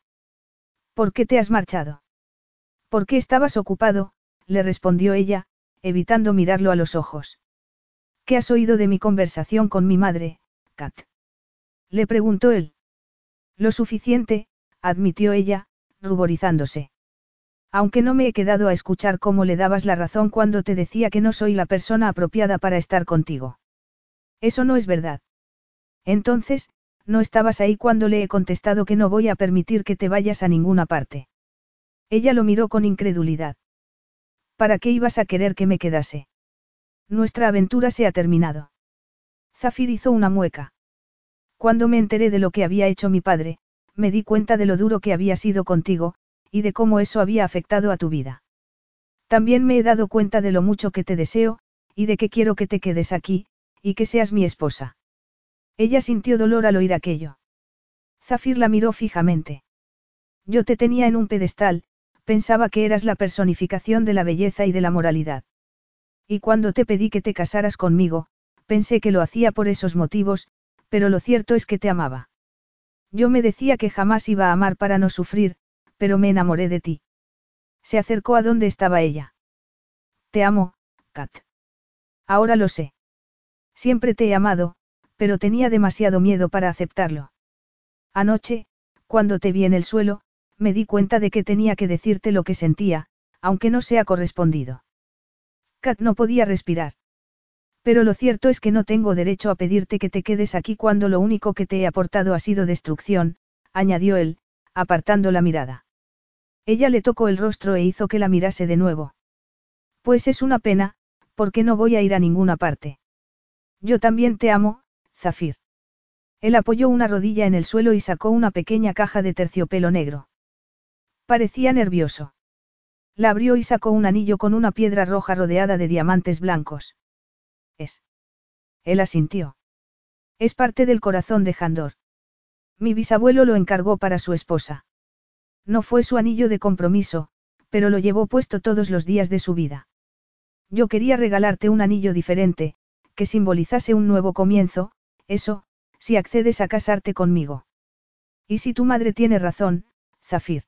¿Por qué te has marchado? ¿Por qué estabas ocupado? le respondió ella, evitando mirarlo a los ojos. ¿Qué has oído de mi conversación con mi madre, Kat? Le preguntó él. Lo suficiente, admitió ella, ruborizándose. Aunque no me he quedado a escuchar cómo le dabas la razón cuando te decía que no soy la persona apropiada para estar contigo. Eso no es verdad. Entonces, no estabas ahí cuando le he contestado que no voy a permitir que te vayas a ninguna parte. Ella lo miró con incredulidad. ¿Para qué ibas a querer que me quedase? Nuestra aventura se ha terminado. Zafir hizo una mueca. Cuando me enteré de lo que había hecho mi padre, me di cuenta de lo duro que había sido contigo, y de cómo eso había afectado a tu vida. También me he dado cuenta de lo mucho que te deseo, y de que quiero que te quedes aquí, y que seas mi esposa. Ella sintió dolor al oír aquello. Zafir la miró fijamente. Yo te tenía en un pedestal, pensaba que eras la personificación de la belleza y de la moralidad. Y cuando te pedí que te casaras conmigo, pensé que lo hacía por esos motivos, pero lo cierto es que te amaba. Yo me decía que jamás iba a amar para no sufrir, pero me enamoré de ti. Se acercó a donde estaba ella. Te amo, Kat. Ahora lo sé. Siempre te he amado, pero tenía demasiado miedo para aceptarlo. Anoche, cuando te vi en el suelo, me di cuenta de que tenía que decirte lo que sentía, aunque no sea correspondido. Kat no podía respirar. Pero lo cierto es que no tengo derecho a pedirte que te quedes aquí cuando lo único que te he aportado ha sido destrucción, añadió él, apartando la mirada. Ella le tocó el rostro e hizo que la mirase de nuevo. Pues es una pena, porque no voy a ir a ninguna parte. Yo también te amo, Zafir. Él apoyó una rodilla en el suelo y sacó una pequeña caja de terciopelo negro. Parecía nervioso. La abrió y sacó un anillo con una piedra roja rodeada de diamantes blancos. Es. Él asintió. Es parte del corazón de Jandor. Mi bisabuelo lo encargó para su esposa. No fue su anillo de compromiso, pero lo llevó puesto todos los días de su vida. Yo quería regalarte un anillo diferente, que simbolizase un nuevo comienzo, eso, si accedes a casarte conmigo. Y si tu madre tiene razón, Zafir.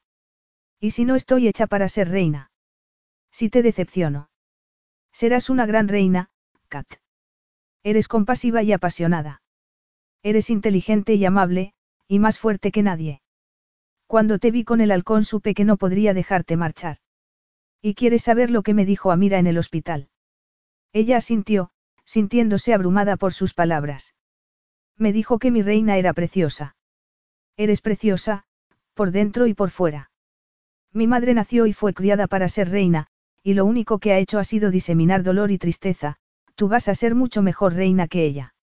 Y si no estoy hecha para ser reina. Si te decepciono. Serás una gran reina, Kat. Eres compasiva y apasionada. Eres inteligente y amable, y más fuerte que nadie. Cuando te vi con el halcón supe que no podría dejarte marchar. ¿Y quieres saber lo que me dijo Amira en el hospital? Ella asintió, sintiéndose abrumada por sus palabras. Me dijo que mi reina era preciosa. Eres preciosa, por dentro y por fuera. Mi madre nació y fue criada para ser reina, y lo único que ha hecho ha sido diseminar dolor y tristeza, tú vas a ser mucho mejor reina que ella.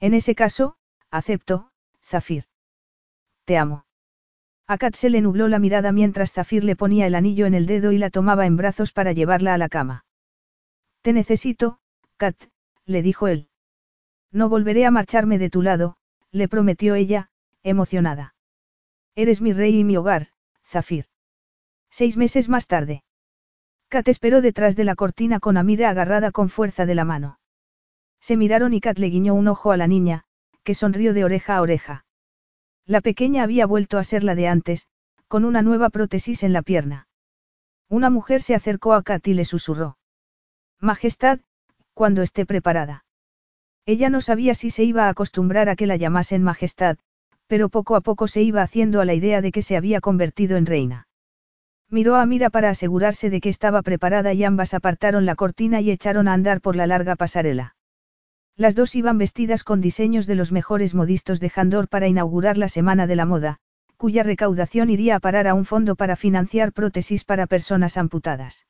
En ese caso, acepto, Zafir. Te amo. A Kat se le nubló la mirada mientras Zafir le ponía el anillo en el dedo y la tomaba en brazos para llevarla a la cama. Te necesito, Kat, le dijo él. No volveré a marcharme de tu lado, le prometió ella, emocionada. Eres mi rey y mi hogar, Zafir. Seis meses más tarde. Kat esperó detrás de la cortina con Amira agarrada con fuerza de la mano. Se miraron y Kat le guiñó un ojo a la niña, que sonrió de oreja a oreja. La pequeña había vuelto a ser la de antes, con una nueva prótesis en la pierna. Una mujer se acercó a Kat y le susurró. Majestad, cuando esté preparada. Ella no sabía si se iba a acostumbrar a que la llamasen Majestad, pero poco a poco se iba haciendo a la idea de que se había convertido en reina. Miró a Mira para asegurarse de que estaba preparada y ambas apartaron la cortina y echaron a andar por la larga pasarela. Las dos iban vestidas con diseños de los mejores modistos de Jandor para inaugurar la Semana de la Moda, cuya recaudación iría a parar a un fondo para financiar prótesis para personas amputadas.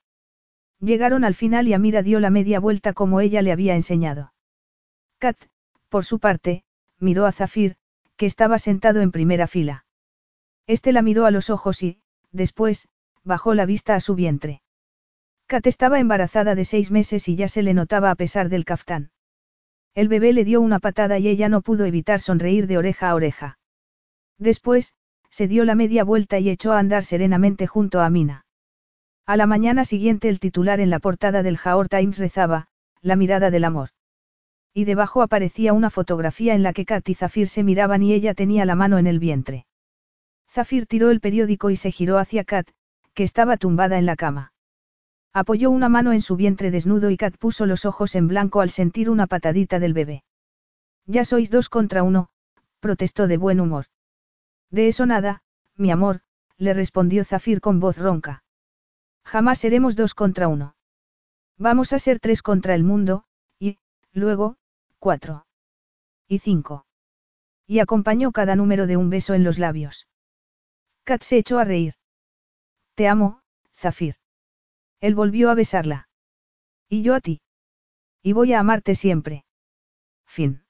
Llegaron al final y Amira dio la media vuelta como ella le había enseñado. Kat, por su parte, miró a Zafir, que estaba sentado en primera fila. Este la miró a los ojos y, después, bajó la vista a su vientre. Kat estaba embarazada de seis meses y ya se le notaba a pesar del caftán. El bebé le dio una patada y ella no pudo evitar sonreír de oreja a oreja. Después, se dio la media vuelta y echó a andar serenamente junto a Amina. A la mañana siguiente el titular en la portada del Jaor Times rezaba, La mirada del amor. Y debajo aparecía una fotografía en la que Kat y Zafir se miraban y ella tenía la mano en el vientre. Zafir tiró el periódico y se giró hacia Kat, que estaba tumbada en la cama. Apoyó una mano en su vientre desnudo y Kat puso los ojos en blanco al sentir una patadita del bebé. Ya sois dos contra uno, protestó de buen humor. De eso nada, mi amor, le respondió Zafir con voz ronca. Jamás seremos dos contra uno. Vamos a ser tres contra el mundo, y, luego, cuatro. Y cinco. Y acompañó cada número de un beso en los labios. Kat se echó a reír. Te amo, Zafir. Él volvió a besarla. Y yo a ti. Y voy a amarte siempre. Fin.